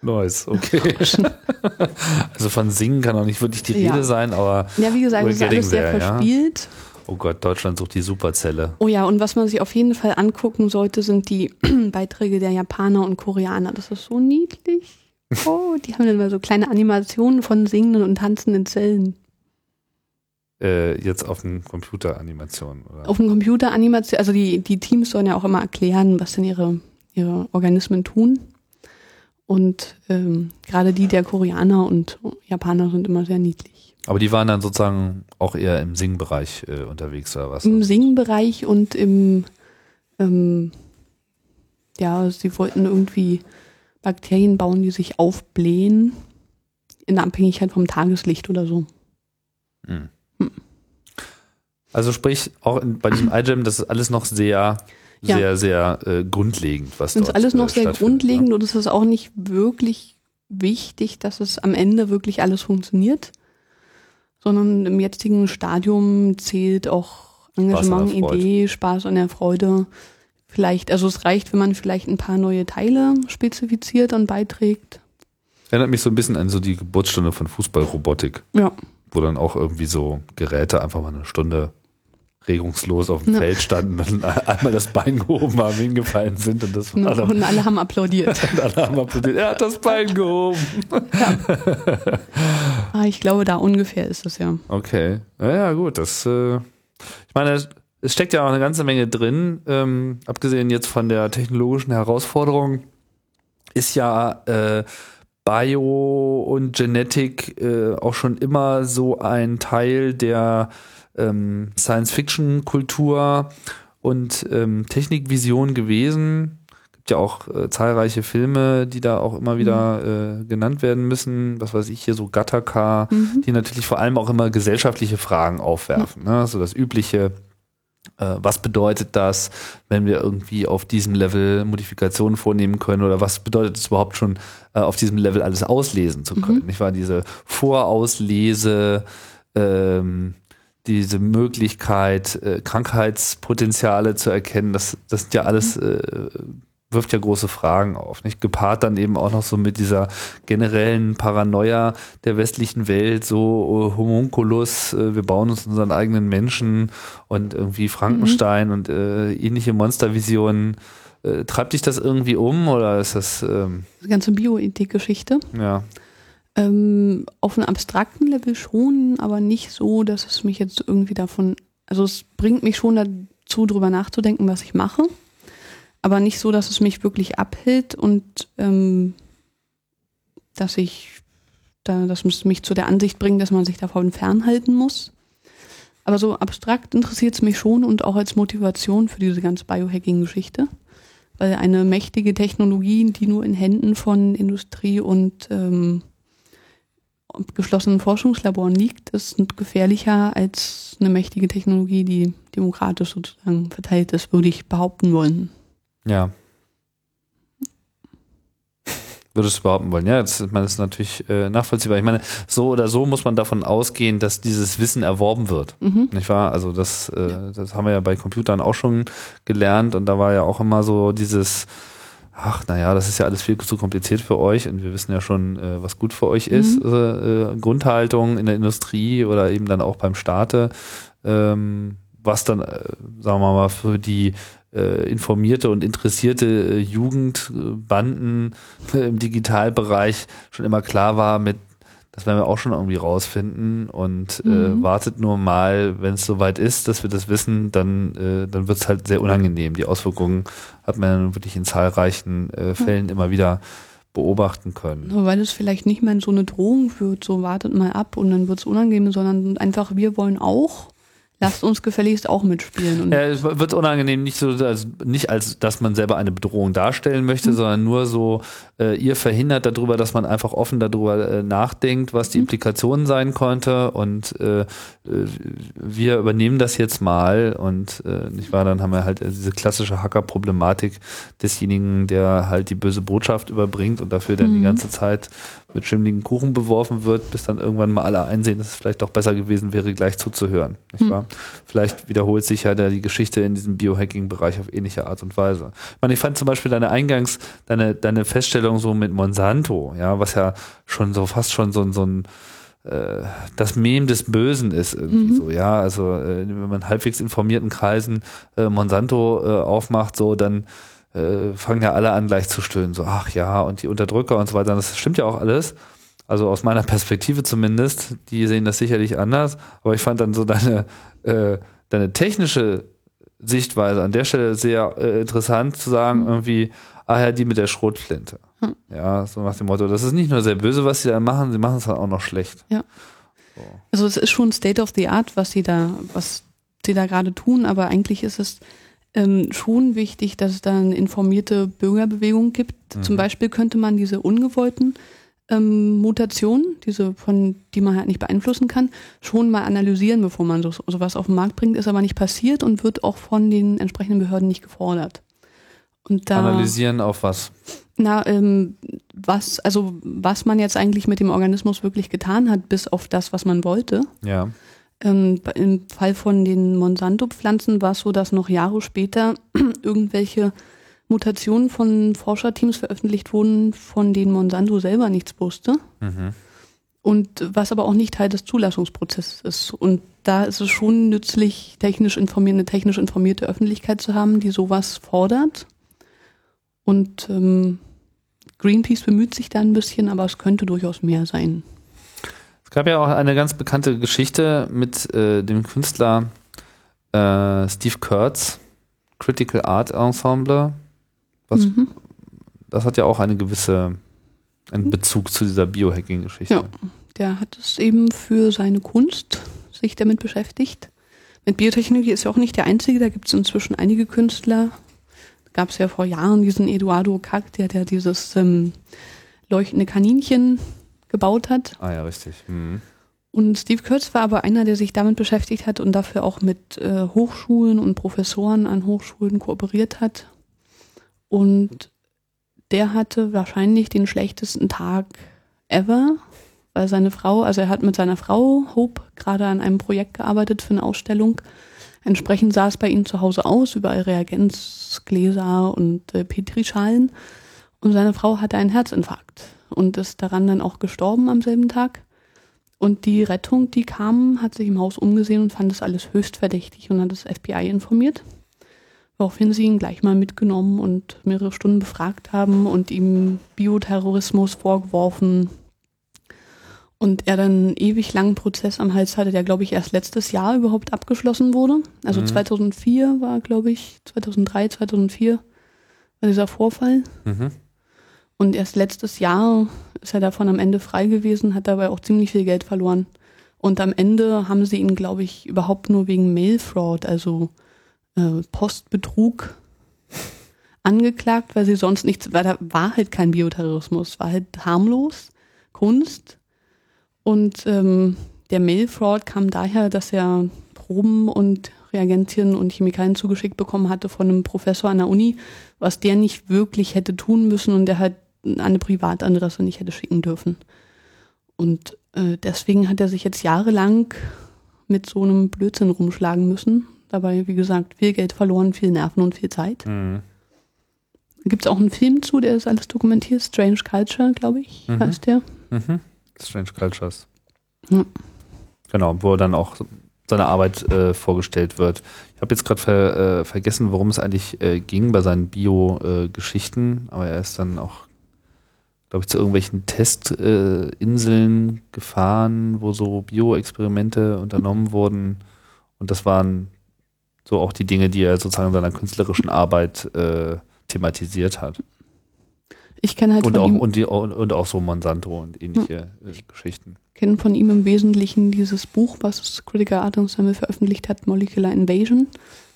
Speaker 1: Neues, okay. also von Singen kann auch nicht wirklich die
Speaker 2: Ja.
Speaker 1: Rede sein, aber
Speaker 2: Ja, wie gesagt, das ist alles sehr
Speaker 1: there, ja.
Speaker 2: verspielt.
Speaker 1: oh Gott, Deutschland sucht die Superzelle.
Speaker 2: Oh ja, und was man sich auf jeden Fall angucken sollte, sind die Beiträge der Japaner und Koreaner. Das ist so niedlich. Oh, die haben dann mal so kleine Animationen von singenden und tanzenden Zellen.
Speaker 1: Äh, jetzt auf den Computeranimation, oder?
Speaker 2: Auf dem Computer Animation, also die, die Teams sollen ja auch immer erklären, was denn ihre, ihre Organismen tun. Und ähm, gerade die der Koreaner und Japaner sind immer sehr niedlich.
Speaker 1: Aber die waren dann sozusagen auch eher im Singbereich äh, unterwegs, oder was?
Speaker 2: Im Singbereich und im, ähm, ja, sie wollten irgendwie Bakterien bauen, die sich aufblähen in Abhängigkeit vom Tageslicht oder so.
Speaker 1: Hm. Also sprich, auch in, bei diesem iGEM, das ist alles noch sehr,
Speaker 2: Ja.
Speaker 1: sehr, sehr äh, grundlegend, was
Speaker 2: Das ist alles noch
Speaker 1: äh,
Speaker 2: sehr
Speaker 1: stattfindet,
Speaker 2: grundlegend und es ist auch nicht wirklich wichtig, dass es am Ende wirklich alles funktioniert, sondern im jetzigen Stadium zählt auch Engagement,
Speaker 1: Spaß.
Speaker 2: Idee, Spaß an der Freude. Vielleicht, also es reicht, wenn man vielleicht ein paar neue Teile spezifiziert und beiträgt.
Speaker 1: Erinnert mich so ein bisschen an so die Geburtsstunde von Fußballrobotik,
Speaker 2: Ja,
Speaker 1: wo dann auch irgendwie so Geräte einfach mal eine Stunde regungslos auf dem
Speaker 2: Ja.
Speaker 1: Feld standen und einmal das Bein gehoben haben, hingefallen sind und das war dann
Speaker 2: und alle haben applaudiert.
Speaker 1: Und alle haben applaudiert. Er hat das Bein gehoben.
Speaker 2: ah, ich glaube, da ungefähr ist es ja.
Speaker 1: Okay. Ja, ja gut. Das, äh, ich meine, es- es steckt ja auch eine ganze Menge drin. Ähm, abgesehen jetzt von der technologischen Herausforderung ist ja äh, Bio und Genetik äh, auch schon immer so ein Teil der ähm, Science-Fiction-Kultur und ähm, Technikvision gewesen. Gibt ja auch äh, zahlreiche Filme, die da auch immer wieder äh, genannt werden müssen. Was weiß ich hier so Gattaca,
Speaker 2: Mhm.
Speaker 1: die natürlich vor allem auch immer gesellschaftliche Fragen aufwerfen. Ne? So das übliche, was bedeutet das, wenn wir irgendwie auf diesem Level Modifikationen vornehmen können oder was bedeutet es überhaupt schon, äh, auf diesem Level alles auslesen zu können? Nicht wahr? Diese Vorauslese, ähm, diese Möglichkeit, äh, Krankheitspotenziale zu erkennen, das, das sind ja alles, äh, wirft ja große Fragen auf. Nicht? Gepaart dann eben auch noch so mit dieser generellen Paranoia der westlichen Welt, so äh, Homunculus, äh, wir bauen uns unseren eigenen Menschen und irgendwie Frankenstein und äh, ähnliche Monstervisionen. Äh, treibt dich das irgendwie um oder ist das, ähm,
Speaker 2: Die ganze Bioethik-Geschichte.
Speaker 1: ja,
Speaker 2: Ähm, auf einem abstrakten Level schon, aber nicht so, dass es mich jetzt irgendwie davon, also es bringt mich schon dazu, drüber nachzudenken, was ich mache, aber nicht so, dass es mich wirklich abhält und ähm, dass ich, da, dass es mich zu der Ansicht bringt, dass man sich davon fernhalten muss. Aber so abstrakt interessiert es mich schon und auch als Motivation für diese ganze Biohacking-Geschichte. Weil eine mächtige Technologie, die nur in Händen von Industrie und ähm, geschlossenen Forschungslaboren liegt, ist gefährlicher als eine mächtige Technologie, die demokratisch sozusagen verteilt ist, würde ich behaupten wollen.
Speaker 1: Ja. Würdest du behaupten wollen? Ja, das, das ist natürlich äh, nachvollziehbar. Ich meine, so oder so muss man davon ausgehen, dass dieses Wissen erworben wird.
Speaker 2: Mhm.
Speaker 1: Nicht wahr? Also das, äh, das haben wir ja bei Computern auch schon gelernt und da war ja auch immer so dieses, ach naja, das ist ja alles viel zu kompliziert für euch und wir wissen ja schon, äh, was gut für euch ist.
Speaker 2: Mhm.
Speaker 1: Äh, äh, Grundhaltung in der Industrie oder eben dann auch beim Staate, ähm, was dann, äh, sagen wir mal, für die äh, informierte und interessierte äh, Jugend, äh, im Digitalbereich schon immer klar war mit, das werden wir auch schon irgendwie rausfinden und
Speaker 2: Mhm.
Speaker 1: äh, wartet nur mal, wenn es soweit ist, dass wir das wissen, dann, äh, dann wird es halt sehr unangenehm. Die Auswirkungen hat man dann wirklich in zahlreichen Fällen immer wieder beobachten können.
Speaker 2: Nur weil es vielleicht nicht mehr so eine Drohung wird, so wartet mal ab und dann wird es unangenehm, sondern einfach, wir wollen auch lasst uns gefälligst auch mitspielen.
Speaker 1: Ja, es wird unangenehm, nicht so, also nicht als, dass man selber eine Bedrohung darstellen möchte, sondern nur so, äh, ihr verhindert darüber, dass man einfach offen darüber äh, nachdenkt, was die Implikationen sein konnte und äh, äh, wir übernehmen das jetzt mal und äh, nicht wahr, dann haben wir halt diese klassische Hacker-Problematik desjenigen, der halt die böse Botschaft überbringt und dafür dann die ganze Zeit mit schimmligen Kuchen beworfen wird, bis dann irgendwann mal alle einsehen, dass es vielleicht doch besser gewesen wäre, gleich zuzuhören. Nicht wahr? Vielleicht wiederholt sich ja da die Geschichte in diesem Biohacking-Bereich auf ähnliche Art und Weise. Ich meine, ich fand zum Beispiel deine Eingangs, deine, deine Feststellung so mit Monsanto, ja, was ja schon so fast schon so, ein- so ein äh, das Mem des Bösen ist irgendwie so, ja. Also äh, wenn man halbwegs informierten Kreisen äh, Monsanto äh, aufmacht, so dann äh, fangen ja alle an gleich zu stöhnen, so ach ja und die Unterdrücker und so weiter. Das stimmt ja auch alles. Also aus meiner Perspektive zumindest, die sehen das sicherlich anders. Aber ich fand dann so deine äh, deine technische Sichtweise an der Stelle sehr äh, interessant zu sagen, irgendwie, ah ja, die mit der Schrotflinte. Ja, so nach dem Motto, das ist nicht nur sehr böse, was sie da machen, sie machen es halt auch noch schlecht.
Speaker 2: Also es ist schon State of the Art, was sie da, was sie da gerade tun, aber eigentlich ist es ähm, schon wichtig, dass es da eine informierte Bürgerbewegung gibt. Zum Beispiel könnte man diese ungewollten ähm, Mutationen, diese von die man halt nicht beeinflussen kann, schon mal analysieren, bevor man so, sowas auf den Markt bringt, ist aber nicht passiert und wird auch von den entsprechenden Behörden nicht gefordert. Und da
Speaker 1: Analysieren auf was?
Speaker 2: na, ähm, was, also was man jetzt eigentlich mit dem Organismus wirklich getan hat, bis auf das, was man wollte.
Speaker 1: Ja.
Speaker 2: Ähm, Im Fall von den Monsanto-Pflanzen war es so, dass noch Jahre später irgendwelche Mutationen von Forscherteams veröffentlicht wurden, von denen Monsanto selber nichts wusste.
Speaker 1: Mhm.
Speaker 2: Und was aber auch nicht Teil des Zulassungsprozesses ist. Und da ist es schon nützlich, technisch informierte, eine technisch informierte Öffentlichkeit zu haben, die sowas fordert. Und ähm, Greenpeace bemüht sich da ein bisschen, aber es könnte durchaus mehr sein.
Speaker 1: Es gab ja auch eine ganz bekannte Geschichte mit äh, dem Künstler äh, Steve Kurtz, Critical Art Ensemble. Was,
Speaker 2: Mhm.
Speaker 1: Das hat ja auch eine gewisse einen Bezug zu dieser Biohacking-Geschichte.
Speaker 2: Ja. Der hat es eben für seine Kunst sich damit beschäftigt. Mit Biotechnologie ist er auch nicht der Einzige, da gibt es inzwischen einige Künstler. Gab es ja vor Jahren diesen Eduardo Kack, der, der dieses ähm, leuchtende Kaninchen gebaut hat.
Speaker 1: Ah ja, richtig. Mhm.
Speaker 2: Und Steve Kurtz war aber einer, der sich damit beschäftigt hat und dafür auch mit äh, Hochschulen und Professoren an Hochschulen kooperiert hat. Und der hatte wahrscheinlich den schlechtesten Tag ever, weil seine Frau, also er hat mit seiner Frau Hope gerade an einem Projekt gearbeitet für eine Ausstellung. Entsprechend sah es bei ihnen zu Hause aus, überall Reagenzgläser und äh, Petrischalen. Und seine Frau hatte einen Herzinfarkt und ist daran dann auch gestorben am selben Tag. Und die Rettung, die kam, hat sich im Haus umgesehen und fand das alles höchst verdächtig und hat das FBI informiert. Woraufhin sie ihn gleich mal mitgenommen und mehrere Stunden befragt haben und ihm Bioterrorismus vorgeworfen. Und er dann einen ewig langen Prozess am Hals hatte, der, glaube ich, erst letztes Jahr überhaupt abgeschlossen wurde. Also
Speaker 1: Mhm.
Speaker 2: 2004 war, glaube ich, 2003, 2004 war dieser Vorfall.
Speaker 1: Mhm.
Speaker 2: Und erst letztes Jahr ist er davon am Ende frei gewesen, hat dabei auch ziemlich viel Geld verloren. Und am Ende haben sie ihn, glaube ich, überhaupt nur wegen Mail-Fraud, also äh, Postbetrug, angeklagt, weil sie sonst nichts, weil da war halt kein Bioterrorismus, war halt harmlos, Kunst. Und ähm, der Mail-Fraud kam daher, dass er Proben und Reagenzien und Chemikalien zugeschickt bekommen hatte von einem Professor an der Uni, was der nicht wirklich hätte tun müssen und der halt an eine Privatadresse nicht hätte schicken dürfen. Und äh, deswegen hat er sich jetzt jahrelang mit so einem Blödsinn rumschlagen müssen. Dabei, wie gesagt, viel Geld verloren, viel Nerven und viel Zeit.
Speaker 1: Mhm.
Speaker 2: Gibt es auch einen Film zu, der das alles dokumentiert. Strange Culture, glaube ich,
Speaker 1: Mhm.
Speaker 2: heißt der.
Speaker 1: Mhm. Strange Cultures.
Speaker 2: Ja.
Speaker 1: Genau, wo dann auch seine Arbeit äh, vorgestellt wird. Ich habe jetzt gerade ver, äh, vergessen, worum es eigentlich äh, ging bei seinen Bio-Geschichten, aber er ist dann auch, glaube ich, zu irgendwelchen Testinseln äh, gefahren, wo so Bio-Experimente unternommen wurden. Und das waren so auch die Dinge, die er sozusagen in seiner künstlerischen Arbeit äh, thematisiert hat.
Speaker 2: Ich kenne halt
Speaker 1: Und
Speaker 2: von
Speaker 1: auch,
Speaker 2: ihm,
Speaker 1: und, die, und auch so Monsanto und ähnliche äh, Geschichten.
Speaker 2: kenn von ihm im Wesentlichen dieses Buch, was Critical Art Ensemble veröffentlicht hat, Molecular Invasion,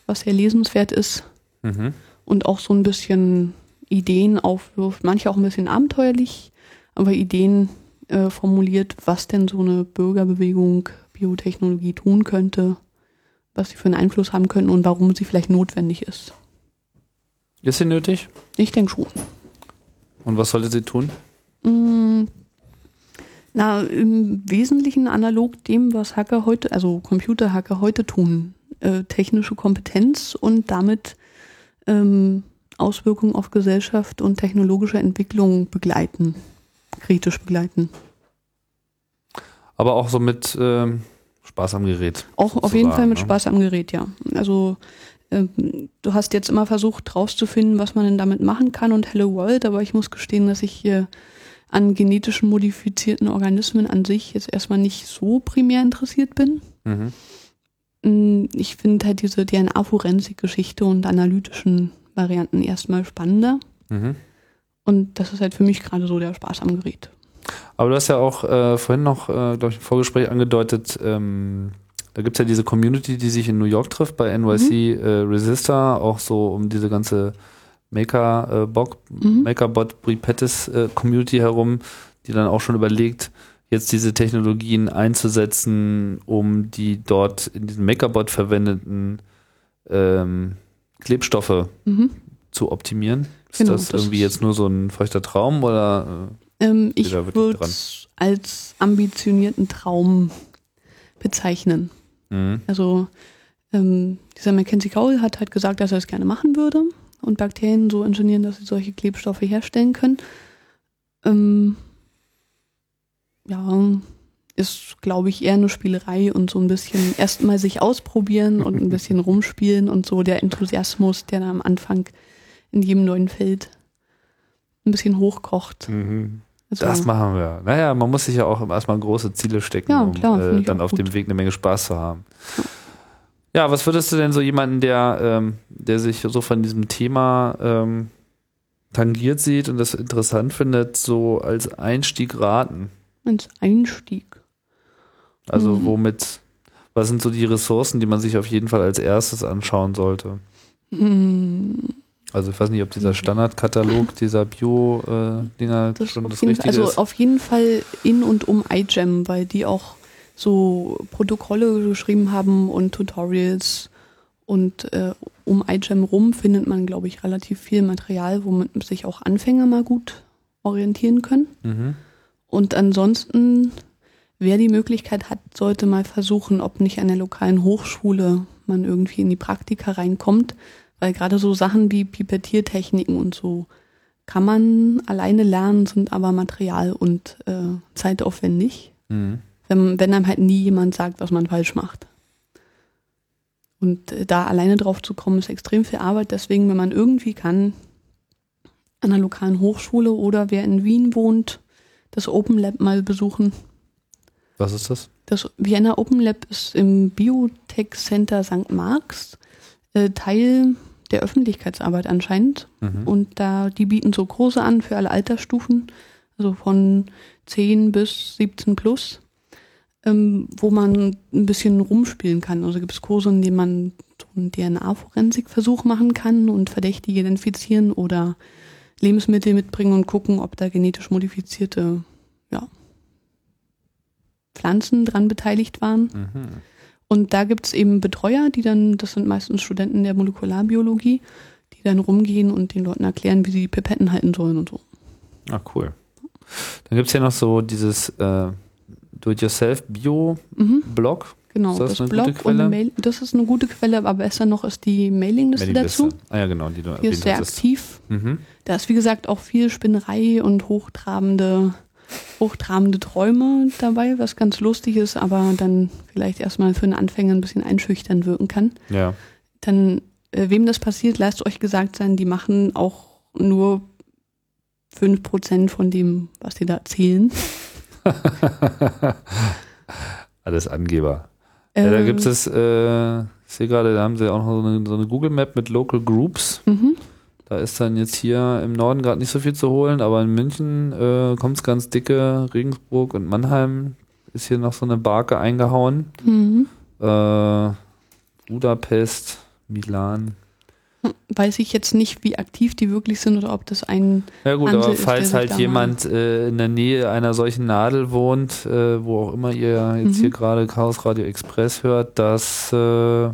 Speaker 2: was sehr lesenswert ist
Speaker 1: Mhm.
Speaker 2: und auch so ein bisschen Ideen aufwirft, manche auch ein bisschen abenteuerlich, aber Ideen äh, formuliert, was denn so eine Bürgerbewegung Biotechnologie tun könnte, was sie für einen Einfluss haben könnten und warum sie vielleicht notwendig ist.
Speaker 1: Ist sie nötig?
Speaker 2: Ich denke schon.
Speaker 1: Und was sollte sie tun?
Speaker 2: Mm, Na, im Wesentlichen analog dem, was Hacker heute, also Computerhacker heute tun. Äh, technische Kompetenz und damit ähm, Auswirkungen auf Gesellschaft und technologische Entwicklung begleiten, kritisch begleiten.
Speaker 1: Aber auch so mit ähm, Spaß am Gerät.
Speaker 2: Auch auf jeden Fall mit
Speaker 1: ne?
Speaker 2: Spaß am Gerät, ja. Also ähm, du hast jetzt immer versucht rauszufinden, was man denn damit machen kann und Hello World, aber ich muss gestehen, dass ich hier an genetischen modifizierten Organismen an sich jetzt erstmal nicht so primär interessiert bin.
Speaker 1: Mhm.
Speaker 2: Mm, Ich finde halt diese DNA-Forensik-Geschichte und analytischen Varianten erstmal spannender.
Speaker 1: Mhm.
Speaker 2: Und das ist halt für mich gerade so der Spaß am Gerät.
Speaker 1: Aber du hast ja auch äh, vorhin noch, äh, glaube ich, im Vorgespräch angedeutet, ähm, da gibt es ja diese Community, die sich in New York trifft, bei NYC äh, Resistor, auch so um diese ganze Maker, äh,
Speaker 2: Mhm.
Speaker 1: Makerbot Bripettis äh, Community herum, die dann auch schon überlegt, jetzt diese Technologien einzusetzen, um die dort in diesem Makerbot verwendeten ähm, Klebstoffe
Speaker 2: Mhm.
Speaker 1: zu optimieren. Ist
Speaker 2: Genau,
Speaker 1: das,
Speaker 2: das
Speaker 1: irgendwie
Speaker 2: ist-
Speaker 1: jetzt nur so ein feuchter Traum oder
Speaker 2: Ähm, ich würde es als ambitionierten Traum bezeichnen.
Speaker 1: äh, mhm.
Speaker 2: Also ähm, dieser Mackenzie Cowell hat halt gesagt, dass er es gerne machen würde und Bakterien so ingenieren, dass sie solche Klebstoffe herstellen können. Ähm, ja, ist, glaube ich, eher eine Spielerei und so ein bisschen erstmal sich ausprobieren und ein bisschen rumspielen und so der Enthusiasmus, der da am Anfang in jedem neuen Feld ein bisschen hochkocht.
Speaker 1: Mhm.
Speaker 2: Also,
Speaker 1: Das machen wir. Naja, man muss sich ja auch erstmal große Ziele stecken,
Speaker 2: Ja,
Speaker 1: um
Speaker 2: klar, finde
Speaker 1: äh, dann auf
Speaker 2: gut.
Speaker 1: dem Weg eine Menge Spaß zu haben. Ja, was würdest du denn so jemanden, der, ähm, der sich so von diesem Thema ähm, tangiert sieht und das interessant findet, so als Einstieg raten?
Speaker 2: als Einstieg.
Speaker 1: Also
Speaker 2: Mhm.
Speaker 1: womit, was sind so die Ressourcen, die man sich auf jeden Fall als erstes anschauen sollte?
Speaker 2: Hm,
Speaker 1: Also ich weiß nicht, ob dieser Standardkatalog dieser Bio-Dinger
Speaker 2: Das
Speaker 1: schon das Richtige
Speaker 2: also
Speaker 1: ist.
Speaker 2: auf jeden Fall in und um iGEM, weil die auch so Protokolle geschrieben haben und Tutorials. Und äh, um iGEM rum findet man, glaube ich, relativ viel Material, womit sich auch Anfänger mal gut orientieren können.
Speaker 1: Mhm.
Speaker 2: Und ansonsten, wer die Möglichkeit hat, sollte mal versuchen, ob nicht an der lokalen Hochschule man irgendwie in die Praktika reinkommt. Weil gerade so Sachen wie Pipettiertechniken und so kann man alleine lernen, sind aber material- und äh, zeitaufwendig.
Speaker 1: Mhm.
Speaker 2: Wenn, wenn einem halt nie jemand sagt, was man falsch macht. Und äh, da alleine drauf zu kommen, ist extrem viel Arbeit. Deswegen, wenn man irgendwie kann, an einer lokalen Hochschule oder wer in Wien wohnt, das Open Lab mal besuchen.
Speaker 1: Was ist das?
Speaker 2: Das Vienna Open Lab ist im Biotech Center St. Marx äh, Teil der Öffentlichkeitsarbeit anscheinend.
Speaker 1: Mhm.
Speaker 2: Und da, die bieten so Kurse an für alle Altersstufen, also von 10 bis 17 plus, ähm, wo man ein bisschen rumspielen kann. Also gibt es Kurse, in denen man so einen DNA-Forensik-Versuch machen kann und Verdächtige identifizieren oder Lebensmittel mitbringen und gucken, ob da genetisch modifizierte Pflanzen dran beteiligt waren.
Speaker 1: Mhm.
Speaker 2: Und da gibt's eben Betreuer, die dann, das sind meistens Studenten der Molekularbiologie, die dann rumgehen und den Leuten erklären, wie sie Pipetten halten sollen und so.
Speaker 1: Ah, cool. Dann gibt es ja noch so dieses äh, Do-it-yourself-Bio-Blog.
Speaker 2: Mhm, genau,
Speaker 1: das
Speaker 2: das,
Speaker 1: eine gute
Speaker 2: Blog
Speaker 1: Quelle?
Speaker 2: und Mail, das ist eine gute Quelle, aber besser noch ist die Mailingliste dazu.
Speaker 1: Ah ja, genau, die du
Speaker 2: Die ist sehr aktiv.
Speaker 1: Mhm.
Speaker 2: Da ist, wie gesagt, auch viel Spinnerei und hochtrabende, hochtrabende Träume dabei, was ganz lustig ist, aber dann vielleicht erstmal für einen Anfänger ein bisschen einschüchtern wirken kann.
Speaker 1: Ja.
Speaker 2: dann, äh, wem das passiert, lasst euch gesagt sein, die machen auch nur 5% von dem, was die da erzählen.
Speaker 1: Alles Angeber. Ja, da
Speaker 2: Ähm,
Speaker 1: gibt es, äh, ich sehe gerade, da haben sie auch noch so eine, so eine Google Map mit Local Groups.
Speaker 2: Mhm.
Speaker 1: Da ist dann jetzt hier im Norden gerade nicht so viel zu holen, aber in München äh, kommt es ganz dicke. Regensburg und Mannheim ist hier noch so eine Barke eingehauen.
Speaker 2: Mhm.
Speaker 1: Äh, Budapest, Milan.
Speaker 2: Weiß ich jetzt nicht, wie aktiv die wirklich sind oder ob das ein.
Speaker 1: Ja gut,
Speaker 2: Hansel
Speaker 1: aber
Speaker 2: ist,
Speaker 1: falls halt jemand äh, in der Nähe einer solchen Nadel wohnt, äh, wo auch immer ihr jetzt
Speaker 2: Mhm.
Speaker 1: hier gerade Chaos Radio Express hört, das äh,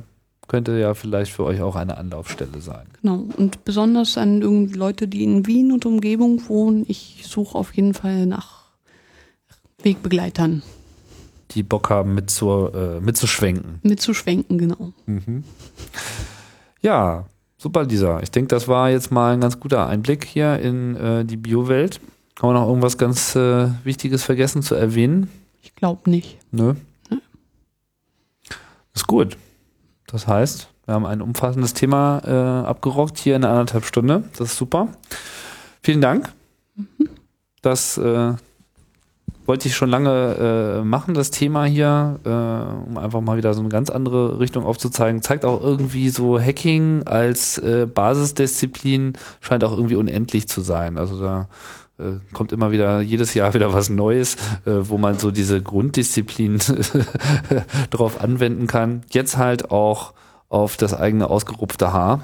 Speaker 1: könnte ja vielleicht für euch auch eine Anlaufstelle sein.
Speaker 2: Genau. Und besonders an irgendwie Leute, die in Wien und Umgebung wohnen, ich suche auf jeden Fall nach Wegbegleitern
Speaker 1: Die Bock haben mit zu, äh, mitzuschwenken.
Speaker 2: mitzuschwenken, genau.
Speaker 1: Ja, super, Lisa. Ich denke, das war jetzt mal ein ganz guter Einblick hier in äh, die Biowelt. Haben wir noch irgendwas ganz äh, Wichtiges vergessen zu erwähnen?
Speaker 2: Ich glaube nicht.
Speaker 1: Nö.
Speaker 2: Nö.
Speaker 1: Ist gut. Das heißt, wir haben ein umfassendes Thema äh, abgerockt hier in einer anderthalb Stunde. Das ist super. Vielen Dank. Das äh, wollte ich schon lange äh, machen, das Thema hier, äh, um einfach mal wieder so eine ganz andere Richtung aufzuzeigen. Zeigt auch irgendwie so Hacking als äh, Basisdisziplin scheint auch irgendwie unendlich zu sein. Also da kommt immer wieder jedes Jahr wieder was Neues, äh, wo man so diese Grunddisziplin drauf anwenden kann. Jetzt halt auch auf das eigene ausgerupfte Haar.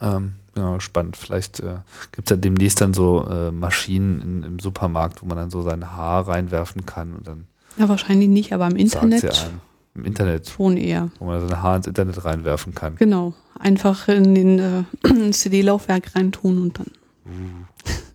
Speaker 1: Ähm, mal gespannt. Vielleicht äh, gibt es ja demnächst dann so äh, Maschinen in, im Supermarkt, wo man dann so sein Haar reinwerfen kann und dann
Speaker 2: Ja, wahrscheinlich nicht, aber im
Speaker 1: sagt
Speaker 2: Internet
Speaker 1: sie einem. Im Internet,
Speaker 2: schon eher.
Speaker 1: wo man sein Haar ins Internet reinwerfen kann.
Speaker 2: Genau. Einfach in den äh, CD-Laufwerk reintun und dann.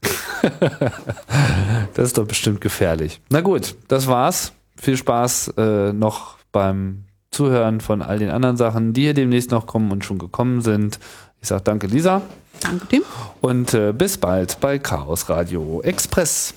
Speaker 1: Das ist doch bestimmt gefährlich. Na gut, das war's. Viel Spaß äh, noch beim Zuhören von all den anderen Sachen, die hier demnächst noch kommen und schon gekommen sind. Ich sag danke, Lisa.
Speaker 2: Danke dem.
Speaker 1: Und äh, bis bald bei Chaos Radio Express.